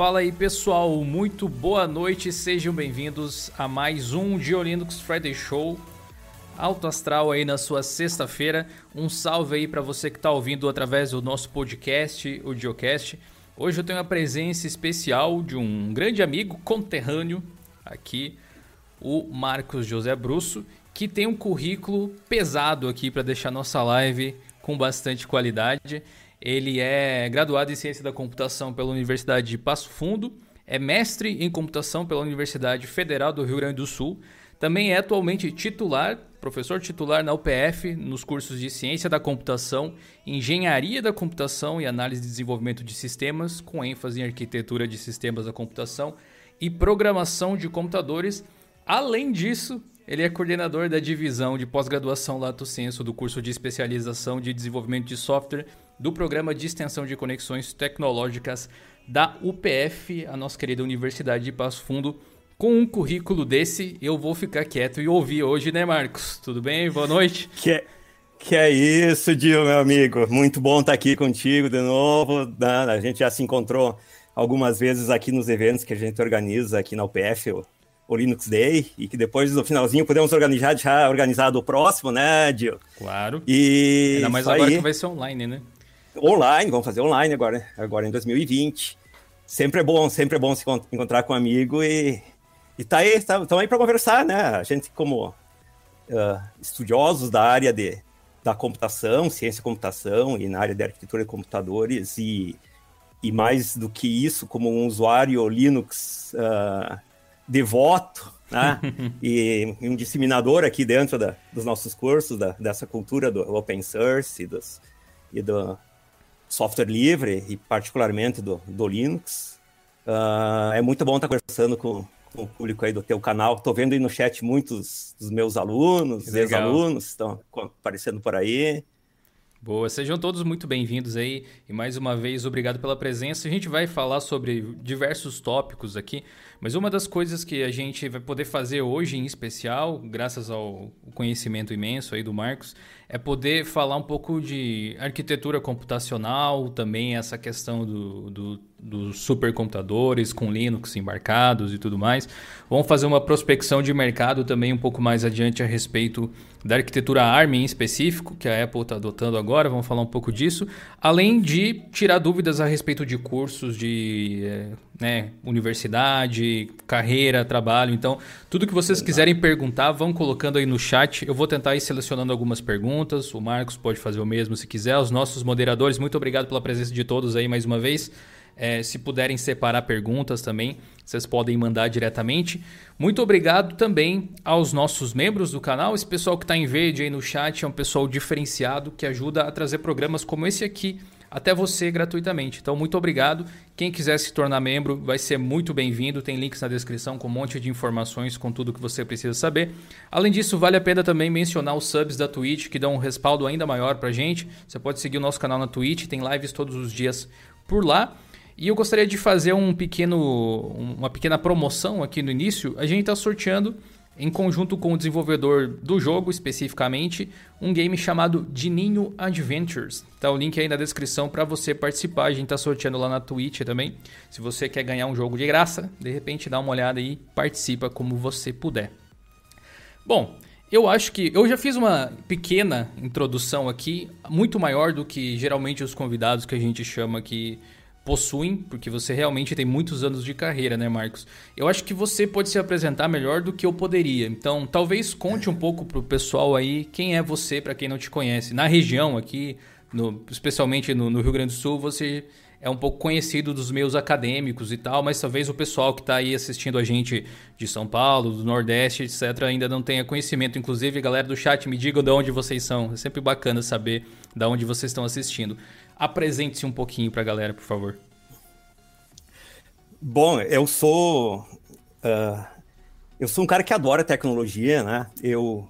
Fala aí pessoal, muito boa noite, sejam bem-vindos a mais um Linux Friday Show. Alto Astral aí na sua sexta-feira. Um salve aí para você que está ouvindo através do nosso podcast, o Geocast. Hoje eu tenho a presença especial de um grande amigo conterrâneo aqui, o Marcos José Brusso, que tem um currículo pesado aqui para deixar nossa live com bastante qualidade. Ele é graduado em Ciência da Computação pela Universidade de Passo Fundo, é mestre em Computação pela Universidade Federal do Rio Grande do Sul, também é atualmente titular, professor titular na UPF, nos cursos de Ciência da Computação, Engenharia da Computação e Análise de Desenvolvimento de Sistemas, com ênfase em Arquitetura de Sistemas da Computação e Programação de Computadores. Além disso, ele é coordenador da divisão de pós-graduação Lato Senso do curso de especialização de desenvolvimento de software do Programa de Extensão de Conexões Tecnológicas da UPF, a nossa querida Universidade de Passo Fundo. Com um currículo desse, eu vou ficar quieto e ouvir hoje, né, Marcos? Tudo bem? Boa noite. Que é, que é isso, Dio, meu amigo. Muito bom estar aqui contigo de novo. A gente já se encontrou algumas vezes aqui nos eventos que a gente organiza aqui na UPF, o, o Linux Day, e que depois no finalzinho podemos organizar já organizado o próximo, né, Dio? Claro. E Ainda mais agora aí. que vai ser online, né? Online, vamos fazer online agora, agora em 2020. Sempre é bom, sempre é bom se encontrar com um amigo e, e tá aí, estamos tá, aí para conversar, né? A gente como uh, estudiosos da área de, da computação, ciência e computação e na área de arquitetura de computadores e, e mais do que isso, como um usuário Linux uh, devoto, né? e, e, um disseminador aqui dentro da, dos nossos cursos, da, dessa cultura do open source e, dos, e do, software livre e particularmente do, do Linux. Uh, é muito bom estar conversando com, com, o público aí do teu canal. Estou vendo aí no chat muitos dos meus alunos, ex-alunos estão aparecendo por aí. Boa, sejam todos muito bem-vindos aí e mais uma vez obrigado pela presença. A gente vai falar sobre diversos tópicos aqui, mas uma das coisas que a gente vai poder fazer hoje em especial, graças ao conhecimento imenso aí do Marcos, é poder falar um pouco de arquitetura computacional, também essa questão do, do, dos supercomputadores com Linux embarcados e tudo mais. Vamos fazer uma prospecção de mercado também um pouco mais adiante a respeito da arquitetura ARM em específico, que a Apple está adotando agora, vamos falar um pouco disso, além de tirar dúvidas a respeito de cursos de é, né, universidade, carreira, trabalho. Então, tudo que vocês quiserem perguntar, vão colocando aí no chat. Eu vou tentar ir selecionando algumas perguntas. O Marcos pode fazer o mesmo se quiser. Os nossos moderadores, muito obrigado pela presença de todos aí mais uma vez. É, se puderem separar perguntas também, vocês podem mandar diretamente. Muito obrigado também aos nossos membros do canal. Esse pessoal que está em verde aí no chat é um pessoal diferenciado que ajuda a trazer programas como esse aqui até você gratuitamente. Então, muito obrigado. Quem quiser se tornar membro vai ser muito bem-vindo. Tem links na descrição com um monte de informações com tudo que você precisa saber. Além disso, vale a pena também mencionar os subs da Twitch, que dão um respaldo ainda maior pra gente. Você pode seguir o nosso canal na Twitch, tem lives todos os dias por lá. E eu gostaria de fazer um pequeno, uma pequena promoção aqui no início. A gente está sorteando, em conjunto com o desenvolvedor do jogo especificamente, um game chamado Dininho Adventures. Tá o link aí na descrição para você participar. A gente está sorteando lá na Twitch também. Se você quer ganhar um jogo de graça, de repente dá uma olhada e participa como você puder. Bom, eu acho que eu já fiz uma pequena introdução aqui, muito maior do que geralmente os convidados que a gente chama aqui possuem, porque você realmente tem muitos anos de carreira, né, Marcos? Eu acho que você pode se apresentar melhor do que eu poderia. Então, talvez conte um pouco pro pessoal aí quem é você, para quem não te conhece. Na região aqui, no, especialmente no, no, Rio Grande do Sul, você é um pouco conhecido dos meios acadêmicos e tal, mas talvez o pessoal que está aí assistindo a gente de São Paulo, do Nordeste, etc., ainda não tenha conhecimento. Inclusive, galera do chat, me digam de onde vocês são. É sempre bacana saber de onde vocês estão assistindo. Apresente-se um pouquinho para a galera, por favor. Bom, eu sou. Uh, eu sou um cara que adora tecnologia, né? Eu,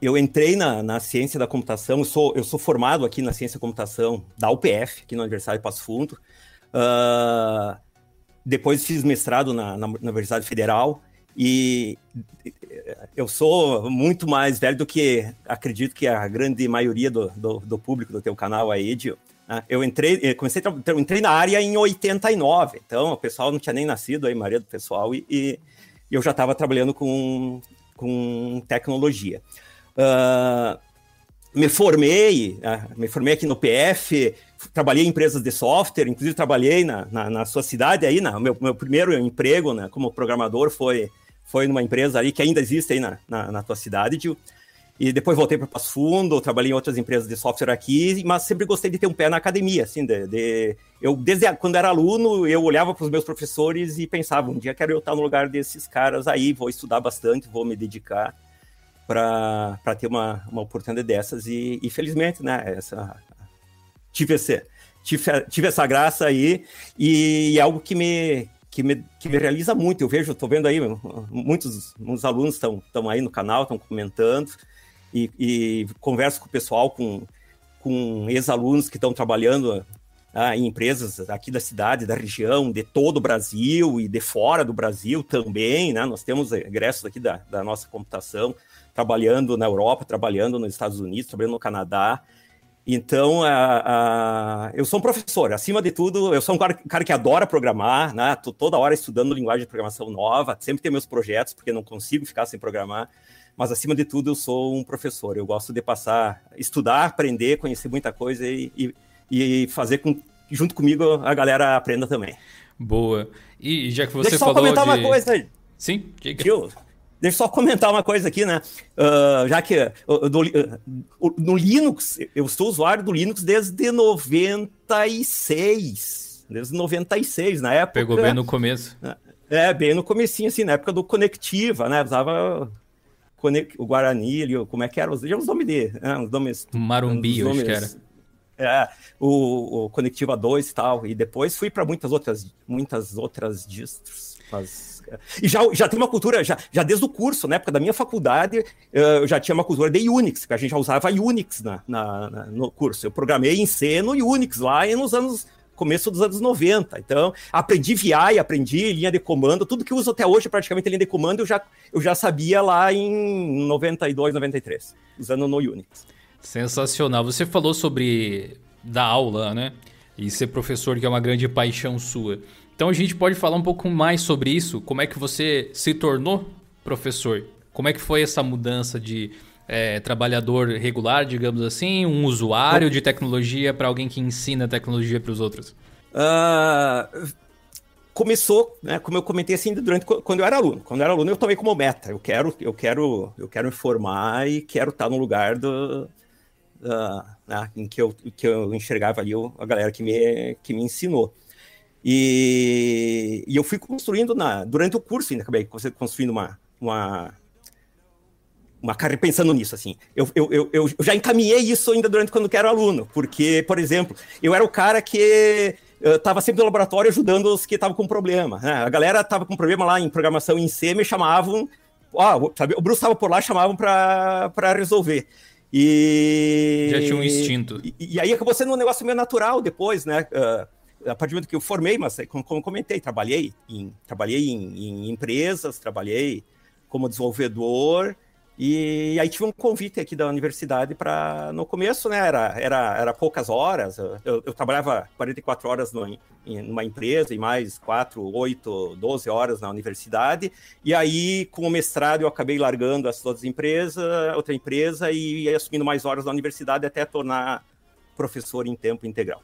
eu entrei na, na ciência da computação, eu sou, eu sou formado aqui na ciência da computação da UPF, aqui na Universidade de Passo Fundo. Uh, depois fiz mestrado na, na, Universidade Federal e eu sou muito mais velho do que acredito que a grande maioria do, do, do público do teu canal aí, Dio. Né? Eu entrei, comecei eu entrei na área em 89, então o pessoal não tinha nem nascido aí, Maria do pessoal, e, e eu já estava trabalhando com, com tecnologia. Uh, me formei, uh, me formei aqui no PF, trabalhei em empresas de software, inclusive trabalhei na, na, na sua cidade aí, na, meu, meu primeiro emprego né, como programador foi, foi numa empresa ali que ainda existe aí na, na, na tua cidade, Gil. E depois voltei para Passo Fundo, trabalhei em outras empresas de software aqui, mas sempre gostei de ter um pé na academia, assim, de, de... eu desde a, quando era aluno, eu olhava para os meus professores e pensava, um dia quero eu estar no lugar desses caras aí, vou estudar bastante, vou me dedicar para ter uma, uma oportunidade dessas e, e felizmente, né, essa tive esse, tive, tive essa graça aí e, é algo que me que me, que me realiza muito. Eu vejo, estou vendo aí, muitos, muitos alunos estão aí no canal, estão comentando e, e converso com o pessoal, com, com ex-alunos que estão trabalhando ah, em empresas aqui da cidade, da região, de todo o Brasil e de fora do Brasil também, né? Nós temos egressos aqui da, da nossa computação trabalhando na Europa, trabalhando nos Estados Unidos, trabalhando no Canadá. Então, a, a, eu sou um professor, acima de tudo, eu sou um cara, cara que adora programar, né? Tô toda hora estudando linguagem de programação nova, sempre tenho meus projetos, porque não consigo ficar sem programar mas acima de tudo eu sou um professor. Eu gosto de passar, estudar, aprender, conhecer muita coisa e, e, e fazer com junto comigo a galera aprenda também. Boa. E já que você Deixa falou só comentar de... uma coisa. Sim, diga. Deixa eu só comentar uma coisa aqui, né? Uh, já que uh, do, uh, no Linux, eu sou usuário do Linux desde 96. Desde 96, na época. Pegou bem no começo. É, bem no comecinho, assim, na época do Conectiva, né? Usava o Guarani, como é que era? Os, os nomes de. Né, os nomes, Marumbi, nomes, acho que era. É, o, o Conectiva 2 e tal. E depois fui para muitas outras, muitas outras distros. Mas, e já, já tem uma cultura, já, já desde o curso, na época da minha faculdade, eu já tinha uma cultura de Unix, que a gente já usava Unix na, na, na no curso. Eu programei em C no Unix lá e nos anos começo dos anos 90. Então, aprendi VI, aprendi linha de comando, tudo que uso até hoje, praticamente linha de comando, eu já, eu já sabia lá em 92, 93, usando no Unix. Sensacional. Você falou sobre dar aula, né? E ser professor, que é uma grande paixão sua. Então a gente pode falar um pouco mais sobre isso. Como é que você se tornou professor? Como é que foi essa mudança de é, trabalhador regular, digamos assim, um usuário de tecnologia para alguém que ensina tecnologia para os outros? Uh, começou, né, como eu comentei assim, durante quando eu era aluno. Quando eu era aluno, eu tomei como meta. Eu quero, eu quero, eu quero me formar e quero estar no lugar do, uh, né, em que eu, que eu enxergava ali a galera que me, que me ensinou. E, e eu fui construindo na, durante o curso, ainda acabei construindo uma, uma uma carreira pensando nisso, assim. Eu, eu, eu, eu, já encaminhei isso ainda durante quando eu era aluno, porque, por exemplo, eu era o cara que estava sempre no laboratório ajudando os que estavam com problema. Né? A galera estava com problema lá em programação em C, me chamavam, ó, sabe, o Bruce estava por lá, chamavam para resolver. E... Já tinha um instinto. E, e, aí acabou sendo um negócio meio natural depois, né? Uh, a partir do momento que eu formei, mas como, como comentei, trabalhei em, trabalhei em, em empresas, trabalhei como desenvolvedor, e aí tive um convite aqui da universidade para no começo, né, era, era, era poucas horas. Eu, eu trabalhava 44 horas no, em uma empresa e mais 4, 8, 12 horas na universidade. E aí, com o mestrado, eu acabei largando as duas empresas, outra empresa e assumindo mais horas na universidade até tornar professor em tempo integral.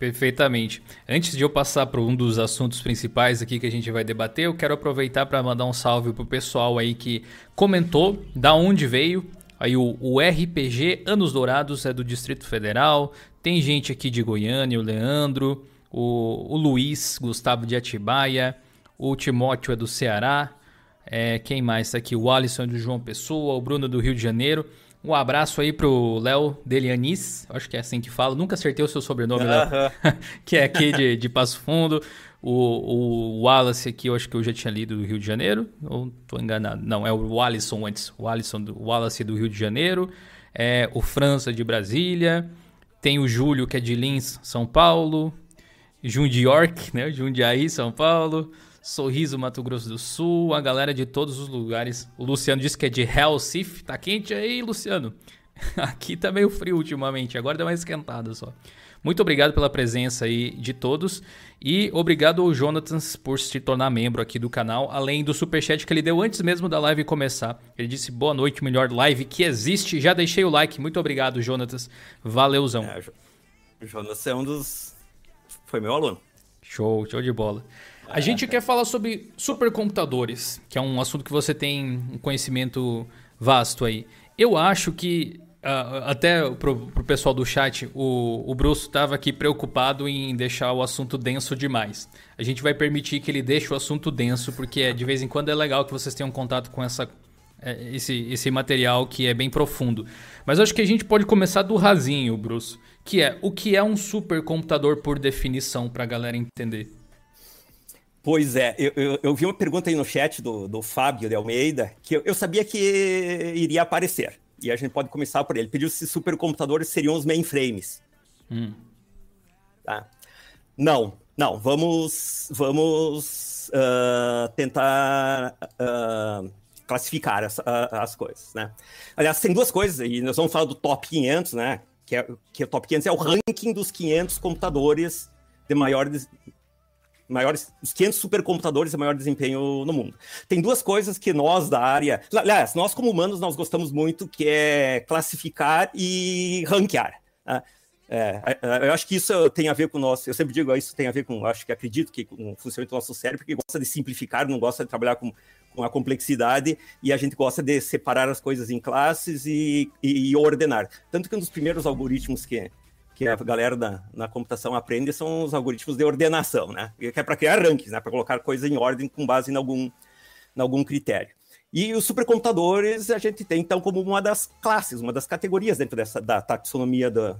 Perfeitamente. Antes de eu passar para um dos assuntos principais aqui que a gente vai debater, eu quero aproveitar para mandar um salve pro pessoal aí que comentou da onde veio. Aí o, o, RPG Anos Dourados é do Distrito Federal. Tem gente aqui de Goiânia, o Leandro, o, o Luiz, Gustavo de Atibaia, o Timóteo é do Ceará. É, quem mais está aqui? O Alisson é do João Pessoa, o Bruno é do Rio de Janeiro. Um abraço aí pro Léo Delianis, acho que é assim que fala, nunca acertei o seu sobrenome, Léo, que é aqui de, de Passo Fundo. O, o Wallace aqui, eu acho que eu já tinha lido do Rio de Janeiro, ou tô enganado? Não, é o Alisson antes, o Alisson do, Wallace do Rio de Janeiro, é o França de Brasília, tem o Júlio que é de Lins, São Paulo, Jundiork, né, Jundiaí, São Paulo, Sorriso, Mato Grosso do Sul, a galera de todos os lugares. O Luciano disse que é de Recife. Tá quente aí, Luciano? Aqui tá meio frio ultimamente, agora deu uma esquentada só. Muito obrigado pela presença aí de todos e obrigado ao Jonathan por se tornar membro aqui do canal, além do superchat que ele deu antes mesmo da live começar. Ele disse boa noite, melhor live que existe. Já deixei o like. Muito obrigado, Jonatas. Valeuzão. É, o Jonas é um dos. Foi meu aluno. Show, show de bola. A é, gente é. quer falar sobre supercomputadores, que é um assunto que você tem um conhecimento vasto aí. Eu acho que Uh, até pro, pro pessoal do chat, o, o Bruce estava aqui preocupado em deixar o assunto denso demais. A gente vai permitir que ele deixe o assunto denso, porque de vez em quando é legal que vocês tenham contato com essa, é, esse, esse material que é bem profundo. Mas acho que a gente pode começar do rasinho, Bruce, que é o que é um supercomputador por definição, para a galera entender. Pois é, eu, eu, eu, vi uma pergunta aí no chat do, do Fábio de Almeida, que eu, eu sabia que iria aparecer e a gente pode começar por ele. Pediu se supercomputadores seriam os mainframes. Hum. Tá? Não, não. Vamos, vamos uh, tentar uh, classificar as, as coisas, né? Aliás, tem duas coisas, e nós vamos falar do top 500, né? Que, é, que o top 500 é o ranking dos 500 computadores de maior maiores, os 500 supercomputadores de maior desempenho no mundo. Tem duas coisas que nós da área, aliás, nós como humanos nós gostamos muito, que é classificar e ranquear. Né? É, eu acho que isso tem a ver com o nosso. Eu sempre digo isso tem a ver com. Acho que acredito que com o funcionamento do nosso cérebro, que gosta de simplificar, não gosta de trabalhar com, com a complexidade e a gente gosta de separar as coisas em classes e, e, e ordenar. Tanto que um dos primeiros algoritmos que, que a galera da, na computação aprende são os algoritmos de ordenação, né? Que é para criar rankings, né? Para colocar coisa em ordem com base em algum, em algum critério. E os supercomputadores a gente tem então como uma das classes, uma das categorias dentro dessa da taxonomia da,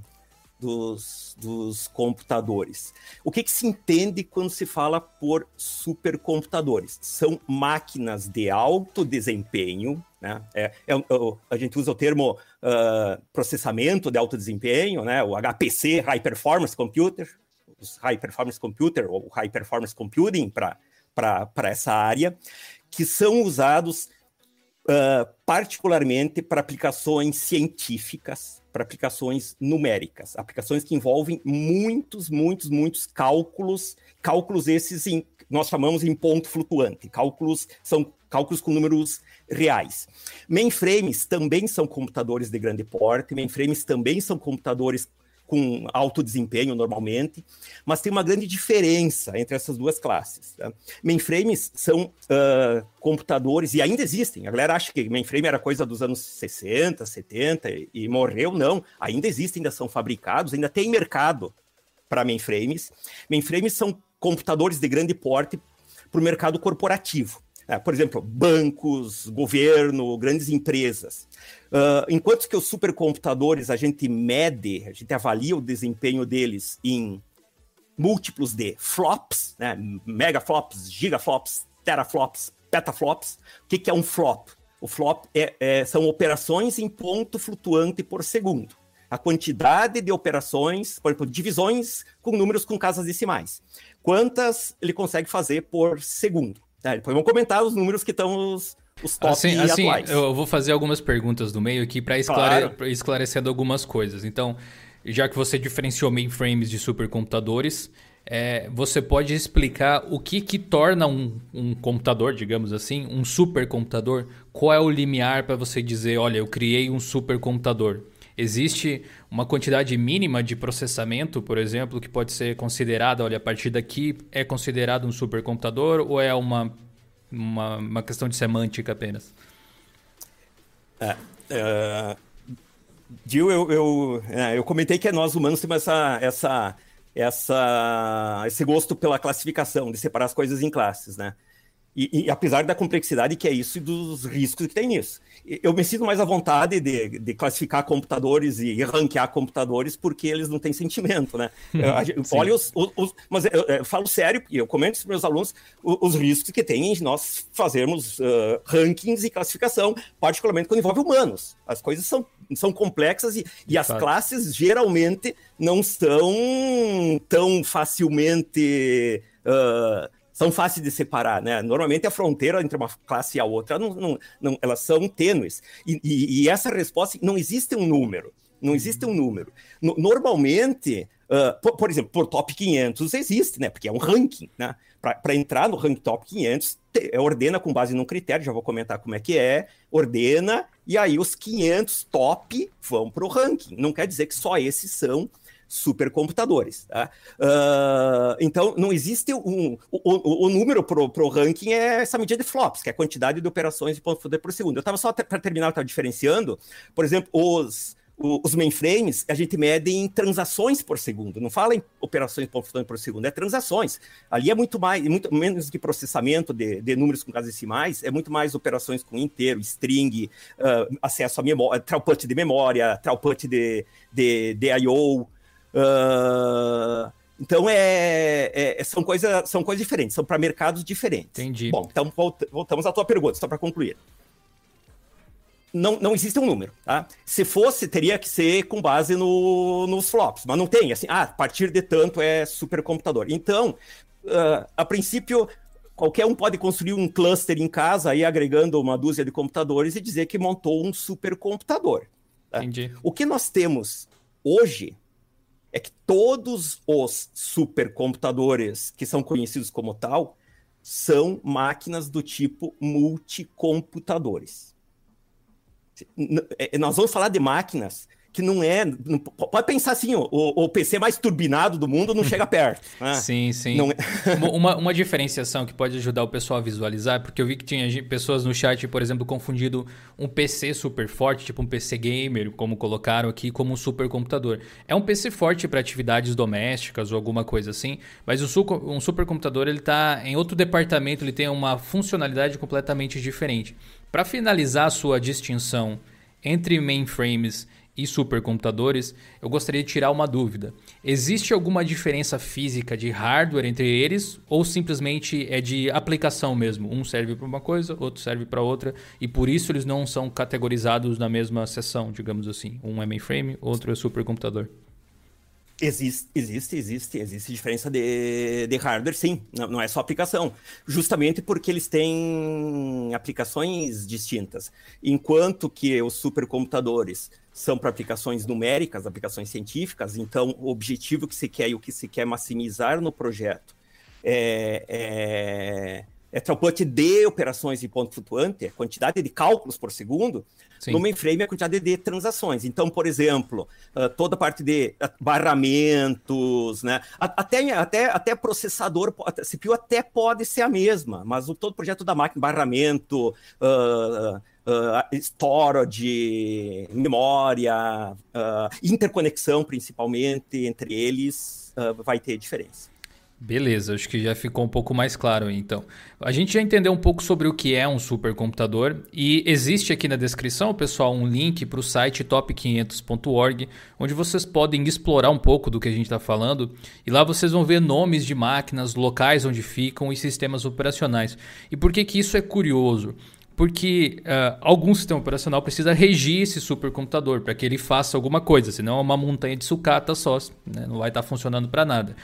dos, dos computadores. O que, que, se entende quando se fala por supercomputadores? São máquinas de alto desempenho, né? É, é, é a gente usa o termo uh, processamento de alto desempenho, né? o HPC, High Performance Computer, os High Performance Computer ou High Performance Computing para essa área, que são usados uh, particularmente para aplicações científicas, para aplicações numéricas, aplicações que envolvem muitos, muitos, muitos cálculos, cálculos esses em, nós chamamos em ponto flutuante, cálculos são cálculos com números reais. Mainframes também são computadores de grande porte, mainframes também são computadores com alto desempenho normalmente, mas tem uma grande diferença entre essas duas classes. Tá? Mainframes são uh, computadores, e ainda existem, a galera acha que mainframe era coisa dos anos 60, 70 e, e morreu, não, ainda existem, ainda são fabricados, ainda tem mercado para mainframes. Mainframes são computadores de grande porte para o mercado corporativo. É, por exemplo, bancos, governo, grandes empresas. Uh, enquanto que os supercomputadores a gente mede, a gente avalia o desempenho deles em múltiplos de flops, né, megaflops, gigaflops, teraflops, petaflops. O que, que é um flop? O flop é, é, são operações em ponto flutuante por segundo. A quantidade de operações, por exemplo, divisões com números com casas decimais. Quantas ele consegue fazer por segundo? É, depois vamos comentar os números que estão os, os top assim, assim, atuais. Eu vou fazer algumas perguntas do meio aqui para esclare... claro. esclarecendo algumas coisas. Então, já que você diferenciou mainframes de supercomputadores, é, você pode explicar o que, que torna um, um computador, digamos assim, um supercomputador? Qual é o limiar para você dizer, olha, eu criei um supercomputador? Existe uma quantidade mínima de processamento, por exemplo, que pode ser considerada, olha, a partir daqui é considerado um supercomputador ou é uma, uma, uma questão de semântica apenas? É, é, Gil, eu, eu, é, eu comentei que nós humanos temos essa, essa, essa, esse gosto pela classificação, de separar as coisas em classes, né? E, e, apesar da complexidade que é isso e dos riscos que tem nisso. Eu me sinto mais à vontade de, de classificar computadores e ranquear computadores porque eles não têm sentimento, né? olha os, os, os, Mas eu, eu, falo sério, e eu comento para os meus alunos os, os, riscos que tem em nós fazermos uh, rankings e classificação, particularmente quando envolve humanos. As coisas são, são complexas e, e as classes geralmente não são tão facilmente. Uh, são fáceis de separar, né? Normalmente a fronteira entre uma classe e a outra, não, não, não elas são tênues. E, e, e, essa resposta, não existe um número. Não existe um número. No, normalmente, uh, por, por, exemplo, por top 500 existe, né? Porque é um ranking, né? Para entrar no ranking top 500, te, ordena com base num critério, já vou comentar como é que é, ordena, e aí os 500 top vão para o ranking. Não quer dizer que só esses são supercomputadores. Tá? Uh, então, não existe um. O, o, o número para o ranking é essa medida de flops, que é a quantidade de operações de ponto por segundo. Eu estava só para terminar, eu estava diferenciando, por exemplo, os os mainframes, a gente mede em transações por segundo, não fala em operações por segundo, é transações. Ali é muito mais, muito menos de processamento de, de números com casas decimais, é muito mais operações com inteiro, string, uh, acesso a memória, throughput de memória, throughput de, de, de I.O., Uh, então é, é, são, coisa, são coisas diferentes, são para mercados diferentes. Entendi. Bom, então voltamos à tua pergunta, só para concluir. Não, não existe um número, tá? Se fosse, teria que ser com base no, nos flops, mas não tem, assim, ah, a partir de tanto é supercomputador. Então, uh, a princípio, qualquer um pode construir um cluster em casa, aí agregando uma dúzia de computadores e dizer que montou um supercomputador. Tá? Entendi. O que nós temos hoje é que todos os supercomputadores que são conhecidos como tal são máquinas do tipo multicomputadores. É, nós vamos falar de máquinas que não é. Não, pode pensar assim, o, o, PC mais turbinado do mundo não chega perto. Né? Sim, sim. É... uma, uma diferenciação que pode ajudar o pessoal a visualizar, porque eu vi que tinha pessoas no chat, por exemplo, confundido um PC super forte, tipo um PC gamer, como colocaram aqui, como um supercomputador. É um PC forte para atividades domésticas ou alguma coisa assim, mas o, um supercomputador ele está em outro departamento, ele tem uma funcionalidade completamente diferente. Para finalizar a sua distinção entre mainframes e supercomputadores, eu gostaria de tirar uma dúvida. Existe alguma diferença física de hardware entre eles ou simplesmente é de aplicação mesmo? Um serve para uma coisa, outro serve para outra e por isso eles não são categorizados na mesma seção, digamos assim. Um é mainframe, outro é supercomputador. Existe, existe, existe, existe diferença de, de hardware, sim. Não, não, é só aplicação. Justamente porque eles têm aplicações distintas. Enquanto que os supercomputadores são para aplicações numéricas, aplicações científicas, então o objetivo que se quer e o que se quer maximizar no projeto é, é, é throughput de operações de ponto flutuante, a quantidade de cálculos por segundo, Sim. No mainframe, a quantidade de transações. Então, por exemplo, uh, toda a parte de barramentos, né? Até, até, até processador, CPU até pode ser a mesma, mas o todo o projeto da máquina, barramento, uh, uh, storage, memória, uh, interconexão, principalmente, entre eles, uh, vai ter diferença. Beleza, acho que já ficou um pouco mais claro então. A gente já entendeu um pouco sobre o que é um supercomputador e existe aqui na descrição, pessoal, um link para o site top500.org, onde vocês podem explorar um pouco do que a gente está falando e lá vocês vão ver nomes de máquinas, locais onde ficam e sistemas operacionais. E por que, que isso é curioso? Porque uh, algum sistema operacional precisa regir esse supercomputador para que ele faça alguma coisa, senão é uma montanha de sucata só, né? não vai estar tá funcionando para nada.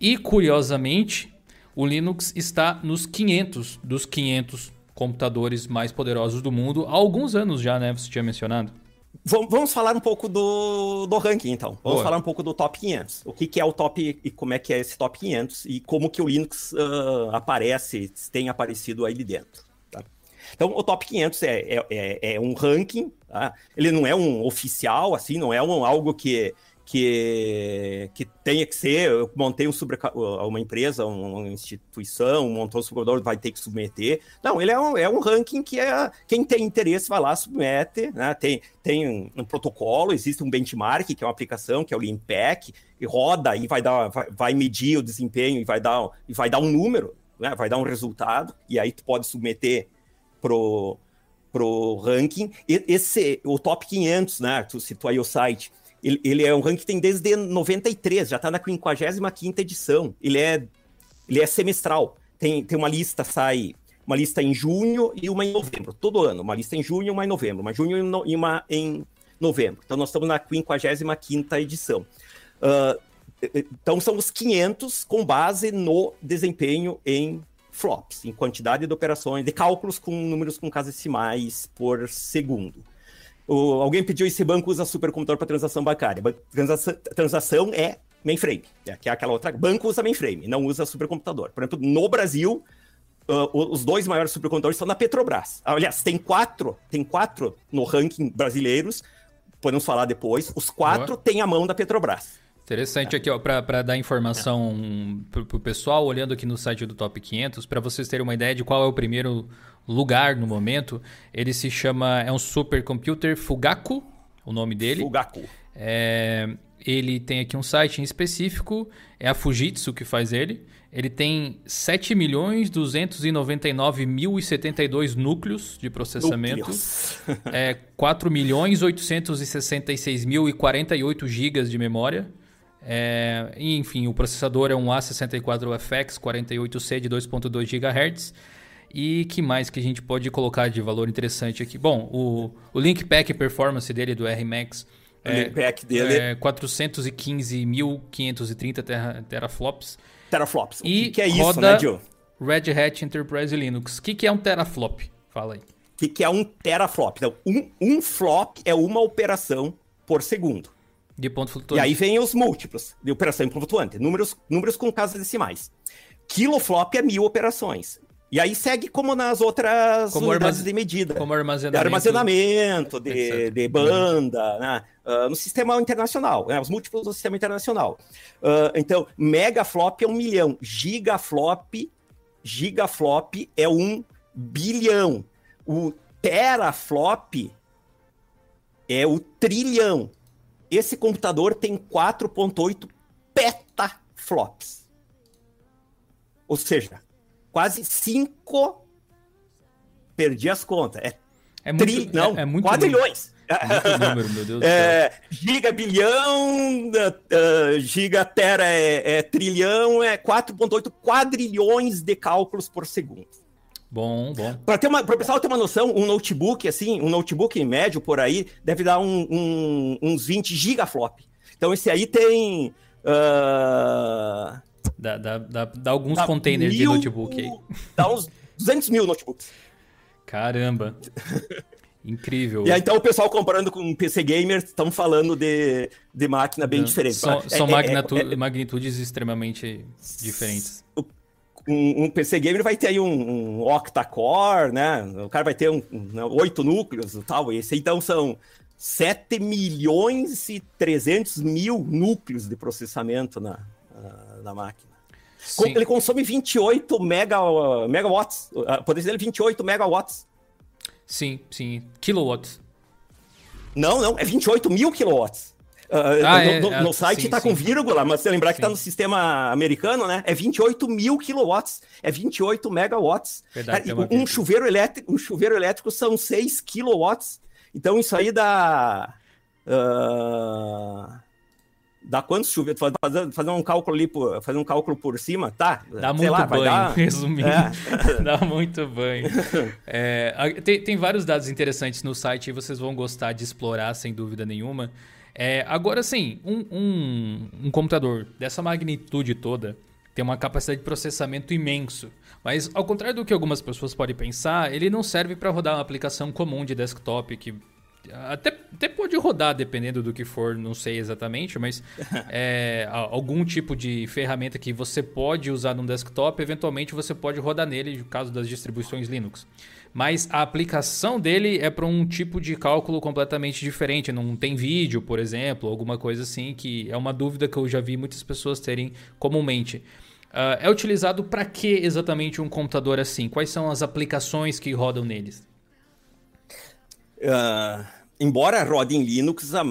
E curiosamente, o Linux está nos 500 dos 500 computadores mais poderosos do mundo há alguns anos já, né? Você tinha mencionado. Vamos falar um pouco do, do ranking, então. Vamos Boa. falar um pouco do top 500. O que, que, é o top e como é que é esse top 500 e como que o Linux uh, aparece, tem aparecido aí dentro. Então, o top 500 é, é, é, é um ranking, tá? ele não é um oficial, assim, não é um, algo que que, que tenha que ser, eu montei um sobre, uma empresa, uma instituição, montou um subcomputador, vai ter que submeter. Não, ele é um, é um ranking que é, quem tem interesse vai lá, submete, né? tem, tem um, um protocolo, existe um benchmark, que é uma aplicação, que é o Limpack, e roda e vai, dar, vai, vai medir o desempenho e vai dar, e vai dar um número, né? vai dar um resultado, e aí tu pode submeter pro pro ranking. Esse, o top 500, né? Tu citou aí o site ele, ele é um ranking que tem desde 93, já está na 55 edição. Ele é, ele é semestral. Tem, tem uma lista, sai uma lista em junho e uma em novembro, todo ano. Uma lista em junho e uma em novembro. Uma junho e uma em novembro. Então, nós estamos na 55 edição. Uh, então, são os 500 com base no desempenho em flops, em quantidade de operações, de cálculos com números com casas decimais por segundo. o, alguém pediu esse banco usa supercomputador para transação bancária. Transação, transação é mainframe, é, que é aquela outra. Banco usa mainframe, não usa supercomputador. Por exemplo, no Brasil, uh, os dois maiores supercomputadores são na Petrobras. Aliás, tem quatro, tem quatro no ranking brasileiros, podemos falar depois. Os quatro têm a mão da Petrobras. Interessante aqui, ó, para dar informação é. para o pessoal, olhando aqui no site do Top 500, para vocês terem uma ideia de qual é o primeiro lugar no momento, ele se chama, é um supercomputer Fugaku, o nome dele. Fugaku. É, ele tem aqui um site em específico, é a Fujitsu que faz ele. Ele tem 7.299.072 núcleos de processamento. é 4.866.048 gigas de memória. É, enfim, o processador é um A64FX 48C de 2.2 GHz. E que mais que a gente pode colocar de valor interessante aqui? Bom, o, o Link Pack Performance dele, do RMAX, é, pack dele. é 415.530 tera, teraflops. Teraflops. E que, que é isso, né? Red Hat Enterprise Linux. O que, que é um teraflop? Fala aí. O que, que é um teraflop? Então, um, um flop é uma operação por segundo. De ponto flutuante. E aí vem os múltiplos de operação flutuante, números, números com casas decimais. Kiloflop é mil operações. E aí segue como nas outras como unidades de medida. Como armazenamento. Armazenamento de, de banda, né? Uh, no sistema internacional, né? os múltiplos do sistema internacional. Uh, então, megaflop é um milhão, gigaflop, gigaflop é um bilhão. O teraflop é o trilhão. Esse computador tem 4.8 petaflops. Ou seja, quase 5. Perdi as contas. É, é muito, tri... não, é, é muito quadrilhões. Número, Deus é, Giga bilhão, uh, giga tera é, é trilhão, é 4,8 quadrilhões de cálculos por segundo. Bom, bom. Para o pessoal ter uma noção, um notebook, assim, um notebook médio por aí, deve dar um, um, uns 20 gigaflop. Então esse aí tem. Uh, dá, dá, dá, dá, alguns dá containers mil, de notebook aí. Dá uns 200 mil notebooks. Caramba. Incrível. E aí, então, o pessoal comparando com PC Gamer, estão falando de, de máquina bem Não, diferente. São, é, são é, magnitu é, é, magnitudes extremamente diferentes. O um, um, PC gamer vai ter aí um, um octa-core, né? O cara vai ter um, um, 8 núcleos e tal. Esse então são 7 milhões e 300 mil núcleos de processamento na, na, na máquina. Sim. Ele consome 28 mega, megawatts. Poder dele 28 megawatts. Sim, sim. Kilowatts. Não, não, é 28 mil kilowatts. Uh, ah, no, é, no, no, site está com vírgula, mas você lembrar sim. que está no sistema americano, né? É 28 mil kilowatts, é 28 megawatts. Verdade, um, chuveiro elétrico, um chuveiro elétrico são 6 kilowatts. Então isso aí dá. Uh, dá quantos chuveiros? Fazer, fazer um cálculo ali, por, fazer um cálculo por cima, tá? Dá muito lá, banho, dar... resumindo. É. dá muito banho. É, tem, tem vários dados interessantes no site e vocês vão gostar de explorar, sem dúvida nenhuma. É, agora, sim, um, um, um computador dessa magnitude toda tem uma capacidade de processamento imenso. Mas, ao contrário do que algumas pessoas podem pensar, ele não serve para rodar uma aplicação comum de desktop que até, até pode rodar, dependendo do que for, não sei exatamente, mas é, algum tipo de ferramenta que você pode usar no desktop, eventualmente você pode rodar nele, no caso das distribuições Linux mas a aplicação dele é para um tipo de cálculo completamente diferente. Não tem vídeo, por exemplo, alguma coisa assim, que é uma dúvida que eu já vi muitas pessoas terem comumente. Uh, é utilizado para que exatamente um computador assim? Quais são as aplicações que rodam neles? Uh, embora rode em Linux, a,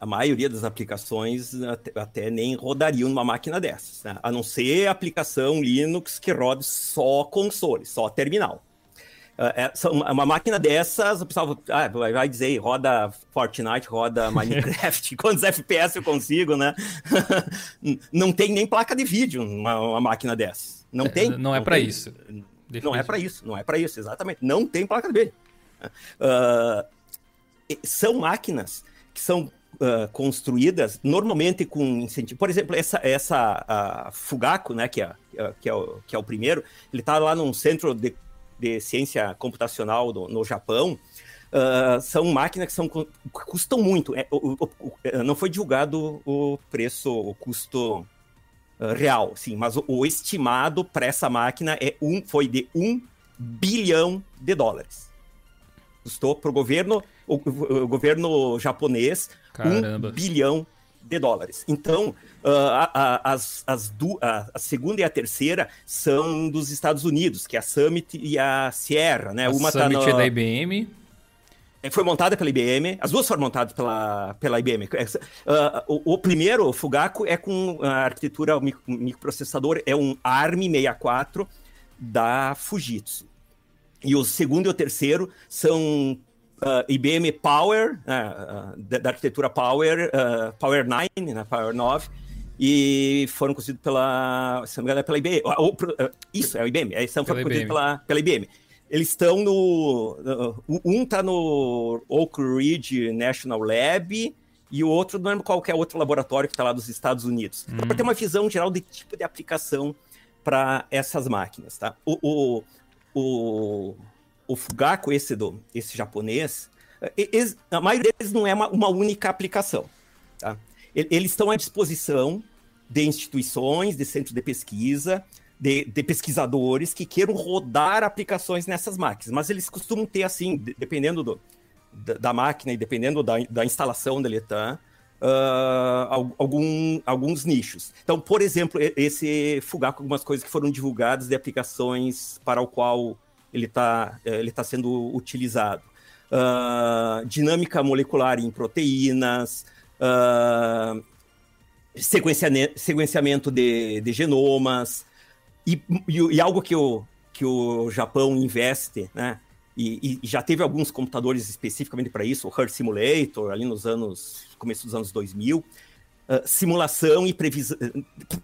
a maioria das aplicações até, até, nem rodariam numa máquina dessas, né? a não ser aplicação Linux que rode só console, só terminal. É, é uma máquina dessas, o pessoal ah, vai dizer, roda Fortnite, roda Minecraft, quantos FPS eu consigo, né? não tem nem placa de vídeo uma, uma máquina dessas. Não tem. Não, é para isso. Não é para isso, não é para isso, exatamente. Não tem placa de vídeo. Uh, são máquinas que são uh, construídas normalmente com incentivo. Por exemplo, essa, essa Fugaku, né, que é, que, é o, que é o primeiro, ele está lá num centro de de ciência computacional no, no Japão, Uh, são máquinas que são, custam muito. É, o, o, o, é, não foi divulgado o preço, o custo uh, real, sim, mas o, estimado para essa máquina é um, foi de um bilhão de dólares. Custou para o governo, o, governo japonês, Caramba. um bilhão de dólares. Então, uh, a, a, as, as du, a, a, segunda e a terceira são dos Estados Unidos, que é a Summit e a Sierra, né? A Uma tá Summit tá no... é da IBM. É, foi montada pela IBM, as duas foram montadas pela, pela IBM. Uh, o, o, primeiro, o Fugaku, é com a arquitetura microprocessador, é um ARM64 da Fujitsu. E o segundo e o terceiro são uh, IBM Power, uh, da, da, arquitetura Power, uh, Power 9, né, Power 9, e foram construídos pela, se não me engano, é pela IBM. Ou, isso, é o IBM, eles são construídos pela, pela IBM. Eles estão no. Um está no Oak Ridge National Lab e o outro não é qualquer outro laboratório que está lá dos Estados Unidos. Hum. Para ter uma visão geral de tipo de aplicação para essas máquinas, tá? O, o, o, o esse, do, esse japonês, eles, a maioria deles não é uma, uma única aplicação. Tá? Eles estão à disposição de instituições, de centros de pesquisa, de, de, pesquisadores que queiram rodar aplicações nessas máquinas. Mas eles costumam ter, assim, dependendo do, da, da, máquina e dependendo da, da instalação ele está, uh, algum, alguns nichos. Então, por exemplo, esse Fugaku, algumas coisas que foram divulgadas de aplicações para o qual ele está eh, ele tá sendo utilizado. Uh, dinâmica molecular em proteínas, uh, sequenciamento de, de genomas, e, e, e, algo que o, que o Japão investe, né? E, e já teve alguns computadores especificamente para isso, o Earth Simulator, ali nos anos, começo dos anos 2000, Uh, simulação e previsão.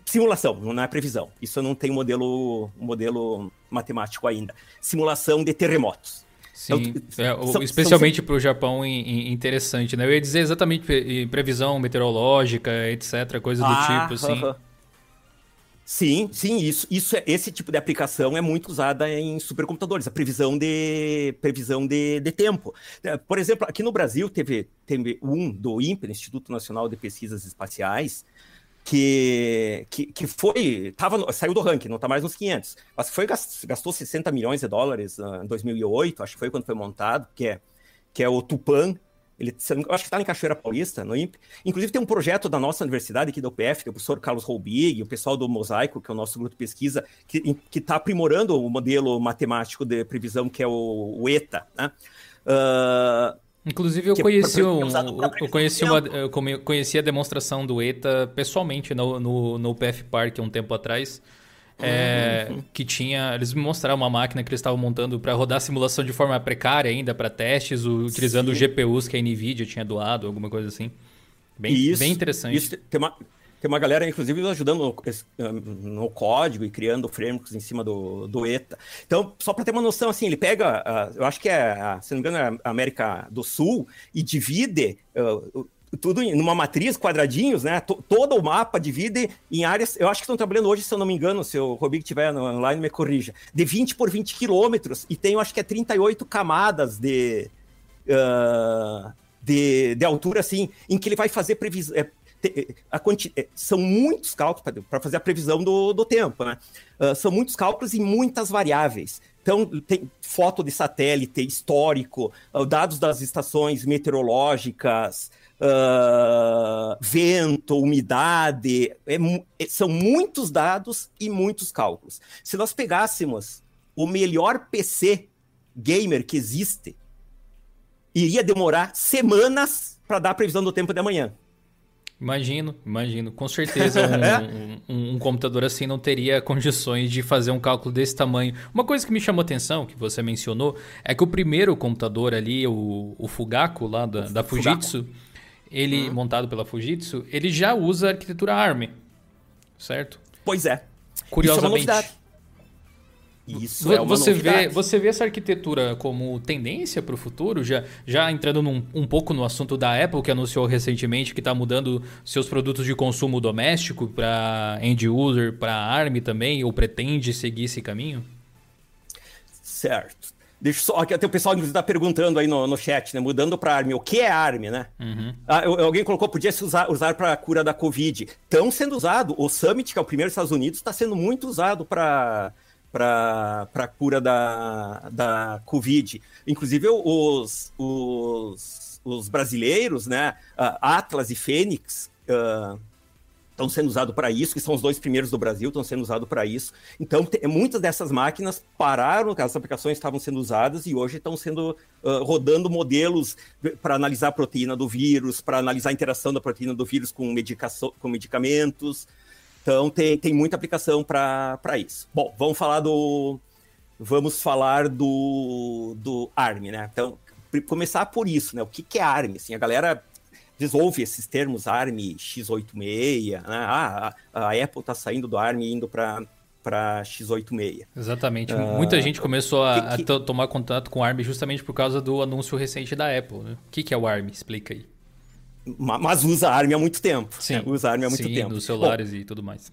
Simulação, não é previsão. Isso não tem modelo, modelo matemático ainda. Simulação de terremotos. Sim, então, é, especialmente para o Japão interessante, né? Eu ia dizer exatamente previsão meteorológica, etc., coisa do ah, tipo, assim. Uh -huh. Sim, sim, isso, isso é, esse tipo de aplicação é muito usada em supercomputadores, a previsão de previsão de, de tempo. É, por exemplo, aqui no Brasil teve, teve um do INPE, Instituto Nacional de Pesquisas Espaciais, que, que, que foi, tava, saiu do ranking, não está mais nos 500, mas foi, gastou 60 milhões de dólares uh, em 2008, acho que foi quando foi montado, que é, que é o Tupan, ele, acho que está em Cachoeira Paulista, no INPE. Inclusive, tem um projeto da nossa universidade aqui da UPF, que é o professor Carlos Roubig, o pessoal do Mosaico, que é o nosso grupo de pesquisa, que está aprimorando o modelo matemático de previsão, que é o, o ETA. Né? Uh, Inclusive, eu é conheci, um, eu, conheci uma, eu conheci a demonstração do ETA pessoalmente no, no, no UPF Park um tempo atrás. É, uhum. que tinha. Eles me mostraram uma máquina que eles estavam montando para rodar simulação de forma precária ainda para testes, utilizando Sim. GPUs que a Nvidia tinha doado, alguma coisa assim. Bem, isso, bem interessante. Isso, tem, uma, tem uma galera, inclusive, ajudando no, no, código e criando frameworks em cima do, do ETA. Então, só para ter uma noção, assim, ele pega, uh, eu acho que é, se não me engano, é a América do Sul e divide. Uh, tudo numa matriz, quadradinhos, né? T todo o mapa divide em áreas. Eu acho que estão trabalhando hoje, se eu não me engano, se o Robig estiver online, me corrija. De 20 por 20 quilômetros, e tem, eu acho que é 38 camadas de, uh, de, de, altura, assim, em que ele vai fazer previsão. É, é, são muitos cálculos para fazer a previsão do, do tempo, né? Uh, são muitos cálculos e muitas variáveis. Então, tem foto de satélite, histórico, uh, dados das estações meteorológicas, uh, vento, umidade, é, é, são muitos dados e muitos cálculos. Se nós pegássemos o melhor PC gamer que existe, iria demorar semanas para dar a previsão do tempo de amanhã. Imagino, imagino. Com certeza um, um, um, computador assim não teria condições de fazer um cálculo desse tamanho. Uma coisa que me chamou atenção, que você mencionou, é que o primeiro computador ali, o, o Fugaku lá da, da Fujitsu, Fugaku ele uhum. montado pela Fujitsu, ele já usa arquitetura ARM, certo? Pois é. Curiosamente. Isso é uma Isso é uma você vê você vê essa arquitetura como tendência para o futuro já já entrando num, um pouco no assunto da Apple que anunciou recentemente que está mudando seus produtos de consumo doméstico para end user para ARM também ou pretende seguir esse caminho certo Deixa só. Até o pessoal está perguntando aí no, no chat, né? Mudando para ARM. O que é ARM, né? Uhum. Ah, alguém colocou, podia se usar, usar para a cura da Covid. Estão sendo usado. O Summit, que é o primeiro dos Estados Unidos, está sendo muito usado para para a cura da, da Covid. Inclusive, os, os, os brasileiros, né? Atlas e Fênix. Uh, estão sendo usados para isso, que são os dois primeiros do Brasil, estão sendo usados para isso. Então, te, muitas dessas máquinas pararam, as aplicações estavam sendo usadas e hoje estão sendo uh, rodando modelos para analisar a proteína do vírus, para analisar a interação da proteína do vírus com, medicação, com medicamentos. Então, tem, tem muita aplicação para isso. Bom, vamos falar do. Vamos falar do, do ARM, né? Então, começar por isso, né? O que, que é ARM? Assim, a galera desenvolve esses termos ARM x86, né? ah, a, a Apple está saindo do ARM e indo para para x86. Exatamente. Uh, Muita gente começou a, que, que... a, tomar contato com o ARM justamente por causa do anúncio recente da Apple. Né? O que, que é o ARM? Explica aí. Mas usa ARM há muito tempo. Sim, né? usa ARM há muito sim, tempo. nos celulares Bom, e tudo mais.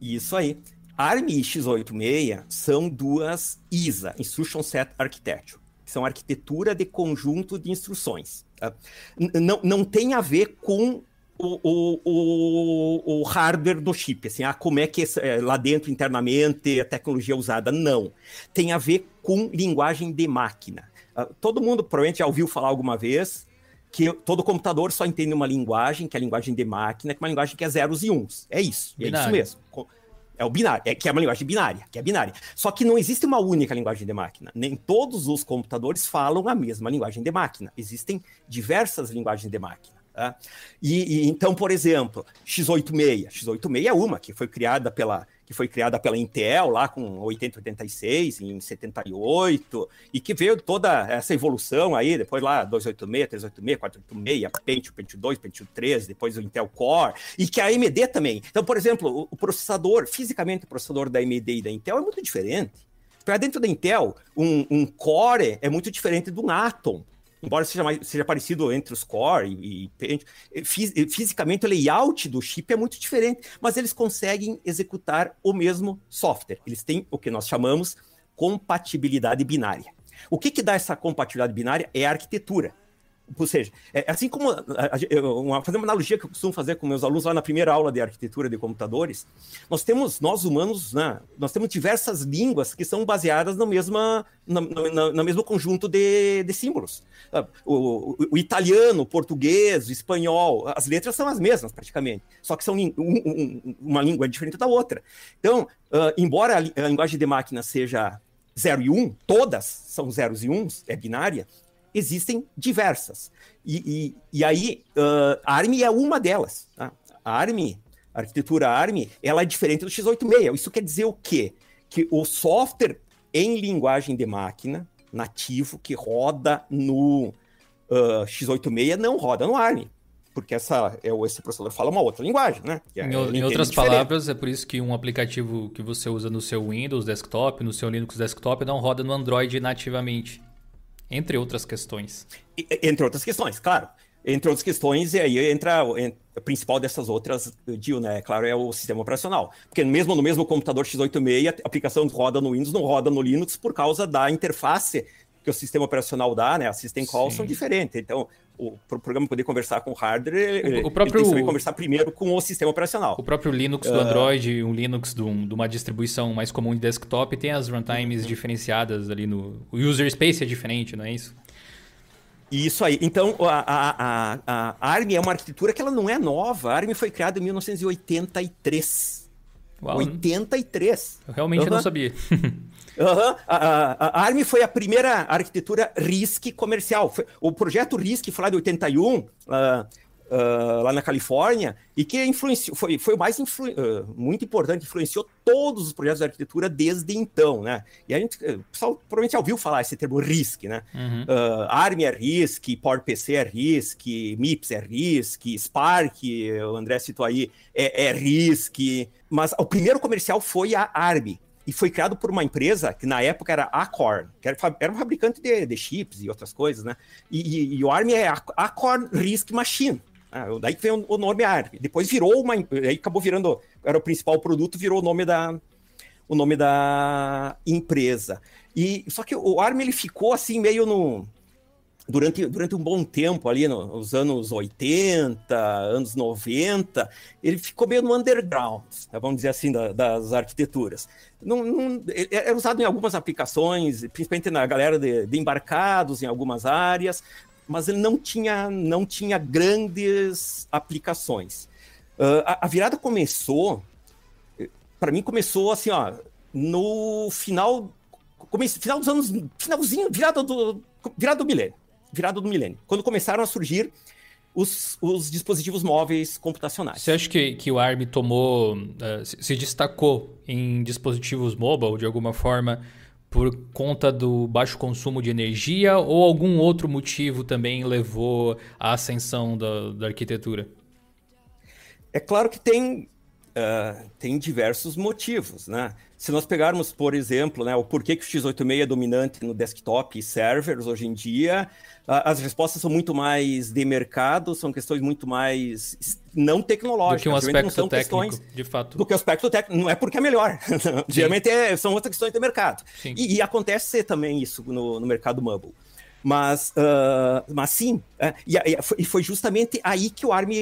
Isso aí. ARM e x86 são duas ISA, Instruction Set Architecture, que são arquitetura de conjunto de instruções. Ah, não, não tem a ver com o, o, o, o, hardware do chip, assim, ah, como é que é, lá dentro internamente a tecnologia é usada. Não. Tem a ver com linguagem de máquina. Uh, todo mundo provavelmente já ouviu falar alguma vez que todo computador só entende uma linguagem, que é a linguagem de máquina, que é uma linguagem que é zeros e uns. É isso. É isso mesmo. É o binário, é, que é uma linguagem binária, que é binária. Só que não existe uma única linguagem de máquina. Nem todos os computadores falam a mesma linguagem de máquina. Existem diversas linguagens de máquina. Tá? E, e, então, por exemplo, x86. x86 é uma que foi criada pela que foi criada pela Intel lá com 8086 em 78 e que veio toda essa evolução aí depois lá 286, 386, 486, Pentium, Pentium 2, Pentium 3, depois o Intel Core e que a AMD também. Então, por exemplo, o processador, fisicamente o processador da AMD e da Intel é muito diferente. Para dentro da Intel, um, um Core é muito diferente de um Atom embora seja, mais, seja parecido entre os core e, e fisicamente o layout do chip é muito diferente, mas eles conseguem executar o mesmo software. Eles têm o que nós chamamos compatibilidade binária. O que, que dá essa compatibilidade binária é a arquitetura. Ou seja, é, assim como uma, fazer uma analogia que eu costumo fazer com meus alunos lá na primeira aula de arquitetura de computadores, nós temos, nós humanos, né, nós temos diversas línguas que são baseadas no, mesma, na, mesmo conjunto de, de símbolos. Ah, o, o, o, italiano, o português, o espanhol, as letras são as mesmas praticamente, só que são um, um, uma língua diferente da outra. Então, uh, embora a, a linguagem de máquina seja 0 e 1, um, todas são zeros e uns, é binária, existem diversas. E, e, e aí, uh, a ARM é uma delas. Tá? A ARM, a arquitetura ARM, ela é diferente do x86. Isso quer dizer o quê? Que o software em linguagem de máquina, nativo, que roda no uh, x86, não roda no ARM. Porque essa, é esse processador fala uma outra linguagem, né? É, em, em outras palavras, é por isso que um aplicativo que você usa no seu Windows desktop, no seu Linux desktop, não roda no Android nativamente. Entre outras questões. Entre outras questões, claro. Entre outras questões, e aí entra a principal dessas outras, Dil, né? Claro, é o sistema operacional. Porque mesmo no mesmo computador x86, a aplicação roda no Windows, não roda no Linux por causa da interface que o sistema operacional dá, né? A system calls são diferentes. Então, o programa poder conversar com o hardware, o, o próprio, ele tem que conversar primeiro com o sistema operacional. O próprio Linux do uh, Android, um Linux de, um, de, uma distribuição mais comum de desktop, tem as runtimes uhum. diferenciadas ali no... O user space é diferente, não é isso? Isso aí. Então, a, a, a, a ARM é uma arquitetura que ela não é nova. A ARM foi criada em 1983. Uau, 83. Eu realmente uhum. não sabia. Uhum. A, a, a, ARM foi a primeira arquitetura RISC comercial. O projeto RISC foi lá de 81, uh, uh, lá na Califórnia, e que influenciou, foi, foi o mais influ, uh, muito importante, influenciou todos os projetos de arquitetura desde então, né? E a gente, eh, o pessoal provavelmente já ouviu falar esse termo RISC, né? Uhum. ARM é RISC, PowerPC é RISC, MIPS é RISC, Spark, o André citou aí, é, é RISC, mas o primeiro comercial foi a ARM, e foi criado por uma empresa que na época era Acorn, que era, era um fabricante de, de, chips e outras coisas, né? E, e, e o ARM é Acorn Risk Machine. Ah, daí que veio o nome ARM. Depois virou uma. Aí acabou virando. Era o principal produto, virou o nome da, o nome da empresa. E só que o ARM ele ficou assim meio no durante, durante um bom tempo ali nos anos 80, anos 90, ele ficou meio no underground, né, vamos dizer assim, da, das arquiteturas. Não, não, era usado em algumas aplicações, principalmente na galera de, de, embarcados, em algumas áreas, mas ele não tinha, não tinha grandes aplicações. Uh, a, a virada começou, para mim começou assim, ó, no final, comece, final dos anos, finalzinho, virada do, virada do milênio virada do milênio, quando começaram a surgir os, os, dispositivos móveis computacionais. Você acha que, que o ARM tomou, uh, se destacou em dispositivos mobile de alguma forma por conta do baixo consumo de energia ou algum outro motivo também levou à ascensão da, da arquitetura? É claro que tem, uh, tem diversos motivos, né? Se nós pegarmos, por exemplo, né, o porquê que o x86 é dominante no desktop e servers hoje em dia, as respostas são muito mais de mercado, são questões muito mais não tecnológicas. Do que um aspecto técnico, de fato. Do que o aspecto técnico. Não é porque é melhor. Geralmente é, são outras questões de mercado. E, e, acontece também isso no, no mercado mobile. Mas, uh, mas sim, é, e, e, foi justamente aí que o ARM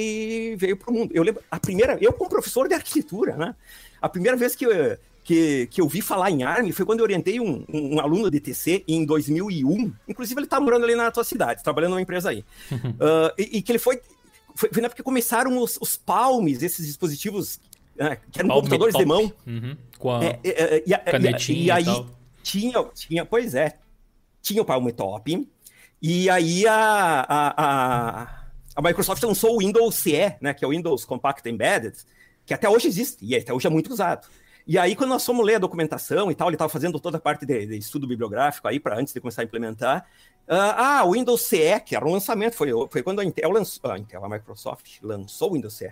veio para o mundo. Eu lembro, a primeira, eu como professor de arquitetura, né? A primeira vez que eu, que, que eu vi falar em ARM foi quando eu orientei um, um, um aluno de TC em 2001. Inclusive, ele está morando ali na tua cidade, trabalhando numa empresa aí. uh, e, e, que ele foi. Foi, foi na época que começaram os, os palmes, esses dispositivos uh, que eram Palme computadores top. de mão. Uhum. Com a é, é, é, e, canetinha e, e, aí tal. tinha, tinha, pois é, tinha o Palme Top. E aí a, a, a, a Microsoft lançou o Windows CE, né, que é o Windows Compact Embedded, que até hoje existe e até hoje é muito usado. E aí, quando nós fomos ler a documentação e tal, ele estava fazendo toda a parte de, de estudo bibliográfico aí, para antes de começar a implementar. Uh, ah, o Windows CE, que era um lançamento, foi, foi quando a Intel lançou, a Intel, a Microsoft lançou o Windows CE.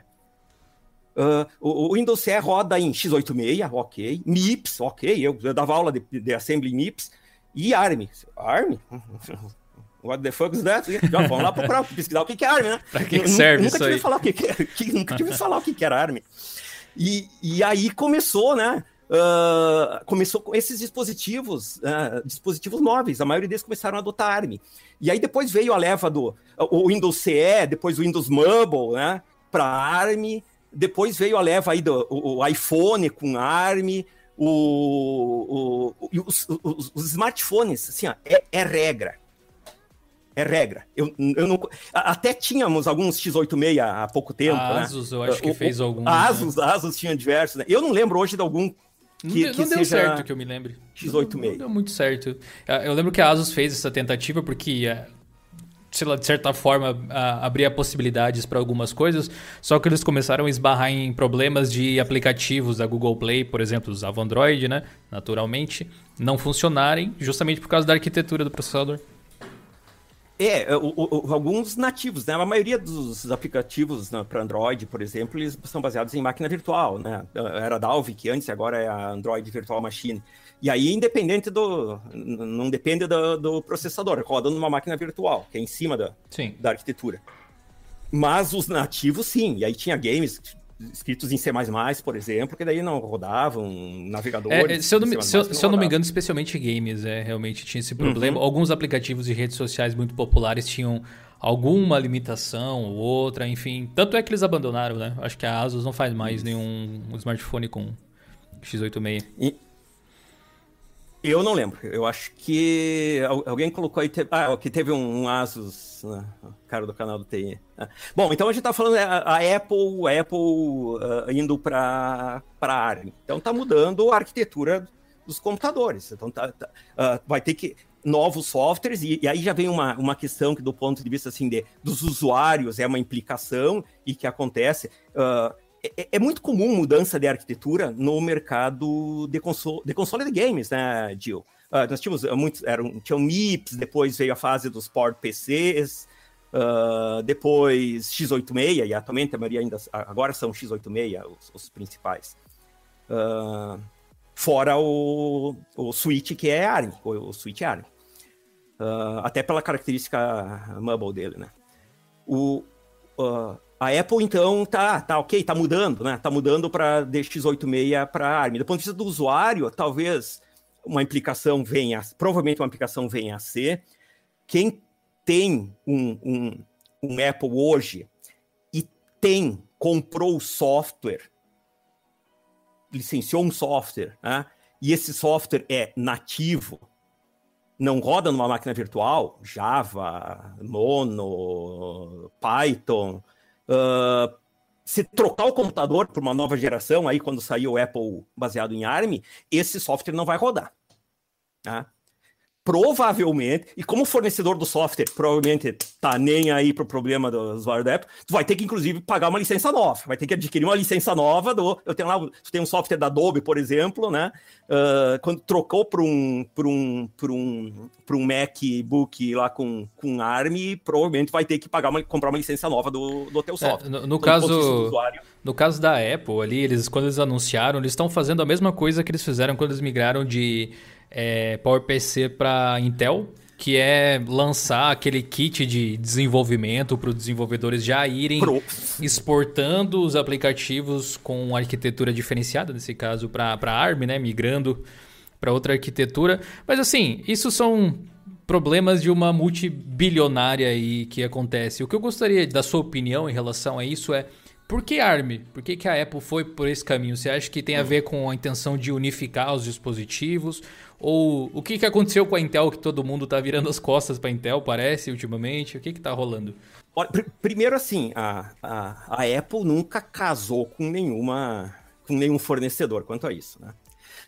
Uh, o, o, Windows CE roda em x86, ok. MIPS, ok. Eu, eu dava aula de, de assembly em MIPS. E ARM. ARM? What the fuck is that? Já vamos lá procurar, pesquisar o que é ARM, né? Pra que, que serve nunca isso tive aí? Falar o que, que, nunca tive falar o que era ARM. E, e aí começou, né? Uh, começou com esses dispositivos, uh, dispositivos móveis, a maioria deles começaram a adotar ARM. E aí depois veio a leva do o Windows CE, depois o Windows Mobile, né, para ARM, depois veio a leva aí do o, o iPhone com ARM, o, o, os, os, os, smartphones, assim, ó, é, é regra é regra. Eu, eu não, até tínhamos alguns X86 há pouco tempo. A né? Asus, né? eu acho que o, fez alguns. A Asus, né? a Asus tinha diversos. Né? Eu não lembro hoje de algum que, não, deu, que não deu certo que eu me lembre. X86. Não, não, deu muito certo. Eu lembro que a Asus fez essa tentativa porque, sei lá, de certa forma, abria possibilidades para algumas coisas, só que eles começaram a esbarrar em problemas de aplicativos da Google Play, por exemplo, usava Android, né? Naturalmente, não funcionarem justamente por causa da arquitetura do processador. É, o, o, alguns nativos, né? A maioria dos aplicativos né, para Android, por exemplo, eles são baseados em máquina virtual, né? Era a Dalvik que antes, agora é a Android Virtual Machine. E aí, independente do. Não depende do, do processador, roda numa máquina virtual, que é em cima da, sim. da arquitetura. Mas os nativos, sim. E aí tinha games escritos em C++, por exemplo, que daí não rodavam navegadores. É, se, eu não, se, eu, se eu não me engano, especialmente games, é, realmente tinha esse problema. Uhum. Alguns aplicativos de redes sociais muito populares tinham alguma limitação ou outra, enfim. Tanto é que eles abandonaram, né? Acho que a Asus não faz mais Isso. nenhum smartphone com x86. E, eu não lembro. Eu acho que alguém colocou aí. Ah, que teve um, Asus, né? cara do canal do TI. Ah. Bom, então a gente está falando é, a, Apple, a Apple uh, indo para a área. Então está mudando a arquitetura dos computadores. Então tá, tá uh, vai ter que novos softwares e, e, aí já vem uma, uma questão que do ponto de vista assim de, dos usuários é uma implicação e que acontece. Uh, é, é, muito comum mudança de arquitetura no mercado de console de, console de games, né, Jill? Uh, nós tínhamos uh, muitos, eram, tinham MIPS, depois veio a fase dos port PCs, uh, depois x86, e atualmente a maioria ainda, agora são x86 os, os principais. Uh, fora o, o Switch, que é ARM, o, o Switch ARM. Uh, até pela característica mobile dele, né? O, A Apple, então, tá, tá ok, tá mudando, né? Tá mudando para DX86 para ARM. Do ponto de vista do usuário, talvez uma implicação venha, provavelmente uma implicação venha a ser quem tem um, um, um Apple hoje e tem, comprou o software, licenciou um software, né? E esse software é nativo, não roda numa máquina virtual, Java, Mono, Python. Uh, se trocar o computador por uma nova geração, aí quando sair o Apple baseado em ARM, esse software não vai rodar. Tá? Provavelmente, e como fornecedor do software provavelmente tá nem aí pro problema do usuário da Apple, tu vai ter que, inclusive, pagar uma licença nova, vai ter que adquirir uma licença nova do. Eu tenho lá, tu tem um software da Adobe, por exemplo, né? Uh, quando trocou para um, por um, por um, por um MacBook lá com, com ARM, provavelmente vai ter que pagar uma, comprar uma licença nova do, do teu é, software. É, no, no caso. No caso da Apple, ali, eles, quando eles anunciaram, eles estão fazendo a mesma coisa que eles fizeram quando eles migraram de é, PowerPC para Intel, que é lançar aquele kit de desenvolvimento para os desenvolvedores já irem Pro. exportando os aplicativos com arquitetura diferenciada, nesse caso para ARM, né? migrando para outra arquitetura. Mas assim, isso são problemas de uma multibilionária aí que acontece. O que eu gostaria da sua opinião em relação a isso é por que ARM? Por que, que a Apple foi por esse caminho? Você acha que tem a ver com a intenção de unificar os dispositivos? Ou o que, que aconteceu com a Intel que todo mundo está virando as costas para a Intel, parece, ultimamente? O que está rolando? Olha, pr primeiro assim, a, a, a, Apple nunca casou com nenhuma com nenhum fornecedor quanto a isso, né?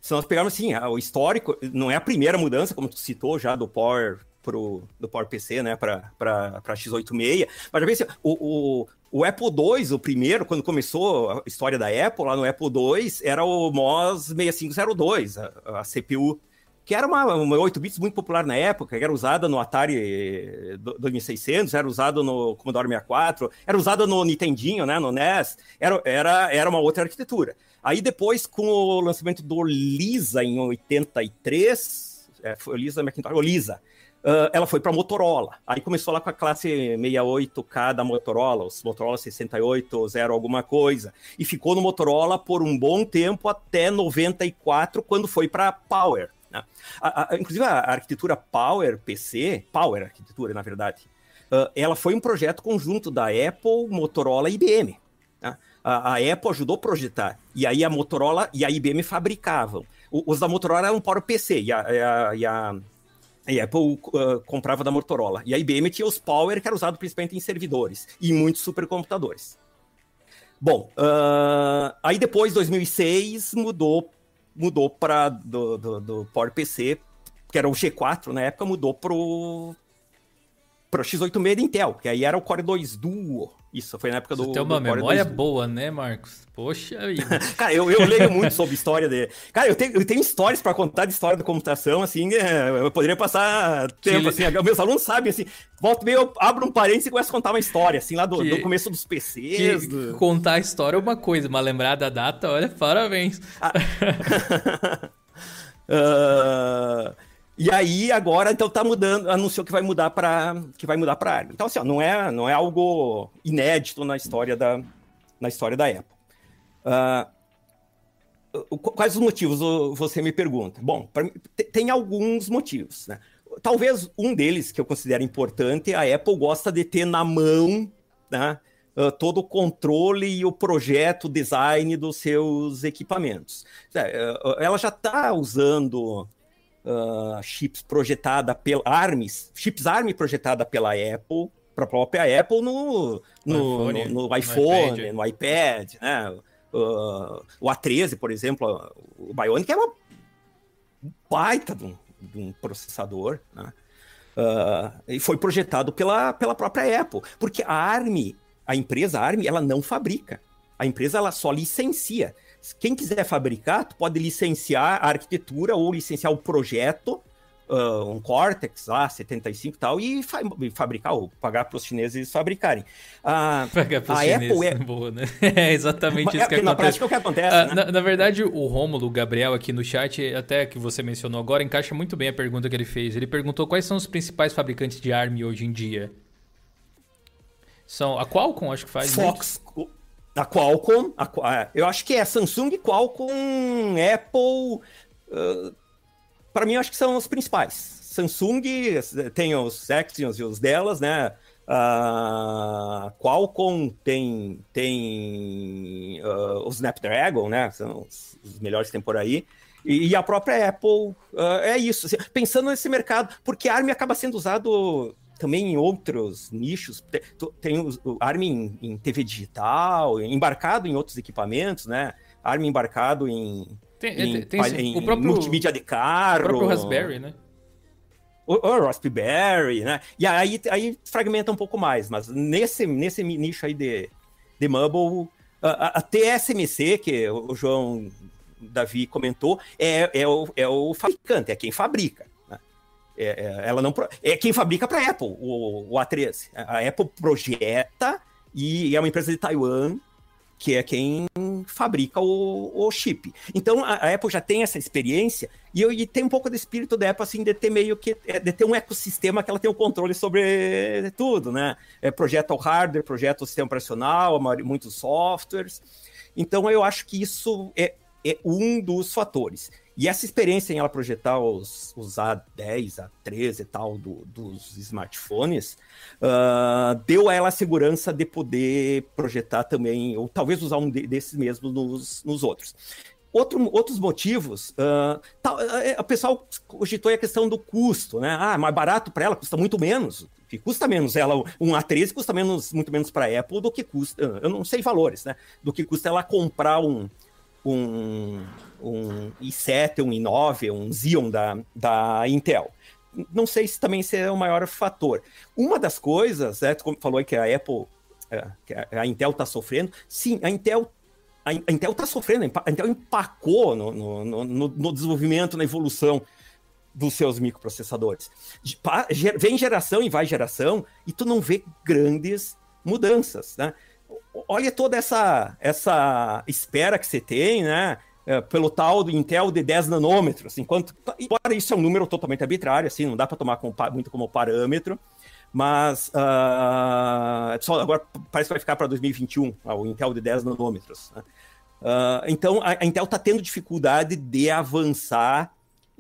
Se nós pegarmos assim, o histórico, não é a primeira mudança, como tu citou já, do Power pro, do PowerPC, né, para x86, mas já assim, o, o, o Apple II, o primeiro, quando começou a história da Apple, lá no Apple II, era o MOS 6502, a, a CPU, que era uma, uma 8 bits muito popular na época, que era usada no Atari 2600, era usada no Commodore 64, era usada no Nintendinho, né, no NES, era, era, era uma outra arquitetura. Aí depois, com o lançamento do Lisa em 83, é, foi o Lisa Macintosh, o Lisa, Uh, ela foi para Motorola. Aí começou lá com a classe 68K da Motorola, os Motorola 68, alguma coisa. E ficou no Motorola por um bom tempo, até 94, quando foi para Power. Né? A, a, inclusive, a arquitetura Power PC, Power Arquitetura, na verdade, uh, ela foi um projeto conjunto da Apple, Motorola e IBM. Né? A, a, Apple ajudou a projetar, e aí a Motorola e a IBM fabricavam. Os da Motorola eram para o PC, e a, e a e a Apple uh, comprava da Motorola. E a IBM tinha os Power, que era usado principalmente em servidores e muitos supercomputadores. Bom, uh, aí depois, 2006, mudou mudou para do, do, do PowerPC, que era o G4 na época, mudou pro, pro X86 da Intel, que aí era o Core 2 Duo. Isso, foi na época do. Você tem uma memória boa, né, Marcos? Poxa vida. cara, eu, eu leio muito sobre história de. Cara, eu tenho, eu tenho histórias para contar de história da computação, assim, é, eu poderia passar tempo, que... assim. Meus alunos sabem, assim, volta meio, eu abro um parênteses e começo a contar uma história, assim, lá do, que... do começo dos PCs. Do... Contar a história é uma coisa, mas lembrar da data, olha, parabéns. Ah. uh... E aí agora então tá mudando, anunciou que vai mudar para que vai mudar para ARM. Então assim, ó, não é não é algo inédito na história da na história da Apple. Uh, quais os motivos você me pergunta? Bom, pra, tem alguns motivos, né? Talvez um deles que eu considero importante, a Apple gosta de ter na mão, né, uh, todo o controle e o projeto, design dos seus equipamentos. É, ela já está usando uh, chips projetada pela ARMS, chips ARM projetada pela Apple, para a própria Apple no, no, iPhone, no, no, iPhone, no iPad, no iPad né? Uh, o A13, por exemplo, o Bionic é uma baita de um, de um processador, né? Uh, e foi projetado pela, pela própria Apple, porque a ARM, a empresa ARM, ela não fabrica. A empresa ela só licencia. Quem quiser fabricar, pode licenciar a arquitetura ou licenciar o projeto, uh, um Cortex lá, 75 e tal, e fa fabricar, ou pagar para os chineses fabricarem. Uh, pagar para os chineses, Apple é... Boa, né? é exatamente isso é, que acontece. Na prática, é o que acontece, uh, né? na, na, verdade, o Rômulo Gabriel aqui no chat, até que você mencionou agora, encaixa muito bem a pergunta que ele fez. Ele perguntou quais são os principais fabricantes de ARM hoje em dia. São a Qualcomm, acho que faz. Fox, a Qualcomm, a, eu acho que é Samsung, Qualcomm, Apple. Uh, para mim, eu acho que são os principais. Samsung tem os Exynos e os delas, né? Uh, Qualcomm tem, tem uh, o Snapdragon, né? São os, os melhores que tem por aí. E, e a própria Apple uh, é isso. Assim, pensando nesse mercado, porque a ARM acaba sendo usado também em outros nichos. Tem o, ARM em, em, TV digital, embarcado em outros equipamentos, né? ARM embarcado em, tem, em, tem, em o próprio, multimídia de carro. O próprio Raspberry, né? O, o Raspberry, né? E aí, aí fragmenta um pouco mais, mas nesse, nesse nicho aí de, de mobile, a, a TSMC, que o João Davi comentou, é, é, o, é o fabricante, é quem fabrica. É, é, ela não é quem fabrica para Apple, o, o A13. A Apple projeta e é uma empresa de Taiwan que é quem fabrica o, o chip. Então a, a, Apple já tem essa experiência e, eu, e tem um pouco do espírito da Apple assim de ter meio que é, de ter um ecossistema que ela tem o controle sobre tudo, né? É, projeta o hardware, projeta o sistema operacional, muitos softwares. Então eu acho que isso é, é um dos fatores. E essa experiência em ela projetar os, os A10, A13 e tal do, dos smartphones uh, deu a ela a segurança de poder projetar também, ou talvez usar um de, desses mesmos nos, nos outros. Outro, outros motivos, uh, pessoal cogitou a questão do custo, né? Ah, mais barato para ela, custa muito menos. Que custa menos ela, um A13 custa menos, muito menos para a Apple do que custa, eu não sei valores, né? Do que custa ela comprar um, um, um i7, um i9, um Xeon da, da Intel. Não sei se também esse é o maior fator. Uma das coisas, né, como falou que a Apple, é, que a Intel está sofrendo, sim, a Intel a Intel está sofrendo, a Intel empacou no, no, no, no, desenvolvimento, na evolução dos seus microprocessadores. Vem geração e vai geração, e tu não vê grandes mudanças, né? Olha toda essa, essa espera que você tem, né? É, pelo tal do Intel de 10 nanômetros, enquanto, embora isso é um número totalmente arbitrário, assim, não dá para tomar muito como parâmetro, mas uh, agora parece que vai ficar para 2021, o Intel de 10 nanômetros. Né? Uh, então a, a Intel está tendo dificuldade de avançar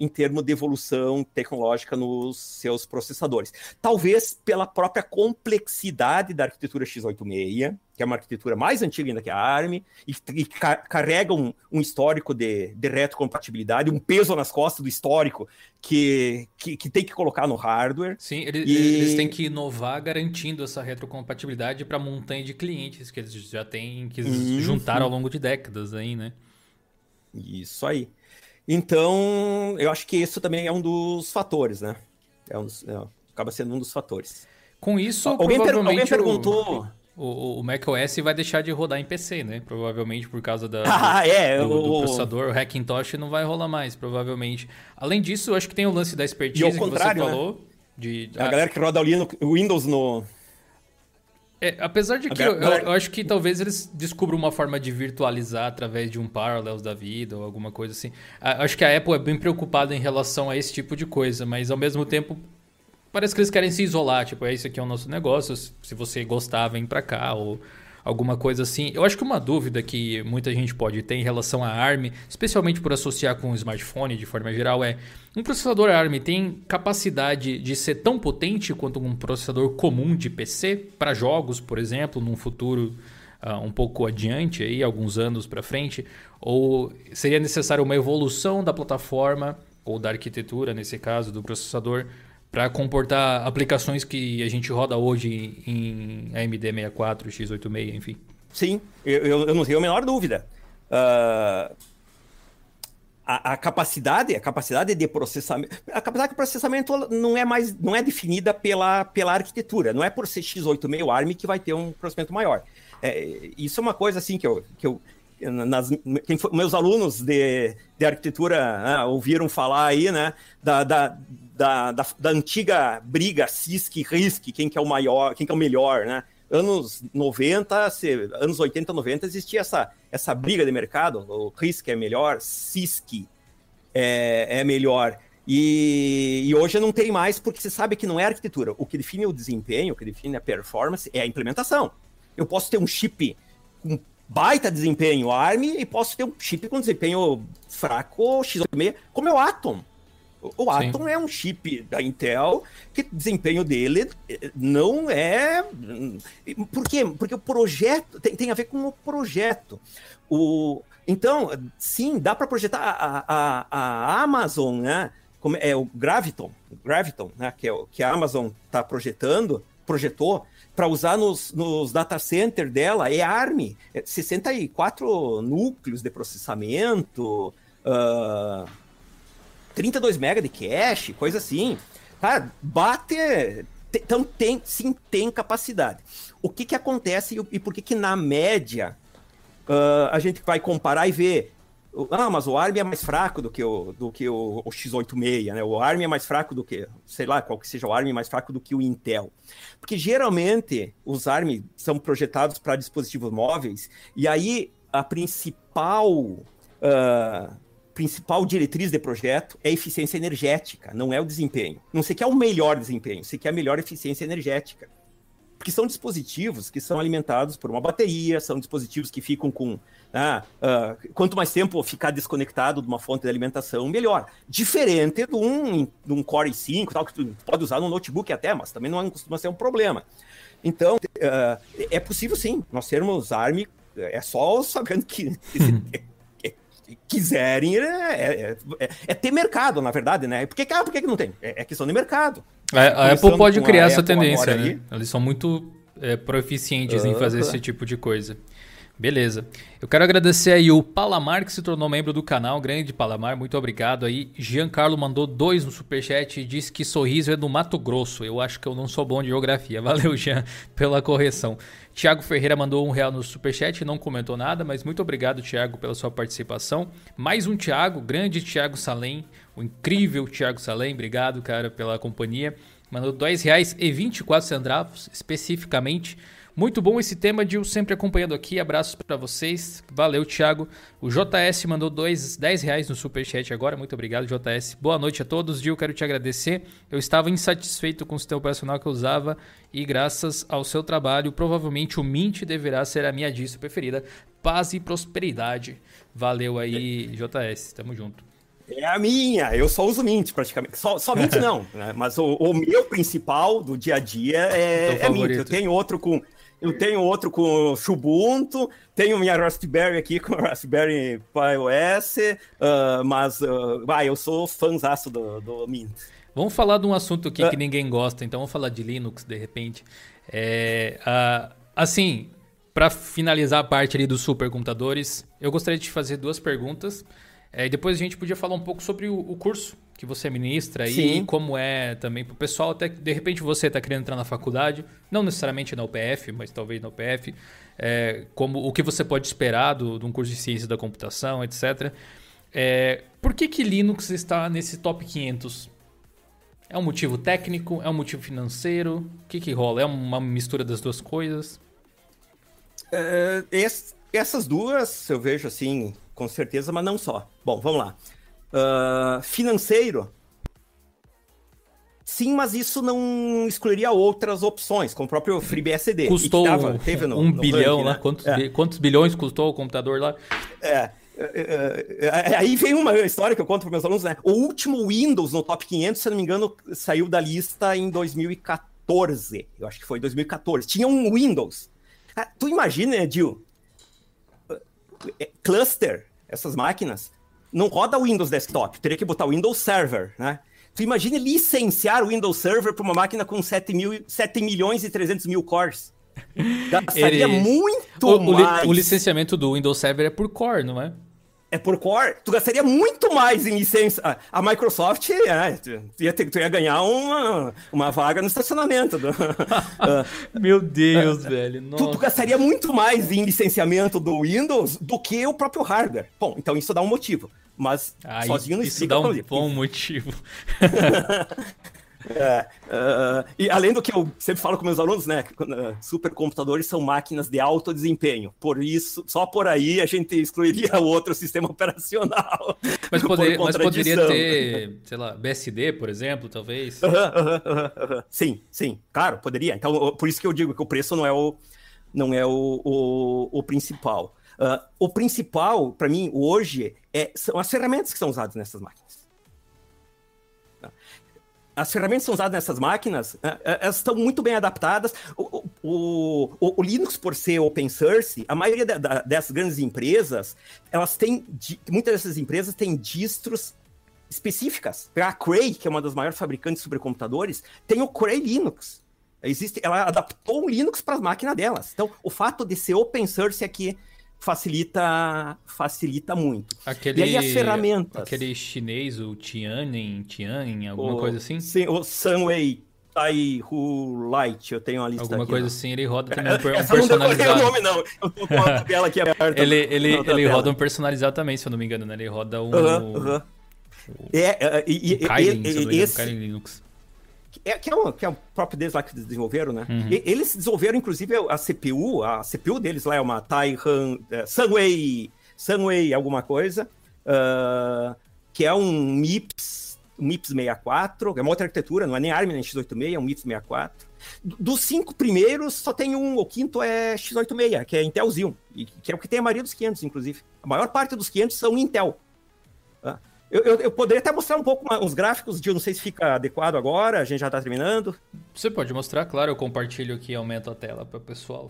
em termos de evolução tecnológica nos seus processadores. Talvez pela própria complexidade da arquitetura x86, que é uma arquitetura mais antiga ainda que a ARM, e, e ca carrega um, um, histórico de, de retrocompatibilidade, um peso nas costas do histórico que, que, que tem que colocar no hardware. Sim, eles, e... eles têm que inovar garantindo essa retrocompatibilidade para a montanha de clientes que eles já têm, que eles uhum. juntaram ao longo de décadas aí, né? Isso aí. Então, eu acho que isso também é um dos fatores, né? É um dos, é, acaba sendo um dos fatores. Com isso, alguém, provavelmente alguém perguntou. O, o, macOS vai deixar de rodar em PC, né? Provavelmente por causa da, ah, é, do, o... do, processador. O Hackintosh não vai rolar mais, provavelmente. Além disso, eu acho que tem o lance da expertise que você né? falou. Né? De, a, a galera que roda o Windows no, é, apesar de que eu, eu, acho que talvez eles descubram uma forma de virtualizar através de um Parallels da vida ou alguma coisa assim. Acho que a Apple é bem preocupada em relação a esse tipo de coisa, mas ao mesmo tempo parece que eles querem se isolar. Tipo, é isso aqui é o nosso negócio. Se você gostar, vem pra cá. Ou alguma coisa assim. Eu acho que uma dúvida que muita gente pode ter em relação à ARM, especialmente por associar com o smartphone de forma geral, é um processador ARM tem capacidade de ser tão potente quanto um processador comum de PC para jogos, por exemplo, num futuro uh, um pouco adiante, aí, alguns anos para frente, ou seria necessário uma evolução da plataforma ou da arquitetura, nesse caso, do processador para comportar aplicações que a gente roda hoje em AMD64, x86, enfim. Sim, eu, eu não tenho a menor dúvida. Uh, a, a, capacidade, a capacidade de processamento, a capacidade de processamento não é mais, não é definida pela, pela arquitetura, não é por ser x86 ARM que vai ter um processamento maior. É, isso é uma coisa assim que eu, que eu nas, quem foi, meus alunos de, de arquitetura né, ouviram falar aí, né, da, da, da, da, antiga briga CISC e RISC, quem que é o maior, quem que é o melhor, né? Anos 90, se, anos 80, 90, existia essa, essa briga de mercado, o RISC é melhor, CISC é, é melhor. E, e, hoje não tem mais, porque você sabe que não é arquitetura. O que define o desempenho, o que define a performance é a implementação. Eu posso ter um chip com baita desempenho ARM e posso ter um chip com desempenho fraco x86, como é o Atom. O Atom é um chip da Intel que o desempenho dele não é. Por quê? Porque o projeto tem, tem a ver com o projeto. O, então, sim, dá para projetar a, a, a Amazon, né? Como é o Graviton, Graviton, né? Que, é o, que a Amazon está projetando, projetou para usar nos, nos data center dela é ARM, é 64 núcleos de processamento. Uh, 32 MB de cache, coisa assim. Tá, bate. Então tem, sim, tem capacidade. O que que acontece e, e por que que na média uh, a gente vai comparar e ver ah, mas o ARM é mais fraco do que o, do que o, o, x86, né? O ARM é mais fraco do que, sei lá, qual que seja o ARM mais fraco do que o Intel. Porque geralmente os ARM são projetados para dispositivos móveis e aí a principal uh, principal diretriz de projeto é eficiência energética, não é o desempenho. Não sei que é o melhor desempenho, sei que é a melhor eficiência energética. Porque são dispositivos que são alimentados por uma bateria, são dispositivos que ficam com. Ah, uh, quanto mais tempo ficar desconectado de uma fonte de alimentação, melhor. Diferente de um, de um Core i5, tal, que tu pode usar no notebook até, mas também não costuma ser um problema. Então, uh, é possível sim, nós termos ARM, é só sabendo que quiserem, é, é, é, é, ter mercado, na verdade, né? Por que, ah, por que não tem? É, é questão de mercado. É, a Apple pode criar essa Apple tendência, né? Eles são muito é, proficientes uh em fazer esse tipo de coisa. Beleza. Eu quero agradecer aí o Palamar, que se tornou membro do canal. Grande Palamar, muito obrigado aí. Giancarlo mandou dois no superchat e disse que sorriso é do Mato Grosso. Eu acho que eu não sou bom de geografia. Valeu, Jean, pela correção. Tiago Ferreira mandou um real no superchat, não comentou nada, mas muito obrigado, Tiago, pela sua participação. Mais um Tiago, grande Tiago Salem, o incrível Tiago Salem. Obrigado, cara, pela companhia. Mandou dois reais e 24 centavos, especificamente. Muito bom esse tema, Dil, sempre acompanhando aqui. Abraços para vocês. Valeu, Thiago. O JS mandou dois, 10 reais no superchat agora. Muito obrigado, JS. Boa noite a todos. Dil, quero te agradecer. Eu estava insatisfeito com o sistema operacional que eu usava e graças ao seu trabalho, provavelmente o Mint deverá ser a minha distro preferida. Paz e prosperidade. Valeu aí, JS. Tamo junto. É a minha, eu só uso Mint praticamente. Só, só Mint não, né? mas o, o, meu principal do dia a dia é, é Mint. Eu tenho outro com eu tenho outro com Ubuntu, tenho minha Raspberry aqui com Raspberry Pi OS, uh, mas uh, vai, eu sou fãzaço do, do Mint. Vamos falar de um assunto aqui uh, que ninguém gosta, então vamos falar de Linux de repente. É, assim, para finalizar a parte ali dos supercomputadores, eu gostaria de te fazer duas perguntas. É, e depois a gente podia falar um pouco sobre o, o curso que você ministra aí, e como é também para o pessoal, até de repente você está querendo entrar na faculdade, não necessariamente na UPF, mas talvez na UPF, é, como o que você pode esperar do, de um curso de ciência da computação, etc. É, por que, que Linux está nesse top 500? É um motivo técnico? É um motivo financeiro? O que, que rola? É uma mistura das duas coisas? É, essas duas eu vejo assim, com certeza, mas não só. Bom, vamos lá. Uh, financeiro, sim, mas isso não excluiria outras opções, como o próprio FreeBSD. Custou tava, no, um bilhão ranking. Né? Quantos, é. quantos bilhões custou o computador lá? É. É, é, é, aí vem uma história que eu conto para meus alunos, né? O último Windows no top 500, se não me engano, saiu da lista em 2014. Eu acho que foi 2014. Tinha um Windows. Ah, tu imagina, Edil? Cluster, essas máquinas, não roda o Windows Desktop, teria que botar o Windows Server, né? Tu imagina licenciar o Windows Server para uma máquina com 7, mil, 7 milhões e 300 mil cores. Gastaria Ele... muito o, mais. O licenciamento do Windows Server é por core, não é? é por core, tu gastaria muito mais em licença. A Microsoft é, tu, ia ter, tu ia ganhar uma, uma vaga no estacionamento. Do, uh, Meu Deus, uh, velho. Tu, tu, gastaria muito mais em licenciamento do Windows do que o próprio hardware. Bom, então isso dá um motivo. Mas ah, sozinho não isso dá um bom motivo. É, uh, e além do que eu sempre falo com meus alunos, né? Uh, supercomputadores são máquinas de alto desempenho. Por isso, só por aí a gente excluiria outro sistema operacional. Mas, poderia, mas poderia ter, sei lá, BSD, por exemplo, talvez. sim, sim, claro, poderia. Então, por isso que eu digo que o preço não é o, não é o, o, o principal. Uh, o principal, para mim, hoje, é, são as ferramentas que são usadas nessas máquinas as ferramentas que são usadas nessas máquinas, é, é, elas estão muito bem adaptadas. O, o, o, o Linux, por ser open source, a maioria da, da, dessas grandes empresas, elas têm, muitas dessas empresas têm distros específicas. A Cray, que é uma das maiores fabricantes de supercomputadores, tem o Cray Linux. Existe, ela adaptou o Linux para as máquinas delas. Então, o fato de ser open source aqui facilita facilita muito. Aquele, e aí as ferramentas. Aquele chinês, o Tianyin, Tianyin, alguma o, coisa assim? Sim, o Sunway Tai Hu Light, eu tenho uma lista Alguma aqui, coisa assim, ele roda também um, Essa personalizado. Não o nome, não. Eu tô com a tela aqui aberta. ele ele, ele roda um personalizado também, se eu não me engano, né? Ele roda um... Uh -huh, uh -huh. É, é, e, e, Kylin, e, esse... Linux. É, que, é o, que é o próprio deles lá que desenvolveram, né? Uhum. E, eles desenvolveram, inclusive, a CPU, a CPU deles lá é uma Taihan é, Sunway, Sunway alguma coisa, uh, que é um MIPS, um MIPS 64, é uma outra arquitetura, não é nem ARM nem X86, é um MIPS 64. Dos cinco primeiros, só tem um, o quinto é X86, que é Intel Xeon, que é o que tem a maioria dos 500, inclusive. A maior parte dos 500 são Intel. Eu, eu, eu, poderia até mostrar um pouco uns gráficos de, eu não sei se fica adequado agora, a gente já está terminando. Você pode mostrar, claro, eu compartilho aqui e aumento a tela para o pessoal.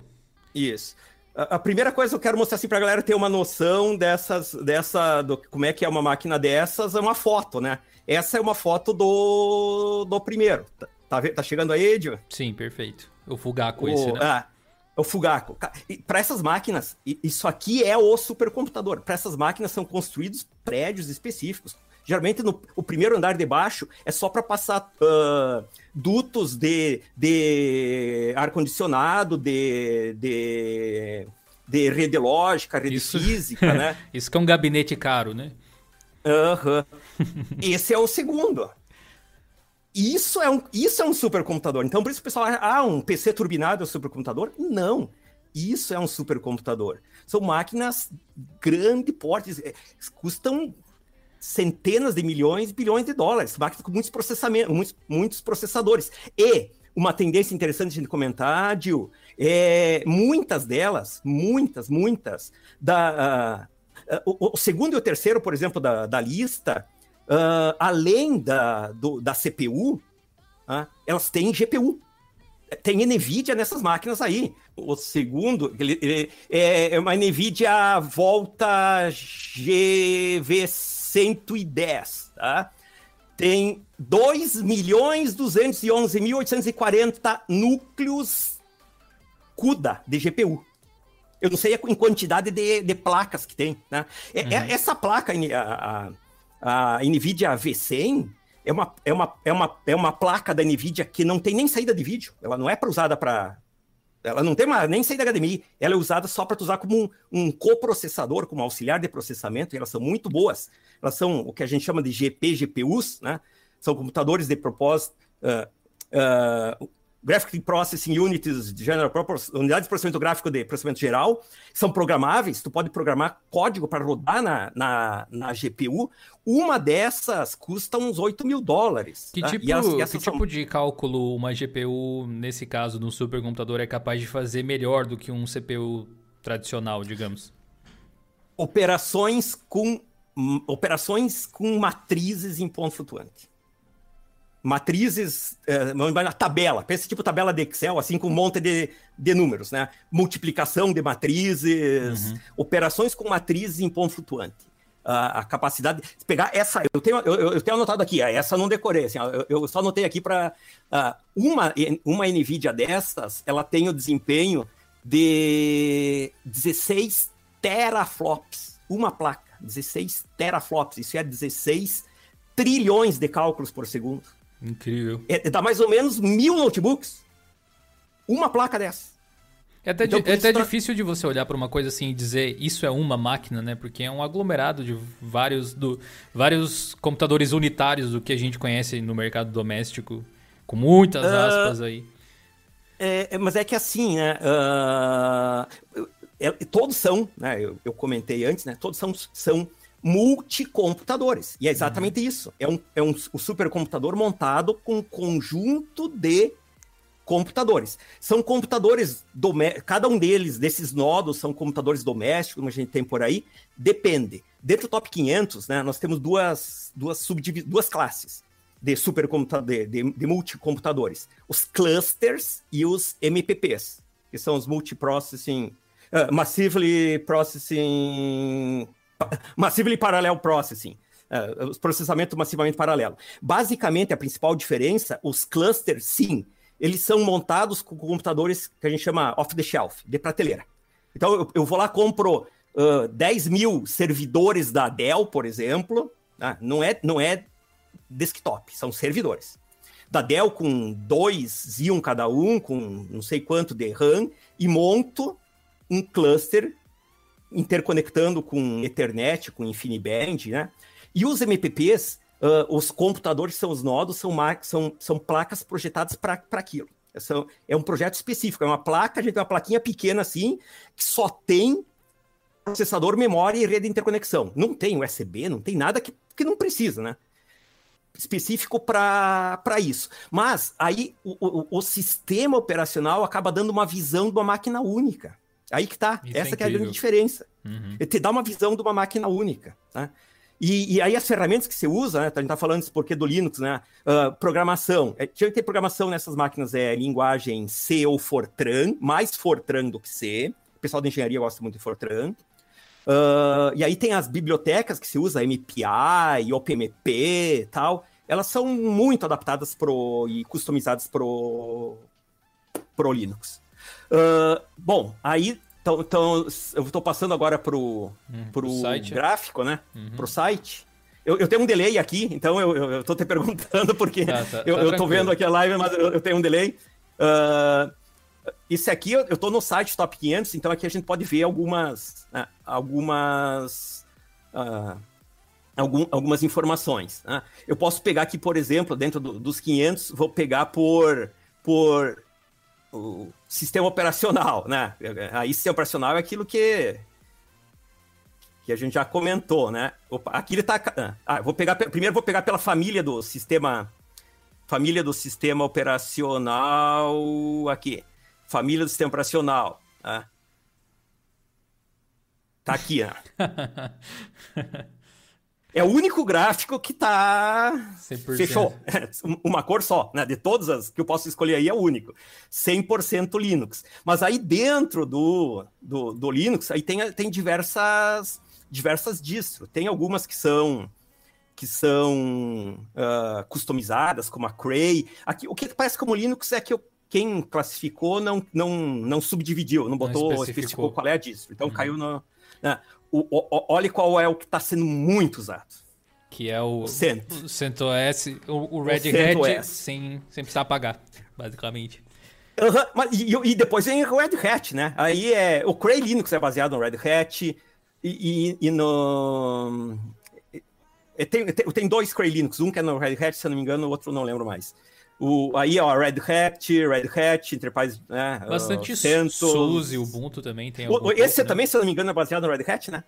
Isso. A, a, primeira coisa que eu quero mostrar assim para a galera ter uma noção dessas, dessa, do, como é que é uma máquina dessas, é uma foto, né? Essa é uma foto do, do primeiro. Tá, tá, tá chegando aí, Edio? Sim, perfeito. O Fugaku o, esse, né? Ah, o Fugaku. Para essas máquinas, isso aqui é o supercomputador. Para essas máquinas são construídos prédios específicos. Geralmente, no, o primeiro andar de baixo é só para passar uh, dutos de, de ar-condicionado, de, de, de rede lógica, rede isso, física, né? Isso que é um gabinete caro, né? Aham. Esse é o segundo. Isso é um, isso é um supercomputador. Então, por isso o pessoal acha, ah, um PC turbinado é um supercomputador? Não. Isso é um supercomputador. São máquinas grande porte, é, custam centenas de milhões, bilhões de dólares, máquinas com muitos processamentos, muitos, muitos processadores. E uma tendência interessante de comentar, é muitas delas, muitas, muitas, da, uh, uh, o, o, segundo e o terceiro, por exemplo, da, da lista, uh, além da, do, da CPU, uh, ah, elas têm GPU. Tem NVIDIA nessas máquinas aí. O segundo ele, ele é, é uma NVIDIA Volta GV110, tá? Tem 2.211.840 núcleos CUDA de GPU. Eu não sei em quantidade de, de placas que tem, né? É, é uhum. Essa placa, a, a a NVIDIA V100 é uma, é, uma, é, uma, é uma placa da NVIDIA que não tem nem saída de vídeo. Ela não é para usada para. Ela não tem uma, nem saída HDMI. Ela é usada só para usar como um, um coprocessador, como auxiliar de processamento, e elas são muito boas. Elas são o que a gente chama de GP, GPUs, né? São computadores de propósito. Uh, uh, Graphic Processing Units General Purpose, unidades de processamento gráfico de processamento geral, são programáveis, tu pode programar código para rodar na, na, na, GPU. Uma dessas custa uns 8 mil dólares. Que, tá? tipo, as, que são... tipo de cálculo uma GPU, nesse caso, no supercomputador, é capaz de fazer melhor do que um CPU tradicional, digamos? Operações com, operações com matrizes em ponto flutuante matrizes, é, na tabela, pensa tipo tabela de Excel, assim, com um monte de, de números, né? Multiplicação de matrizes, uhum. operações com matrizes em ponto flutuante. A, a capacidade de pegar essa, eu tenho, eu, eu tenho anotado aqui, essa não decorei, assim, eu, eu só anotei aqui para uh, uma, uma NVIDIA dessas, ela tem o desempenho de 16 teraflops, uma placa, 16 teraflops, isso é 16 trilhões de cálculos por segundo. Incrível. É, dá mais ou menos mil notebooks. Uma placa dessa. É até, então, é até difícil de você olhar para uma coisa assim e dizer isso é uma máquina, né? Porque é um aglomerado de vários, do, vários computadores unitários do que a gente conhece no mercado doméstico. Com muitas ah, aspas uh, aí. É, mas é que assim, né? Uh, é, todos são, né? Eu, eu, comentei antes, né? Todos são, são multicomputadores. E é exatamente uhum. isso. É um, é um, um supercomputador montado com um conjunto de computadores. São computadores cada um deles, desses nodos, são computadores domésticos, como a gente tem por aí, depende. Dentro do top 500, né, nós temos duas, duas, subdiv... duas classes de supercomputadores, de, de multicomputadores. Os clusters e os MPPs, que são os multiprocessing, uh, massively processing, massively parallel processing, uh, os processamento massivamente paralelo. Basicamente, a principal diferença, os clusters, sim, eles são montados com computadores que a gente chama off the shelf, de prateleira. Então, eu, eu vou lá, compro uh, 10 mil servidores da Dell, por exemplo, né? não, é, não é desktop, são servidores. Da Dell com dois Xeon cada um, com não sei quanto de RAM, e monto um cluster interconectando com Ethernet, com InfiniBand, né? E os MPPs uh, os computadores são os nodos, são, são, são placas projetadas para aquilo. São, é um projeto específico, é uma placa, a gente tem uma plaquinha pequena assim, que só tem processador, memória e rede de interconexão. Não tem USB, não tem nada que, que não precisa, né? Específico para isso. Mas aí o, o, o, sistema operacional acaba dando uma visão de uma máquina única. Aí que tá. Isso é Essa é, é a grande diferença. Uhum. Ele te dá uma visão de uma máquina única. Né? E, e, aí as ferramentas que você usa, né? A gente tá falando isso porque do Linux, né? Uh, programação. É, tinha que ter programação nessas máquinas é linguagem C ou Fortran, mais Fortran do que C. O pessoal da engenharia gosta muito de Fortran. Uh, e aí tem as bibliotecas que se usa, MPI, OPMP e tal. Elas são muito adaptadas pro, e customizadas pro, pro Linux. Uh, bom, aí então, então eu estou passando agora para o uhum, site, gráfico, né? Uhum. Para o site. Eu, eu, tenho um delay aqui, então eu estou te perguntando, porque tá, tá, eu, tá estou vendo aqui a live, mas eu, eu tenho um delay. Uh, esse aqui eu estou no site Top 500, então aqui a gente pode ver algumas, né, algumas, uh, algum, algumas informações. Né? Eu posso pegar aqui, por exemplo, dentro do, dos 500, vou pegar por, por o sistema operacional, né? Aí sistema operacional é aquilo que que a gente já comentou, né? Opa, aqui ele tá, ah, vou pegar primeiro vou pegar pela família do sistema família do sistema operacional aqui. Família do sistema operacional, né? Tá aqui, né? É o único gráfico que tá. 100%. Fechou. Uma cor só, né? De todas as que eu posso escolher aí é o único. 100% Linux. Mas aí dentro do, do, do, Linux, aí tem, tem diversas, diversas distros. Tem algumas que são que são uh, customizadas, como a Cray. Aqui, o que parece como Linux é que eu, quem classificou não, não, não subdividiu, não botou, não especificou. especificou qual é a distro. Então uhum. caiu no. O, o, olhe qual é o que está sendo muito usado. Que é o, o CentOS, o, o Red Hat sem, sem precisar pagar, basicamente. Uhum, mas, e, e, depois vem o Red Hat, né? Aí é. O Cray Linux é baseado no Red Hat. E, e, e no. Tem, tem, tem, dois Cray Linux, um que é no Red Hat, se eu não me engano, o outro não lembro mais. O, aí, ó, Red Hat, Red Hat, Enterprise, né? Bastante uh, CentOS. SUSE, Ubuntu também tem. O, esse né? também, se eu não me engano, é baseado no Red Hat, né?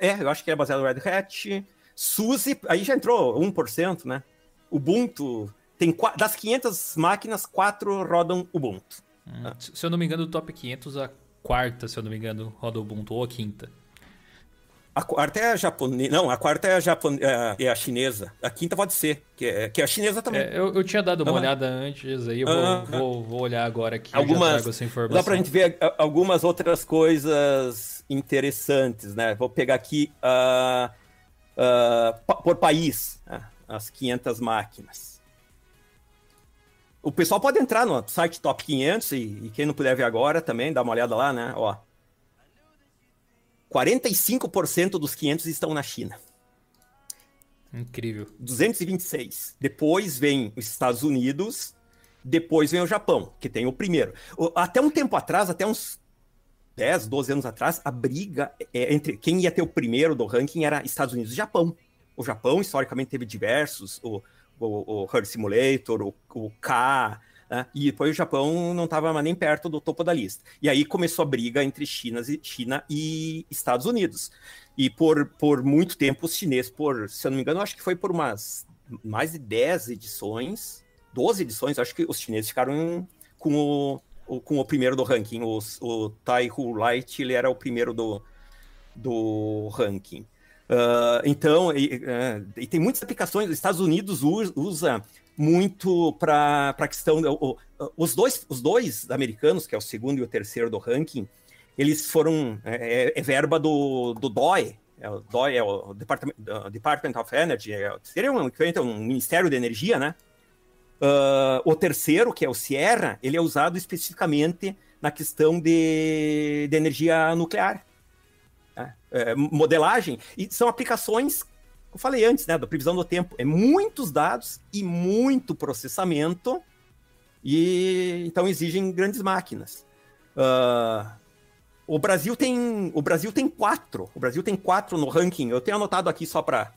É, eu acho que é baseado no Red Hat. SUSE, aí já entrou 1%, né? Ubuntu, tem das 500 máquinas, 4 rodam Ubuntu. Hum, Se eu não me engano, do top 500, a quarta, se eu não me engano, roda Ubuntu, ou a quinta. A quarta é a japonesa. Não, a quarta é a, japon... É, é a chinesa. A quinta pode ser, que é, que é a chinesa também. É, eu, eu tinha dado uma uhum. olhada antes aí, eu vou, uhum. vou, vou, olhar agora aqui. Algumas, essa informação. Dá pra gente ver algumas outras coisas interessantes, né? Vou pegar aqui uh, uh, por país, né? as 500 máquinas. O pessoal pode entrar no site Top 500 e, e quem não puder ver agora também, dá uma olhada lá, né? Ó, 45% dos 500 estão na China. Incrível. 226. Depois vem os Estados Unidos, depois vem o Japão, que tem o primeiro. Até um tempo atrás, até uns 10, 12 anos atrás, a briga é, entre quem ia ter o primeiro do ranking era Estados Unidos e Japão. O Japão, historicamente, teve diversos. O, o, o Herd Simulator, o, o K, né? e depois o Japão não estava nem perto do topo da lista. E aí começou a briga entre China e, China e Estados Unidos. E por, por muito tempo os chineses, por, se eu não me engano, acho que foi por umas mais de 10 edições, 12 edições, acho que os chineses ficaram com o, o com o primeiro do ranking. O, o Light, ele era o primeiro do, do ranking. Uh, então, e, uh, e, tem muitas aplicações. Os Estados Unidos usa, usa muito para a questão. Os, dois, os dois americanos, que é o segundo e o terceiro do ranking, eles foram. É, é, é verba do, do DOE. É, o DOE é o Department, uh, Department of Energy, é, seria um, um Ministério da Energia, né? Uh, o terceiro, que é o Sierra, ele é usado especificamente na questão de, de energia nuclear. Né? É, modelagem, e são aplicações, eu falei antes, né, da previsão do tempo, é muitos dados e muito processamento, e então exigem grandes máquinas. Uh, o Brasil tem o Brasil tem quatro, o Brasil tem quatro no ranking. Eu tenho anotado aqui só para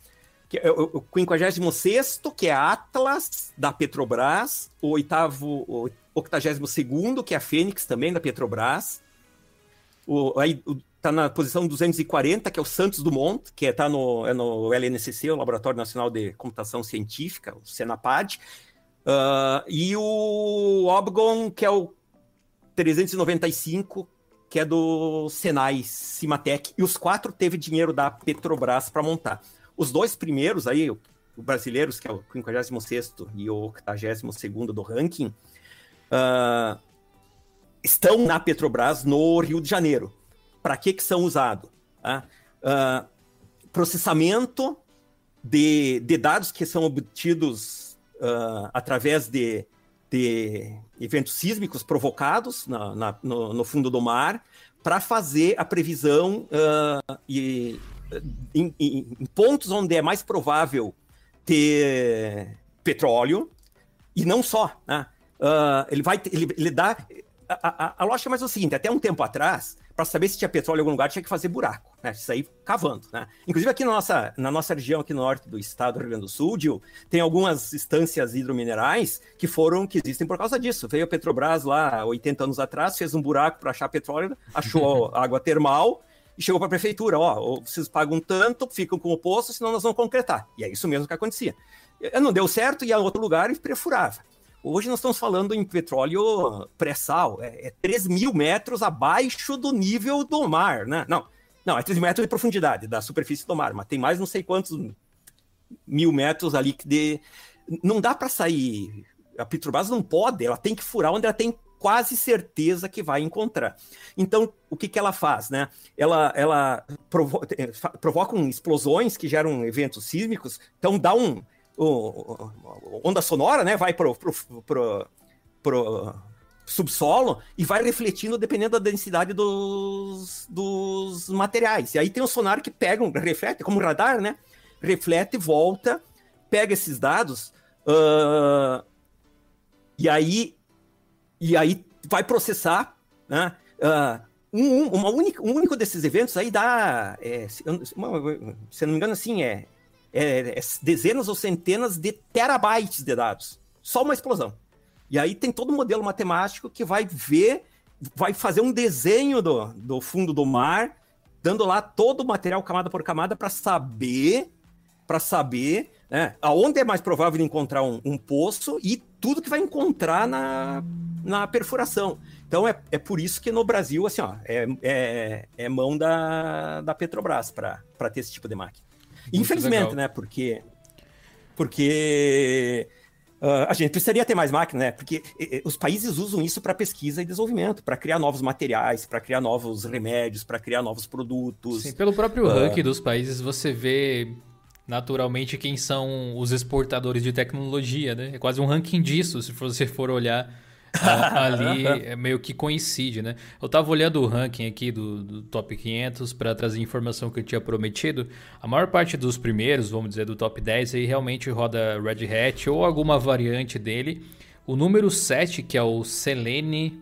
é o, 56 que é a Atlas da Petrobras, o oitavo, o 82 que é a Fênix também da Petrobras. O, aí, o, está na posição 240, que é o Santos Dumont, que está é, no, é no LNCC, o Laboratório Nacional de Computação Científica, o Senapad, uh, e o Obgon, que é o 395, que é do Senai Cimatec, e os quatro teve dinheiro da Petrobras para montar. Os dois primeiros aí, o brasileiros, que é o 56 e o 82 do ranking, uh, estão na Petrobras no Rio de Janeiro para que, que são usados? Tá? Uh, processamento de, de, dados que são obtidos uh, através de, de, eventos sísmicos provocados na, na, no, no, fundo do mar para fazer a previsão uh, e, em, em, pontos onde é mais provável ter petróleo e não só. Né? ele vai ele, ele dá a, a, a lógica é mais o seguinte: até um tempo atrás para saber se tinha petróleo em algum lugar, tinha que fazer buraco, né? Sair cavando, né? Inclusive aqui na nossa, na nossa região, aqui no norte do estado do Rio Grande do Sul, Gil, tem algumas instâncias hidrominerais que foram, que existem por causa disso. Veio a Petrobras lá 80 anos atrás, fez um buraco para achar petróleo, achou água termal e chegou para a prefeitura, ó, vocês pagam tanto, ficam com o poço, senão nós vamos concretar. E é isso mesmo que acontecia. Não deu certo, ia a outro lugar e perfurava. Hoje nós estamos falando em petróleo pré-sal, é, é 3 mil metros abaixo do nível do mar, né? Não, não, é 3 mil metros de profundidade da superfície do mar, mas tem mais não sei quantos mil metros ali de... não dá para sair. A Petrobras não pode, ela tem que furar onde ela tem quase certeza que vai encontrar. Então, o que, que ela faz, né? Ela, ela provo provoca explosões que geram eventos sísmicos, então dá um o, onda sonora, né? Vai pro, pro, pro, pro subsolo e vai refletindo dependendo da densidade dos, dos materiais. E aí tem o sonar que pega, reflete, como radar, né? Reflete, volta, pega esses dados uh, e aí e aí vai processar, né? Uh, um, uma única, um único desses eventos aí dá, é, se, se não me engano, assim, é é, é dezenas ou centenas de terabytes de dados. Só uma explosão. E aí tem todo um modelo matemático que vai ver, vai fazer um desenho do, do fundo do mar, dando lá todo o material camada por camada para saber, para saber né, aonde é mais provável encontrar um, um, poço e tudo que vai encontrar na, na perfuração. Então é, é por isso que no Brasil assim, ó, é, é, é mão da, da Petrobras para ter esse tipo de máquina. Infelizmente, legal. né? Porque. Porque. Uh, a gente precisaria ter mais máquina, né? Porque os países usam isso para pesquisa e desenvolvimento, para criar novos materiais, para criar novos remédios, para criar novos produtos. Sim, pelo próprio uh... ranking dos países, você vê naturalmente quem são os exportadores de tecnologia, né? É quase um ranking disso, se você for olhar ali é meio que coincide, né? Eu tava olhando o ranking aqui do, do top 500 para trazer informação que eu tinha prometido. A maior parte dos primeiros, vamos dizer, do top 10 aí realmente roda Red Hat ou alguma variante dele. O número 7, que é o Selene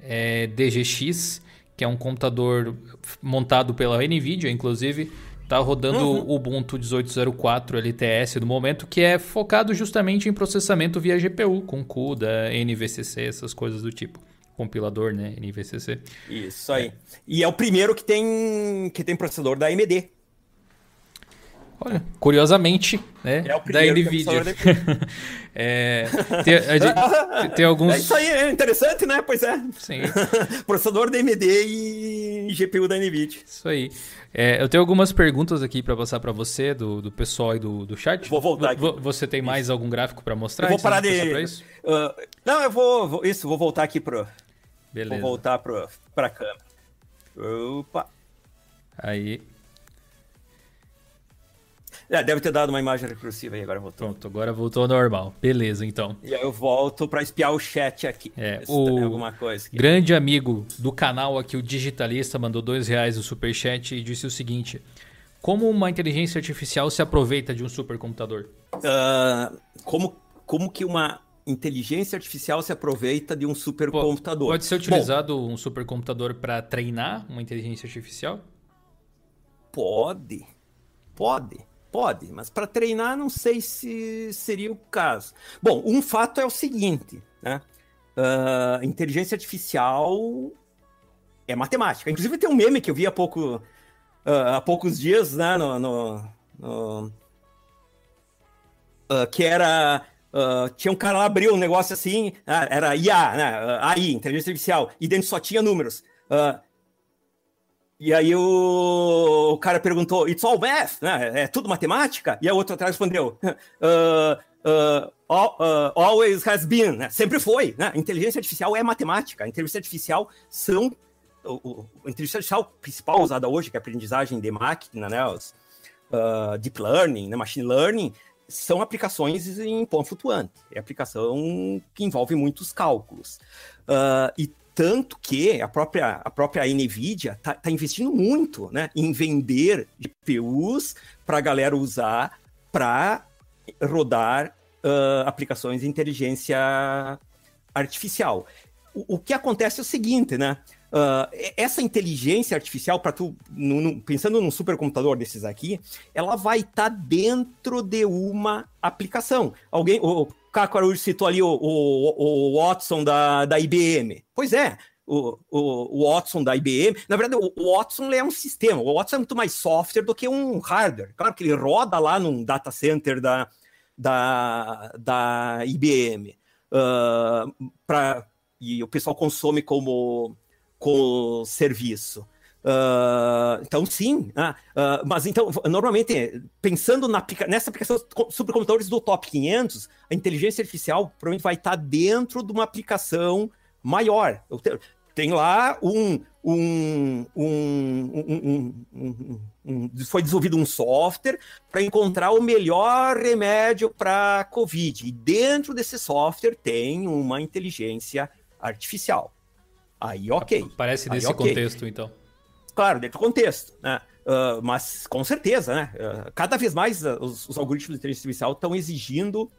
é, DGX, que é um computador montado pela Nvidia, inclusive, Tá rodando uhum. o Ubuntu 18.04 LTS no momento, que é focado justamente em processamento via GPU, com CUDA, NVCC, essas coisas do tipo. Compilador, né? NVCC. Isso aí. É. E é o primeiro que tem, que tem processador da AMD. Olha, curiosamente, né? É o da NVIDIA. é, tem, tem, alguns. É isso aí é interessante, né? Pois é. Sim. Processador da AMD e GPU da NVIDIA. Isso aí. É, eu tenho algumas perguntas aqui para passar para você, do, do pessoal e do, do chat. Vou voltar aqui. Você tem mais isso. algum gráfico para mostrar? Eu vou parar de. Uh, não, eu vou, vou, Isso, vou voltar aqui pro. Beleza. Vou voltar pro, pra câmera. Opa! Aí. É, deve ter dado uma imagem recursiva aí, agora voltou. Pronto, agora voltou ao normal. Beleza, então. E aí eu volto para espiar o chat aqui. É, o alguma coisa aqui. grande amigo do canal aqui, o Digitalista, mandou dois reais no superchat e disse o seguinte... Como uma inteligência artificial se aproveita de um supercomputador? Uh, como, como que uma inteligência artificial se aproveita de um supercomputador? Pode ser utilizado Bom, um supercomputador para treinar uma inteligência artificial? Pode. Pode. Pode, mas para treinar não sei se seria o caso. Bom, um fato é o seguinte, né? Uh, inteligência artificial é matemática. Inclusive tem um meme que eu vi há, pouco, uh, há poucos dias, né? No, no, no uh, que era tinha um cara lá abriu um negócio assim, era IA, né? AI, inteligência artificial, e dentro só tinha números. Uh, e aí o, o cara perguntou, it's all math, né? É tudo matemática? E a outra atrás respondeu, uh, uh, all, uh, always has been, né? sempre foi. Né? Inteligência artificial é matemática. A inteligência artificial são o, o, inteligência artificial principal usada hoje, que é a aprendizagem de máquina, né? Os, deep learning, né? machine learning, são aplicações em ponto flutuante. É aplicação que envolve muitos cálculos. E tanto que a própria, a própria NVIDIA está tá investindo muito né, em vender GPUs para a galera usar para rodar uh, aplicações de inteligência artificial. O, o, que acontece é o seguinte, né? Uh, essa inteligência artificial, para tu, no, no, pensando num supercomputador desses aqui, ela vai estar tá dentro de uma aplicação. Alguém, o Caco Araújo citou ali o, o, o Watson da, da IBM. Pois é, o, o, o, Watson da IBM. Na verdade, o, Watson é um sistema. O Watson é muito mais software do que um hardware. Claro que ele roda lá num data center da, da, da IBM. Uh, pra, e o pessoal consome como com serviço. Uh, então, sim. Uh, mas, então, normalmente, pensando na, nessa aplicação supercomputadores do top 500, a inteligência artificial provavelmente vai estar dentro de uma aplicação maior. Tem lá um, um, um, um foi desenvolvido um software para encontrar o melhor remédio para a Covid. E dentro desse software tem uma inteligência artificial. Aí, ok. Parece desse okay. contexto, então. Claro, dentro do contexto, né? Uh, mas com certeza, né? Uh, cada vez mais uh, os, os, algoritmos de inteligência artificial estão exigindo,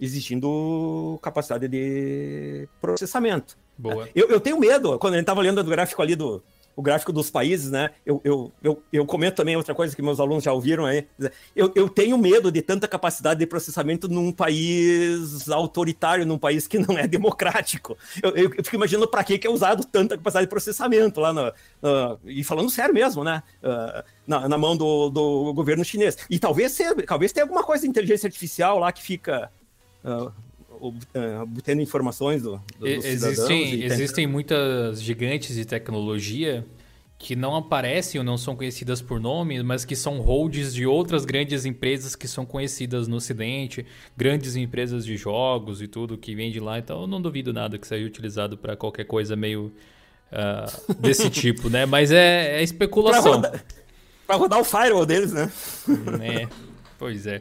exigindo capacidade de processamento. Boa. Eu, eu tenho medo, quando a gente estava olhando o gráfico ali do, o gráfico dos países, né? Eu, eu, eu, eu, comento também outra coisa que meus alunos já ouviram aí. Eu, eu tenho medo de tanta capacidade de processamento num país autoritário, num país que não é democrático. Eu, eu, eu fico imaginando para que é usado tanta capacidade de processamento lá no, uh, e falando sério mesmo, né? Uh, na, na, mão do, do governo chinês. E talvez, talvez tenha alguma coisa de inteligência artificial lá que fica. Uh, obtendo informações do, do existem, existem muitas gigantes de tecnologia que não aparecem ou não são conhecidas por nome, mas que são holds de outras grandes empresas que são conhecidas no Ocidente, grandes empresas de jogos e tudo que vem de lá. Então eu não duvido nada que seja utilizado para qualquer coisa meio uh, desse tipo, né? Mas é, é especulação. Para rodar, rodar, o firewall deles, né? É, pois é.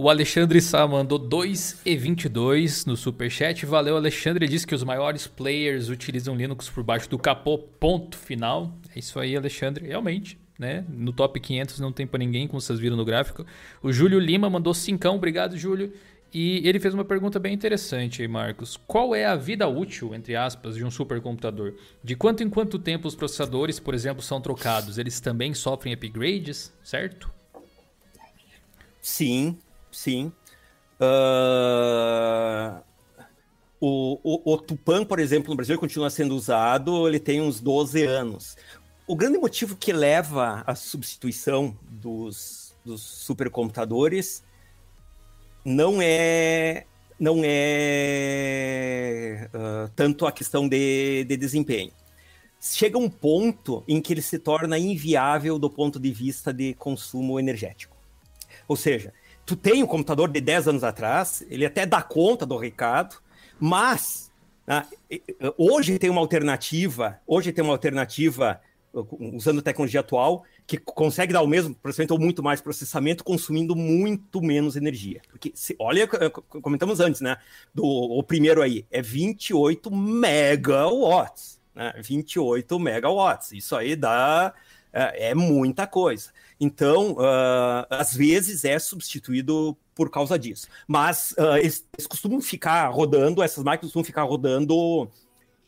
O Alexandre Sá mandou 2,22 no superchat. Valeu, Alexandre. Disse que os maiores players utilizam Linux por baixo do capô, ponto final. É isso aí, Alexandre. Realmente, né? No top 500 não tem para ninguém, como vocês viram no gráfico. O Júlio Lima mandou 5. Obrigado, Júlio. E ele fez uma pergunta bem interessante aí, Marcos. Qual é a vida útil, entre aspas, de um supercomputador? De quanto em quanto tempo os processadores, por exemplo, são trocados? Eles também sofrem upgrades, certo? Sim, sim. Uh, o, o, o, Tupan, por exemplo, no Brasil, continua sendo usado, ele tem uns 12 anos. O grande motivo que leva à substituição dos, dos supercomputadores não é não é uh, tanto a questão de, de desempenho. Chega um ponto em que ele se torna inviável do ponto de vista de consumo energético. Ou seja, tu tem um computador de 10 anos atrás, ele até dá conta do recado, mas né, hoje tem uma alternativa, hoje tem uma alternativa usando tecnologia atual que consegue dar o mesmo processamento ou muito mais processamento, consumindo muito menos energia. Porque, se, olha, comentamos antes, né? Do, o primeiro aí é 28 megawatts. Né? 28 megawatts. Isso aí dá. É, é muita coisa. Então, uh, às vezes é substituído por causa disso. Mas uh, eles, eles, costumam ficar rodando, essas máquinas costumam ficar rodando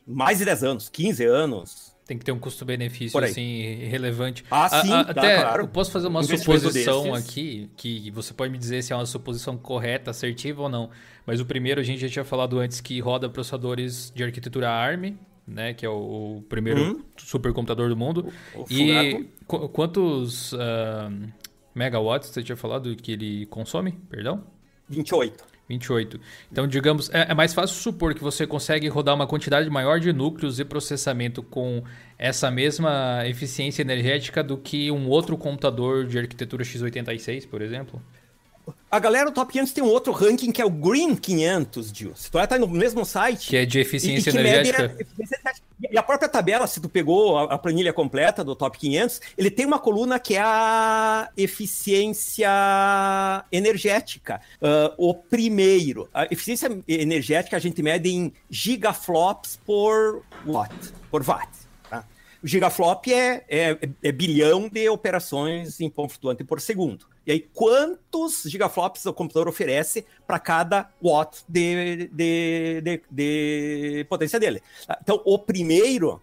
mais de 10 anos, 15 anos. Tem que ter um custo-benefício assim relevante. Ah, sim, a, a, até claro. Eu posso fazer uma suposição aqui, que você pode me dizer se é uma suposição correta, assertiva ou não. Mas o primeiro a gente já tinha falado antes que roda processadores de arquitetura ARM, né, que é o, o primeiro uhum. supercomputador do mundo. O, o e qu quantos uh, megawatts você tinha falado que ele consome? Perdão? 28. 28. Então, digamos, é, é, mais fácil supor que você consegue rodar uma quantidade maior de núcleos e processamento com essa mesma eficiência energética do que um outro computador de arquitetura x86, por exemplo? A galera do Top 500 tem um outro ranking que é o Green 500, Gil. Se tu tá no mesmo site... Que é de eficiência e, energética. E a própria tabela, se tu pegou a, planilha completa do Top 500, ele tem uma coluna que é a eficiência energética. Uh, o primeiro, a eficiência energética a gente mede em gigaflops por watt, por watt. O gigaflop é, é, é bilhão de operações em ponto flutuante por segundo. E aí, quantos gigaflops o computador oferece para cada watt de, de, de, de, potência dele? Então, o primeiro,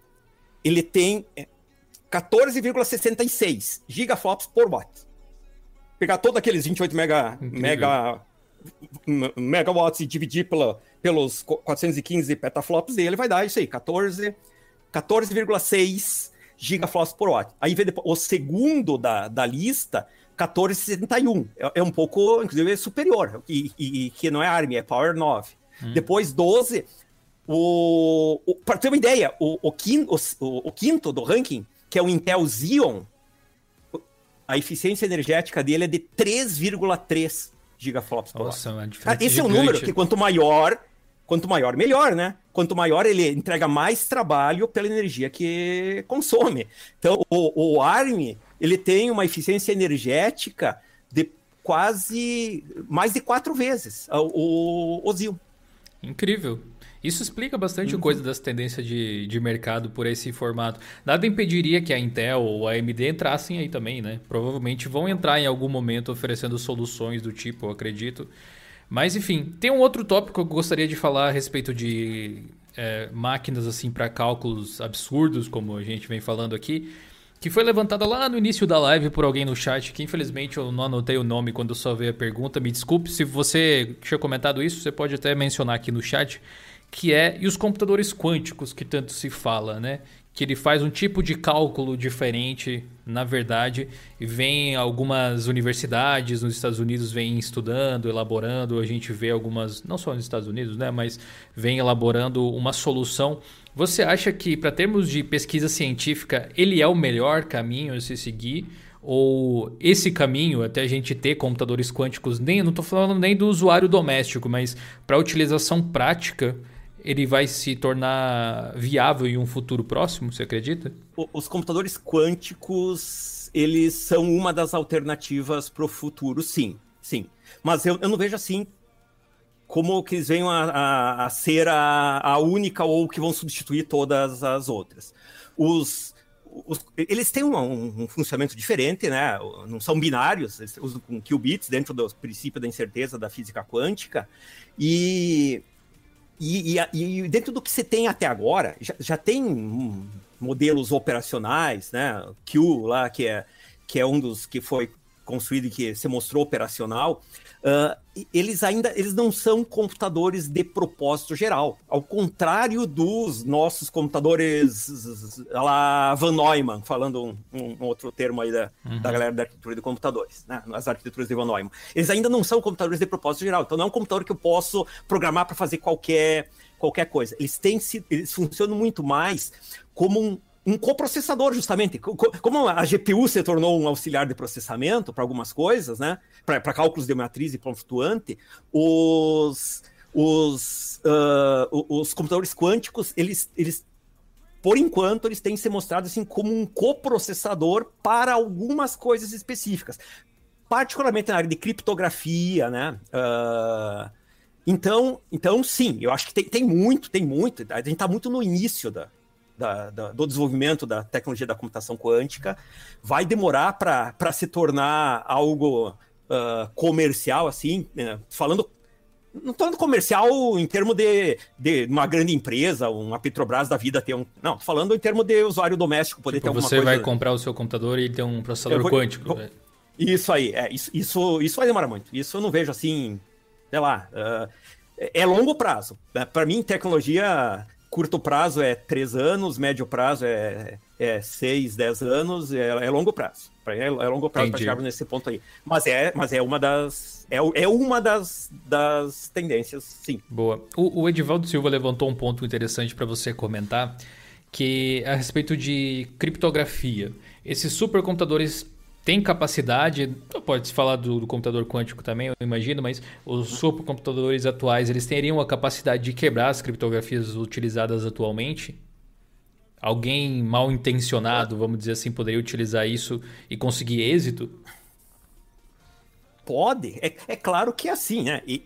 ele tem 14,66 é, gigaflops por watt. Pegar todos aqueles 28 mega, mega, megawatts e dividir pela, pelos 415 petaflops dele, vai dar isso aí, 14,6 14, gigaflops por watt. Aí vem depois, o segundo da, da lista 1461. É, é um pouco, inclusive, superior. E, e, que não é ARM, é Power 9. Hum. Depois, 12. O, o, para ter uma ideia, o, o, quinto, o, o, quinto do ranking, que é o Intel Xeon, a eficiência energética dele é de 3,3 gigaflops por Nossa, hora. Esse é um número que quanto maior, quanto maior, melhor, né? Quanto maior ele entrega mais trabalho pela energia que consome. Então, o, o ARM ele tem uma eficiência energética de quase mais de quatro vezes o, o Zil. Incrível. Isso explica bastante uhum. coisa das tendências de, de mercado por esse formato. Nada impediria que a Intel ou a AMD entrassem aí também, né? Provavelmente vão entrar em algum momento oferecendo soluções do tipo, eu acredito. Mas enfim, tem um outro tópico que eu gostaria de falar a respeito de é, máquinas assim para cálculos absurdos, como a gente vem falando aqui, que foi levantada lá no início da live por alguém no chat, que infelizmente eu não anotei o nome quando só vi a pergunta. Me desculpe se você tinha comentado isso, você pode até mencionar aqui no chat, que é e os computadores quânticos que tanto se fala, né? Que ele faz um tipo de cálculo diferente, na verdade, vem algumas universidades nos Estados Unidos vem estudando, elaborando, a gente vê algumas, não só nos Estados Unidos, né, mas vem elaborando uma solução você acha que, para termos de pesquisa científica, ele é o melhor caminho a se seguir? Ou esse caminho, até a gente ter computadores quânticos, nem, não estou falando nem do usuário doméstico, mas para utilização prática, ele vai se tornar viável em um futuro próximo, você acredita? Os computadores quânticos, eles são uma das alternativas para o futuro, sim. Sim. Mas eu, eu não vejo assim como que eles venham a, a, a ser a, a, única ou que vão substituir todas as outras. Os, os, eles têm um, um, funcionamento diferente, né? Não são binários, eles usam qubits dentro do princípio da incerteza da física quântica. E, e, e, e dentro do que você tem até agora, já, já tem modelos operacionais, né? Q lá, que é, que é um dos que foi construído e que se mostrou operacional, uh, eles ainda eles não são computadores de propósito geral. Ao contrário dos nossos computadores lá Van Neumann, falando um, um outro termo aí da, uhum. da galera da arquitetura de computadores, né? as arquiteturas de Van Neumann. Eles ainda não são computadores de propósito geral. Então não é um computador que eu posso programar para fazer qualquer qualquer coisa. Eles têm eles funcionam muito mais como um, um coprocessador, justamente. Como a GPU se tornou um auxiliar de processamento para algumas coisas, né? Para cálculos de matriz e plano flutuante, os, os, uh, os computadores quânticos, eles, eles, por enquanto, eles têm se mostrado assim, como um coprocessador para algumas coisas específicas. Particularmente na área de criptografia, né? Uh, então, então, sim, eu acho que tem, tem muito, tem muito. A gente está muito no início da, da, da, do desenvolvimento da tecnologia da computação quântica, vai demorar para se tornar algo uh, comercial, assim, né? falando não estou falando comercial em termos de, de uma grande empresa, uma Petrobras da vida ter um. Não, falando em termos de usuário doméstico poder tipo, ter alguma você coisa. Você vai comprar o seu computador e ter um processador vou, quântico. Vou, isso aí, é, isso, isso, isso vai demorar muito. Isso eu não vejo assim, sei lá. Uh, é longo prazo. Para mim, tecnologia curto prazo é três anos, médio prazo é, é seis, dez anos, é, é longo prazo. É, é longo prazo para chegar nesse ponto aí. Mas é, mas é uma das. É, é uma das, das tendências, sim. Boa. O, o Edivaldo Silva levantou um ponto interessante para você comentar, que é a respeito de criptografia. Esses supercomputadores tem capacidade, pode-se falar do, do, computador quântico também, eu imagino, mas os supercomputadores atuais, eles teriam a capacidade de quebrar as criptografias utilizadas atualmente? Alguém mal intencionado, vamos dizer assim, poderia utilizar isso e conseguir êxito? Pode, é, é claro que é assim, né? E, e,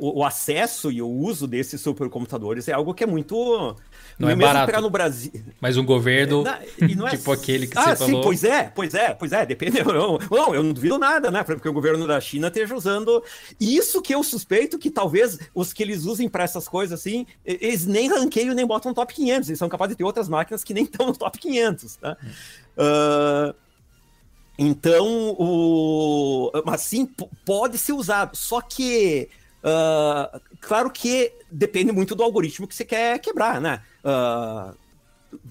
o, acesso e o uso desses supercomputadores é algo que é muito não é barato. pegar no Brasil. Mas um governo é, tipo é... aquele que ah, você sim, pois é, pois é, pois é, depende. Não, não, eu não duvido nada, né? Porque o governo da China esteja usando. Isso que eu suspeito que talvez os que eles usem para essas coisas assim, eles nem ranqueiam nem botam no top 500. Eles são capazes de ter outras máquinas que nem estão no top 500, tá? Uh, então, o... mas sim, pode ser usado. Só que, uh, claro que depende muito do algoritmo que você quer quebrar, né? Uh,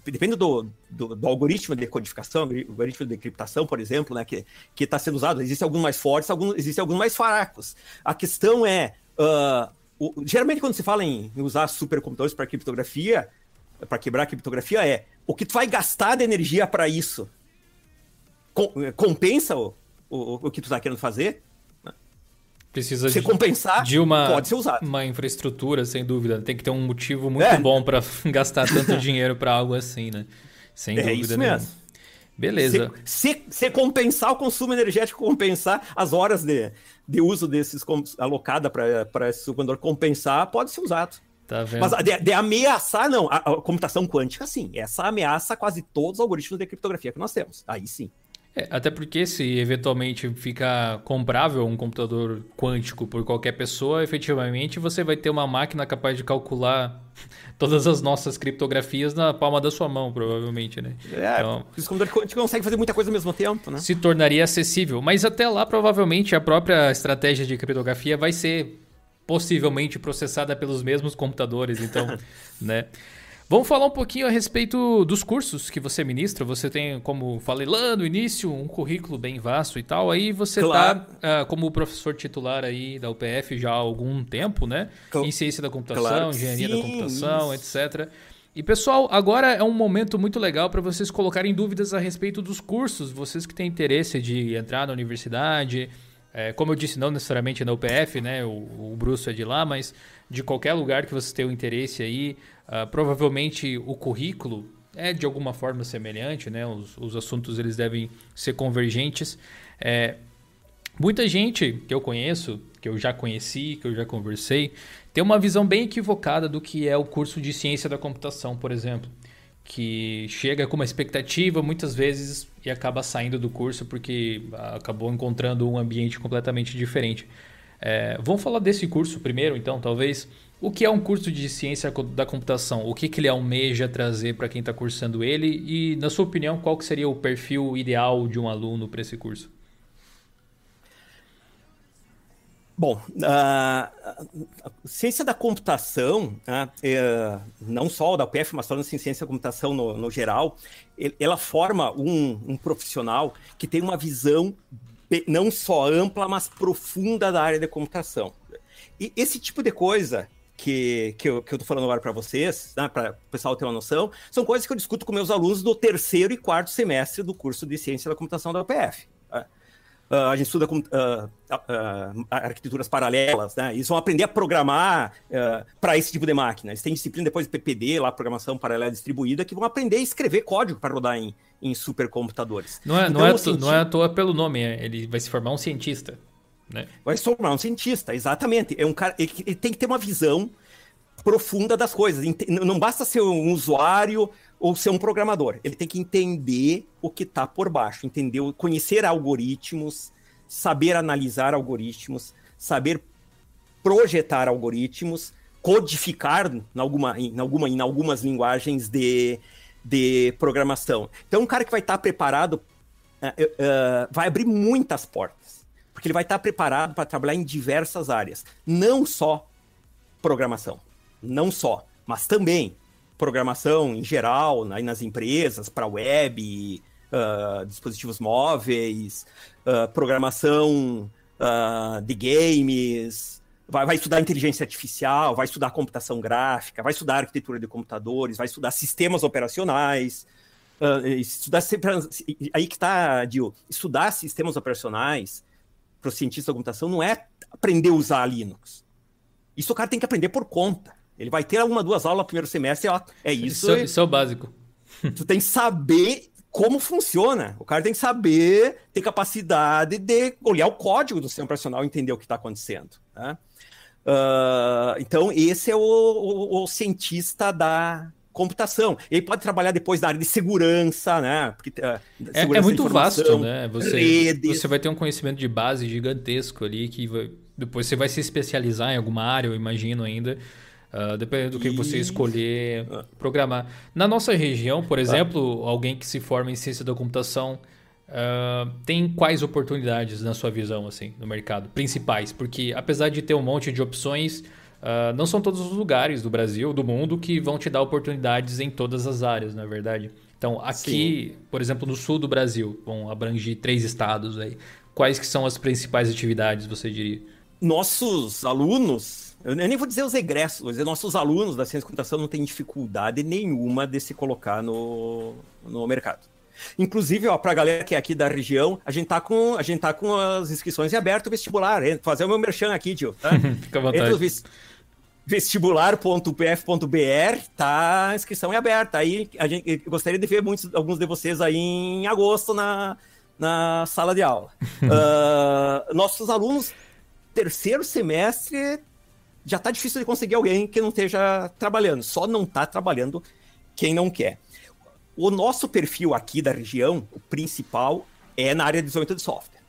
depende do, do, do, algoritmo de codificação, algoritmo de encriptação, por exemplo, né, que está sendo usado. Existem alguns mais fortes, existem alguns mais fracos. A questão é, uh, o, geralmente quando se fala em, em usar supercomputadores para criptografia, para quebrar a criptografia, é o que tu vai gastar de energia para isso com, compensa o, o, o que tu está querendo fazer? Precisa se compensar, de uma, pode ser usado. uma infraestrutura, sem dúvida. Tem que ter um motivo muito é. bom para gastar tanto dinheiro para algo assim, né? Sem é dúvida isso nenhuma. mesmo. Beleza. Se, se, se, compensar o consumo energético, compensar as horas de, de uso desses alocada para esse supercomputador compensar, pode ser usado. Tá vendo? Mas de, de ameaçar, não. A, a, computação quântica, sim. Essa ameaça quase todos os algoritmos de criptografia que nós temos. Aí sim. É, até porque se eventualmente ficar comprável um computador quântico por qualquer pessoa, efetivamente você vai ter uma máquina capaz de calcular todas as nossas criptografias na palma da sua mão, provavelmente, né? É, então, os computadores quânticos conseguem fazer muita coisa ao mesmo tempo, né? Se tornaria acessível, mas até lá provavelmente a própria estratégia de criptografia vai ser possivelmente processada pelos mesmos computadores, então, né? Vamos falar um pouquinho a respeito dos cursos que você ministra. Você tem, como falei lá no início, um currículo bem vasto e tal. Aí você está claro. uh, como professor titular aí da UPF já há algum tempo, né? Em ciência da computação, claro engenharia sim, da computação, isso. etc. E pessoal, agora é um momento muito legal para vocês colocarem dúvidas a respeito dos cursos. Vocês que têm interesse de entrar na universidade, é, como eu disse, não necessariamente na UPF, né? O, o é de lá, mas de qualquer lugar que você tenha um interesse aí, uh, provavelmente o currículo é de alguma forma semelhante, né? Os, os assuntos eles devem ser convergentes. É, muita gente que eu conheço, que eu já conheci, que eu já conversei, tem uma visão bem equivocada do que é o curso de ciência da computação, por exemplo que chega com uma expectativa muitas vezes e acaba saindo do curso porque acabou encontrando um ambiente completamente diferente. É, vamos falar desse curso primeiro, então, talvez. O que é um curso de ciência da computação? O que, que ele almeja trazer para quem está cursando ele? E, na sua opinião, qual que seria o perfil ideal de um aluno para esse curso? Bom, a, ciência da computação, né, é, não só da UPF, mas falando assim, ciência da computação no, no geral, ela forma um, um, profissional que tem uma visão não só ampla, mas profunda da área da computação. E esse tipo de coisa que, que, eu, que eu tô falando agora para vocês, né, para o pessoal ter uma noção, são coisas que eu discuto com meus alunos do terceiro e quarto semestre do curso de ciência da computação da UPF. Uh, a gente estuda uh, uh, arquiteturas paralelas, né? Eles vão aprender a programar para esse tipo de máquina. Eles têm disciplina depois de PPD, lá, programação paralela distribuída, que vão aprender a escrever código para rodar em, em supercomputadores. Não é, então, não, é, cientista... não é à toa pelo nome, é, ele vai se formar um cientista. Né? Vai se formar um cientista, exatamente. É um cara, ele, ele tem que ter uma visão profunda das coisas. Não basta ser um usuário ou ser um programador. Ele tem que entender o que está por baixo, entender, conhecer algoritmos, saber analisar algoritmos, saber projetar algoritmos, codificar em, alguma, em, alguma, em algumas linguagens de, de programação. Então, um cara que vai estar tá preparado uh, uh, vai abrir muitas portas, porque ele vai estar preparado para trabalhar em diversas áreas, não só programação, não só, mas também programação em geral, né, nas empresas, para web, uh, dispositivos móveis, uh, programação uh, de games, vai, vai, estudar inteligência artificial, vai estudar computação gráfica, vai estudar arquitetura de computadores, vai estudar sistemas operacionais. estudar sempre, aí que está, Dio, estudar sistemas operacionais para o cientista da computação não é aprender a usar Linux. Isso o cara tem que aprender por conta. Ele vai ter uma, duas aulas no primeiro semestre, ó, é isso. Isso, isso é o básico. Tu tem que saber como funciona. O cara tem que saber, ter capacidade de olhar o código do sistema operacional e entender o que está acontecendo. Uh, então, esse é o, o, o, cientista da computação. Ele pode trabalhar depois na área de segurança, né? Porque, uh, é, é, muito vasto, né? Você, você vai ter um conhecimento de base gigantesco ali que vai, depois você vai se especializar em alguma área, eu imagino ainda. Uh, dependendo do que você escolher programar. Na nossa região, por exemplo, alguém que se forma em ciência da computação uh, tem quais oportunidades na sua visão assim no mercado principais? Porque apesar de ter um monte de opções, uh, não são todos os lugares do Brasil, do mundo que vão te dar oportunidades em todas as áreas, na é verdade. Então, aqui, Sim. por exemplo, no sul do Brasil, vão abranger três estados aí. Quais que são as principais atividades, você diria? Nossos alunos eu nem vou dizer os egressos, vou dizer nossos alunos da ciência da computação não têm dificuldade nenhuma de se colocar no, no mercado. Inclusive, para a galera que é aqui da região, a gente tá com, a gente tá com as inscrições em aberto vestibular. Fazer o meu merchan aqui, tio. Tá? Fica à vontade. vestibular.pf.br, tá a inscrição é aberta. Aí a gente gostaria de ver muitos, alguns de vocês aí em agosto na, na sala de aula. uh, nossos alunos, terceiro semestre, já está difícil de conseguir alguém que não esteja trabalhando. Só não está trabalhando quem não quer. O nosso perfil aqui da região, o principal, é na área de desenvolvimento de software.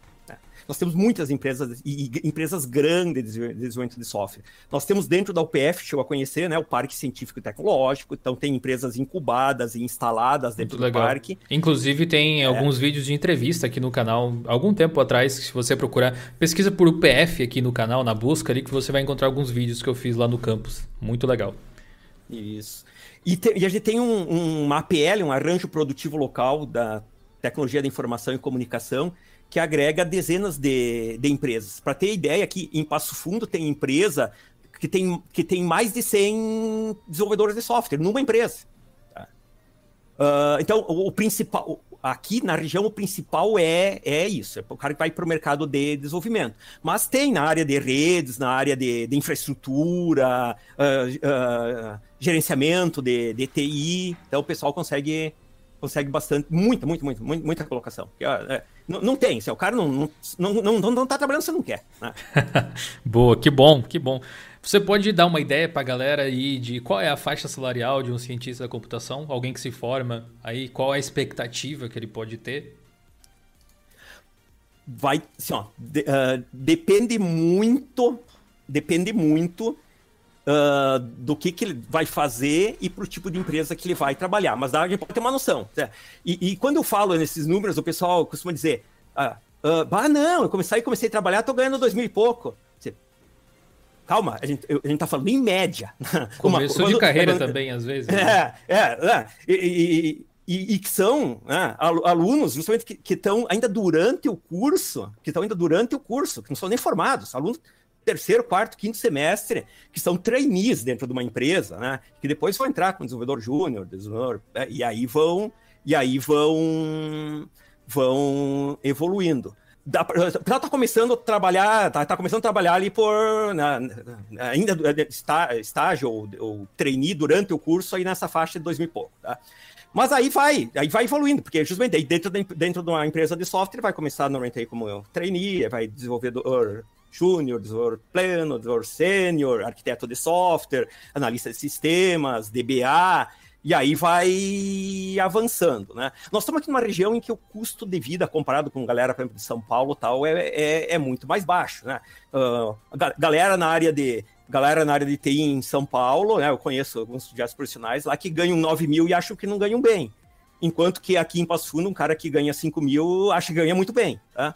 Nós temos muitas empresas e, empresas grandes de desenvolvimento de software. Nós temos dentro da UPF, chegou a conhecer, né, o Parque Científico e Tecnológico, então tem empresas incubadas e instaladas dentro Muito do legal. parque. Inclusive tem é. alguns vídeos de entrevista aqui no canal, algum tempo atrás, se você procurar, pesquisa por UPF aqui no canal, na busca ali, que você vai encontrar alguns vídeos que eu fiz lá no campus. Muito legal. Isso. E, te, e a gente tem um, um APL, um arranjo produtivo local da tecnologia da informação e comunicação, que agrega dezenas de, de empresas. Para ter ideia, aqui em Passo Fundo tem empresa que tem, que tem mais de 100 desenvolvedores de software numa empresa. Tá? Uh, então, o, o, principal, aqui na região, o principal é, é isso: é o cara que vai para o mercado de desenvolvimento. Mas tem na área de redes, na área de, de infraestrutura, uh, uh, gerenciamento de, de TI, então o pessoal consegue consegue bastante, muita, muita, muita, muita colocação. É, não, não, tem, se o cara não, não, não, não, não tá trabalhando, você não quer. Né? Boa, que bom, que bom. Você pode dar uma ideia para a galera aí de qual é a faixa salarial de um cientista da computação? Alguém que se forma aí, qual é a expectativa que ele pode ter? Vai, assim, ó, de, uh, depende muito, depende muito uh, do que, que ele vai fazer e para o tipo de empresa que ele vai trabalhar. Mas a gente pode ter uma noção. Né? E, e, quando eu falo nesses números, o pessoal costuma dizer: ah, uh, ah não, eu comecei, comecei a trabalhar, estou ganhando dois mil e pouco. Calma, a gente, a gente tá falando em média. Começo uma, de carreira quando, também, às vezes. É, né? é, é. E, e, e, e, que são né, alunos justamente que estão ainda durante o curso, que estão ainda durante o curso, que não são nem formados, alunos terceiro, quarto, quinto semestre, que são trainees dentro de uma empresa, né? Que depois vão entrar como desenvolvedor júnior, desenvolvedor, né, e aí vão e aí vão vão evoluindo. Dá, ela está começando a trabalhar, está tá começando a trabalhar ali por na, ainda está, estágio ou, ou trainee durante o curso aí nessa faixa de dois mil e pouco, tá? Mas aí vai, aí vai evoluindo, porque justamente dentro, de, dentro de uma empresa de software vai começar normalmente aí como trainee, vai desenvolvedor júnior, desenvolvedor pleno, desenvolvedor sênior, arquiteto de software, analista de sistemas, DBA, e aí vai avançando, né? Nós estamos aqui numa região em que o custo de vida, comparado com galera, por exemplo, de São Paulo tal, é, é, é muito mais baixo, né? Uh, galera na área de galera na área de TI em São Paulo, né? Eu conheço alguns estudantes profissionais lá que ganham 9 mil e acham que não ganham bem. Enquanto que aqui em Passo Fundo, um cara que ganha 5 mil acha que ganha muito bem, tá?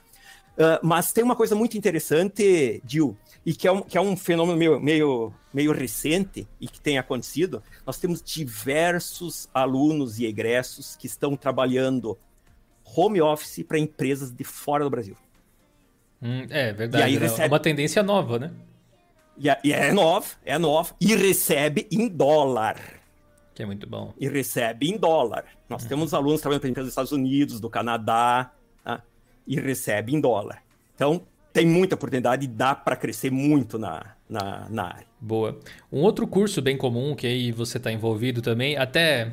Uh, mas tem uma coisa muito interessante, Dil, e que é um, que é um fenômeno meio, meio, meio recente e que tem acontecido. Nós temos diversos alunos e egressos que estão trabalhando home office para empresas de fora do Brasil. Hum, é verdade. E aí né? recebe... É uma tendência nova, né? E, e é nova, é nova. E recebe em dólar. Que é muito bom. E recebe em dólar. Nós uhum. temos alunos trabalhando para empresas dos Estados Unidos, do Canadá, e recebe em dólar. Então, tem muita oportunidade e dá para crescer muito na, na, na, área. Boa. Um outro curso bem comum que aí você está envolvido também, até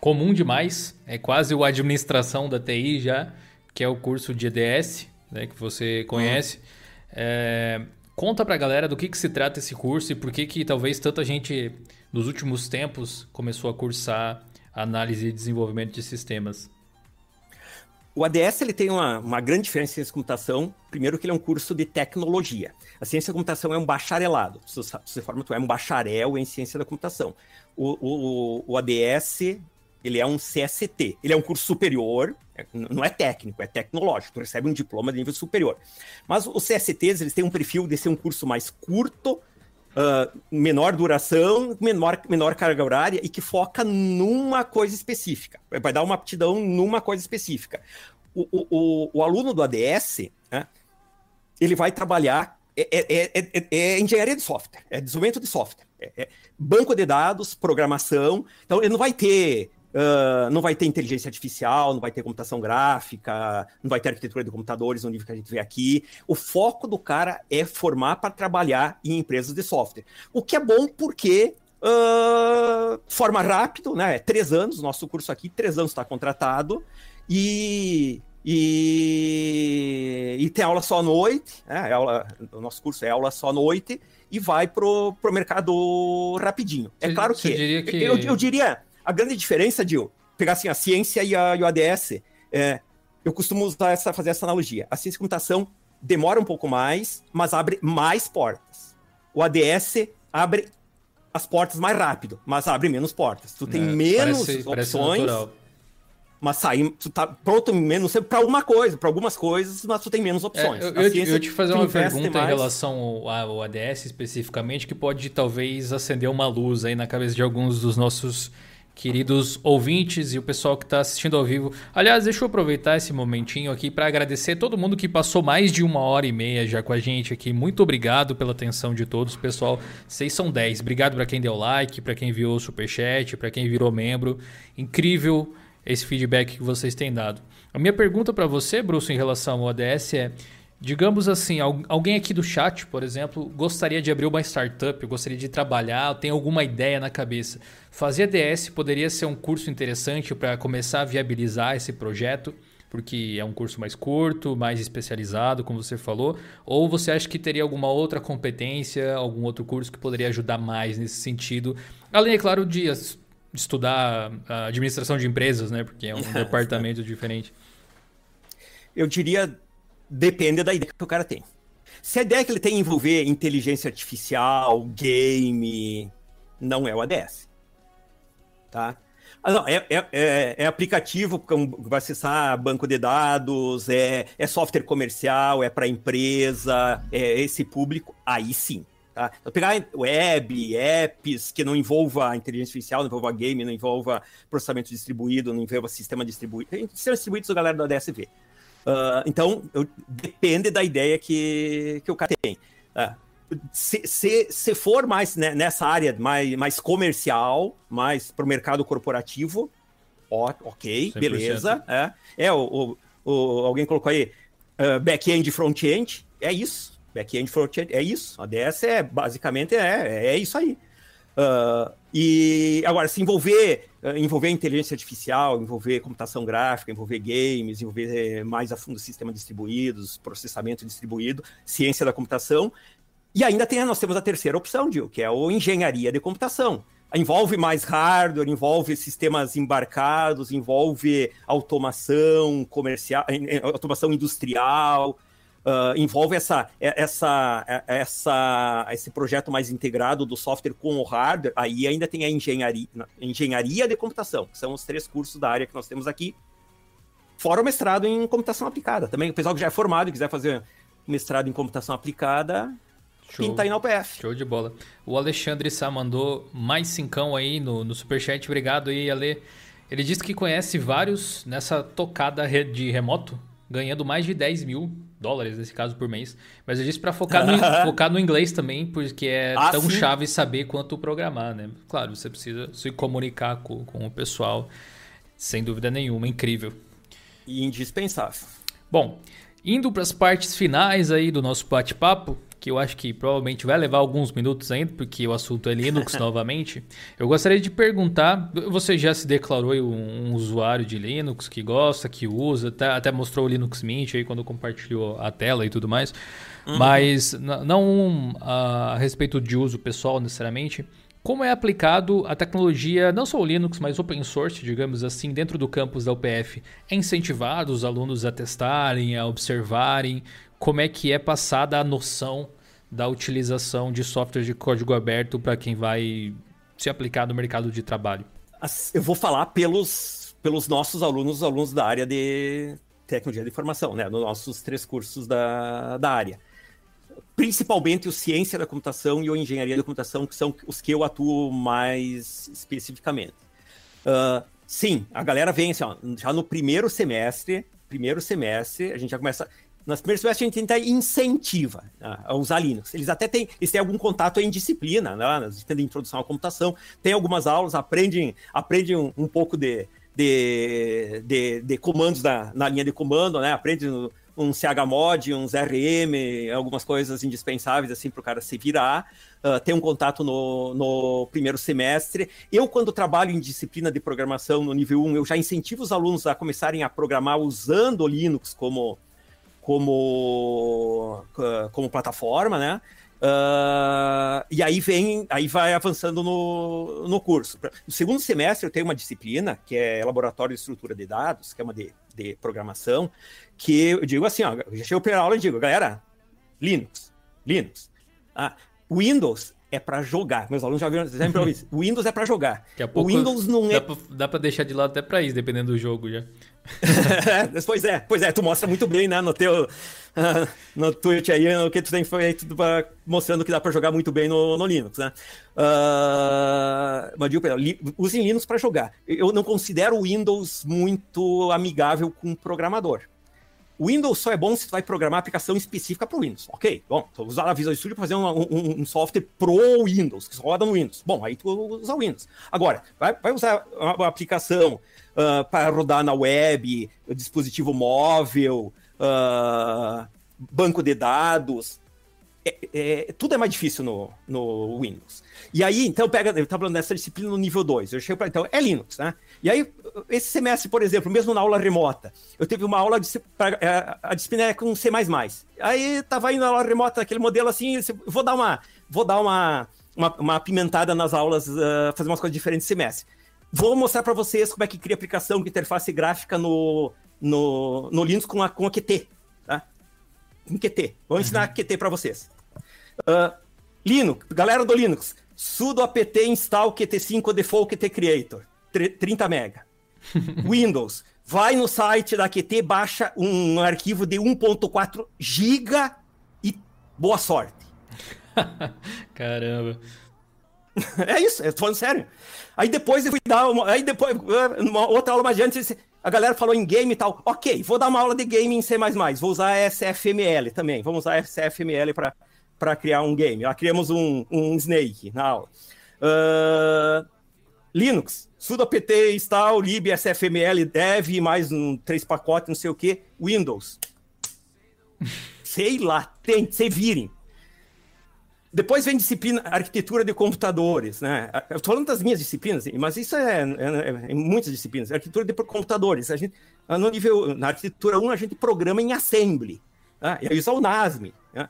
comum demais, é quase o administração da TI já, que é o curso de EDS, né, que você conhece. Uhum. É, conta para a galera do que, que se trata esse curso e por que, que talvez tanta gente nos últimos tempos começou a cursar análise e desenvolvimento de sistemas. O ADS ele tem uma, uma grande diferença em ciência da computação. Primeiro que ele é um curso de tecnologia. A ciência da computação é um bacharelado. Se você forma, tu é um bacharel em ciência da computação. O, o, o ADS ele é um CST. Ele é um curso superior, é, não é técnico, é tecnológico. Tu recebe um diploma de nível superior. Mas os CSTs eles têm um perfil de ser um curso mais curto, Uh, menor duração, menor, menor carga horária e que foca numa coisa específica. Vai dar uma aptidão numa coisa específica. O, o, o, o aluno do ADS, né, ele vai trabalhar. É, é, é, é, engenharia de software, é desenvolvimento de software, é, banco de dados, programação. Então, ele não vai ter Uh, não vai ter inteligência artificial, não vai ter computação gráfica, não vai ter arquitetura de computadores no nível que a gente vê aqui. O foco do cara é formar para trabalhar em empresas de software. O que é bom porque uh, forma rápido, né? É três anos, nosso curso aqui, três anos está contratado, e, e, e, tem aula só à noite, né? É aula, o nosso curso é aula só à noite, e vai pro, pro mercado rapidinho. É claro que, que... Eu, eu diria a grande diferença, Dil, pegar assim, a ciência e, a, e o ADS, é, eu costumo usar essa, fazer essa analogia. A ciência de computação demora um pouco mais, mas abre mais portas. O ADS abre as portas mais rápido, mas abre menos portas. Tu tem é, menos parece, opções. Parece mas sair, tu tá pronto menos para alguma coisa, para algumas coisas, mas tu tem menos é, opções. É, eu, eu, eu te fazer uma pergunta mais... em relação ao, ao ADS especificamente, que pode talvez acender uma luz aí na cabeça de alguns dos nossos queridos ouvintes e o pessoal que está assistindo ao vivo. Aliás, deixa eu aproveitar esse momentinho aqui para agradecer todo mundo que passou mais de uma hora e meia já com a gente aqui. Muito obrigado pela atenção de todos, pessoal. Vocês são 10. Obrigado para quem deu like, para quem viu o superchat, para quem virou membro. Incrível esse feedback que vocês têm dado. A minha pergunta para você, Bruce, em relação ao ODS é Digamos assim, alguém aqui do chat, por exemplo, gostaria de abrir uma startup, gostaria de trabalhar, tem alguma ideia na cabeça. Fazer DS poderia ser um curso interessante para começar a viabilizar esse projeto. porque é um curso mais curto, mais especializado, como você falou? Ou você acha que teria alguma outra competência, algum outro curso que poderia ajudar mais nesse sentido? Além, é claro, de estudar administração de empresas, né? Porque é um departamento diferente. Eu diria, depende da ideia que o cara tem. Se a ideia que ele tem envolver inteligência artificial, game, não é o ADS. Tá? Ah, não, é, é, é, é, aplicativo vai acessar banco de dados, é, é software comercial, é para empresa, é esse público, aí sim. Tá? Então, pegar web, apps que não envolva inteligência artificial, não envolva game, não envolva processamento distribuído, não envolva sistema distribuído. Tem sistema distribuído, a galera da DSV. Uh, ah, então, eu, depende da ideia que, que o cara tem. Uh, se, se, se for mais né, nessa área mais, mais comercial, mais para o mercado corporativo, ó, ok, 100%. beleza. É, é o, o, o, alguém colocou aí uh, back-end front-end, é isso Back-end, front-end, é isso. A DS é basicamente é, é isso aí. Uh, e agora, se envolver, uh, envolver inteligência artificial, envolver computação gráfica, envolver games, envolver eh, mais a fundo sistema distribuídos, processamento distribuído, ciência da computação. E ainda tem, nós temos a terceira opção, Gil, que é o engenharia de computação. Envolve mais hardware, envolve sistemas embarcados, envolve automação comercial, automação industrial, Uh, envolve essa, essa, essa, esse projeto mais integrado do software com o hardware, aí ainda tem a engenharia, engenharia de computação, que são os três cursos da área que nós temos aqui, fora o mestrado em computação aplicada. Também o pessoal que já é formado e quiser fazer mestrado em computação aplicada, Show. pinta aí na UPF. Show de bola. O Alexandre Sá mandou mais cincão aí no, no superchat, obrigado aí, Ale. Ele disse que conhece vários nessa tocada de remoto, ganhando mais de 10 mil dólares nesse caso por mês. Mas eu disse para focar, no, focar no inglês também, porque é ah, tão sim? chave saber quanto programar, né? Claro, você precisa se comunicar com, com o pessoal, sem dúvida nenhuma, incrível. E indispensável. Bom, indo para as partes finais aí do nosso bate-papo, que eu acho que provavelmente vai levar alguns minutos ainda, porque o assunto é Linux novamente. Eu gostaria de perguntar: você já se declarou um, um, usuário de Linux que gosta, que usa, até, até mostrou o Linux Mint aí quando compartilhou a tela e tudo mais, uhum. mas não a, a respeito de uso pessoal necessariamente. Como é aplicado a tecnologia, não só o Linux, mas open source, digamos assim, dentro do campus da UPF? É incentivado os alunos a testarem, a observarem? Como é que é passada a noção da utilização de software de código aberto para quem vai se aplicar no mercado de trabalho? Eu vou falar pelos, pelos nossos alunos, alunos da área de tecnologia de informação, né? Nos nossos três cursos da, da área. Principalmente o ciência da computação e o engenharia da computação, que são os que eu atuo mais especificamente. Uh, sim, a galera vem assim, ó, já no primeiro semestre, primeiro semestre, a gente já começa. Nas primeiras semestres a gente tenta incentiva né, a usar Linux. Eles até têm, eles têm algum contato em disciplina, né? Tendo introdução à computação, tem algumas aulas, aprendem, aprendem um, um pouco de, de, de, de comandos da, na linha de comando, né? Aprendem um chmod, uns RM, algumas coisas indispensáveis assim para o cara se virar. Uh, ter um contato no, no primeiro semestre. Eu, quando trabalho em disciplina de programação no nível 1, eu já incentivo os alunos a começarem a programar usando o Linux como, como, como plataforma, né? Uh, e aí vem, aí vai avançando no, no curso. No segundo semestre eu tenho uma disciplina que é laboratório de estrutura de dados, que é uma de, de programação, que eu digo assim, ó, já chego para aula e digo, galera, Linux, Linux, ah, Windows é para jogar. Meus alunos já viram sempre ouvi isso. Windows é para jogar. o Windows não é. Dá para deixar de lado até para isso, dependendo do jogo já. pois é, pois é, tu mostra muito bem, né, no teu no Twitch aí, o que tu tem feito mostrando que dá para jogar muito bem no, no Linux, né? Uh, mas digo, usem Linux para jogar. Eu não considero o Windows muito amigável com o programador. Windows só é bom se tu vai programar aplicação específica para o Windows. Ok, bom, tu usar a Visual Studio para fazer um, um, um, software pro Windows, que roda no Windows. Bom, aí tu usa o Windows. Agora, vai, vai usar uma aplicação uh, ah, para rodar na web, dispositivo móvel, uh, banco de dados. é, é, tudo é mais difícil no, no Windows. E aí, então, pega, eu estava falando dessa disciplina no nível 2. Eu chego para, então, é Linux, né? E aí, esse semestre, por exemplo, mesmo na aula remota, eu teve uma aula de pra, é, a disciplina é com C++. Aí tava indo na aula remota, aquele modelo assim, vou dar uma, vou dar uma, uma, uma apimentada nas aulas, uh, fazer umas coisas diferentes semestre. Vou mostrar para vocês como é que cria aplicação de interface gráfica no, no, no Linux com a, com a QT, tá? Com QT. Vou ensinar uhum. QT para vocês. Uh, Linux, galera do Linux, sudo apt install qt5 default qt creator, 30 mega. Windows, vai no site da QT, baixa um arquivo de 1.4 giga e boa sorte. Caramba. É isso, é falando sério. Aí depois eu fui dar uma, aí depois, uma outra aula mais adiante, a galera falou em game e tal. Ok, vou dar uma aula de game em C++, vou usar SFML também, vamos usar SFML para criar um game. Lá criamos um, um Snake na aula. Uh, Linux, sudo apt install lib sfml dev mais um três pacotes, não sei o que. Windows. sei lá, tem, se virem. Depois vem disciplina arquitetura de computadores, né? Eu estou falando das minhas disciplinas, mas isso é, é, é, muitas disciplinas. Arquitetura de computadores. A gente, no nível, na arquitetura 1, a gente programa em assembly. Né? E aí usa o NASM. Né?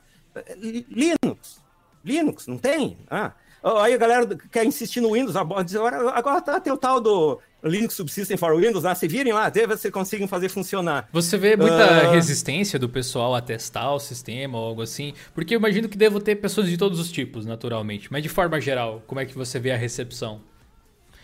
Linux. Linux, não tem? Ah. Aí a galera quer insistir no Windows, agora, agora tá, tem o tal do Linux Subsystem for Windows, lá, se virem lá, até você conseguem fazer funcionar. Você vê muita uh... resistência do pessoal a testar o sistema ou algo assim? Porque eu imagino que devo ter pessoas de todos os tipos, naturalmente. Mas de forma geral, como é que você vê a recepção?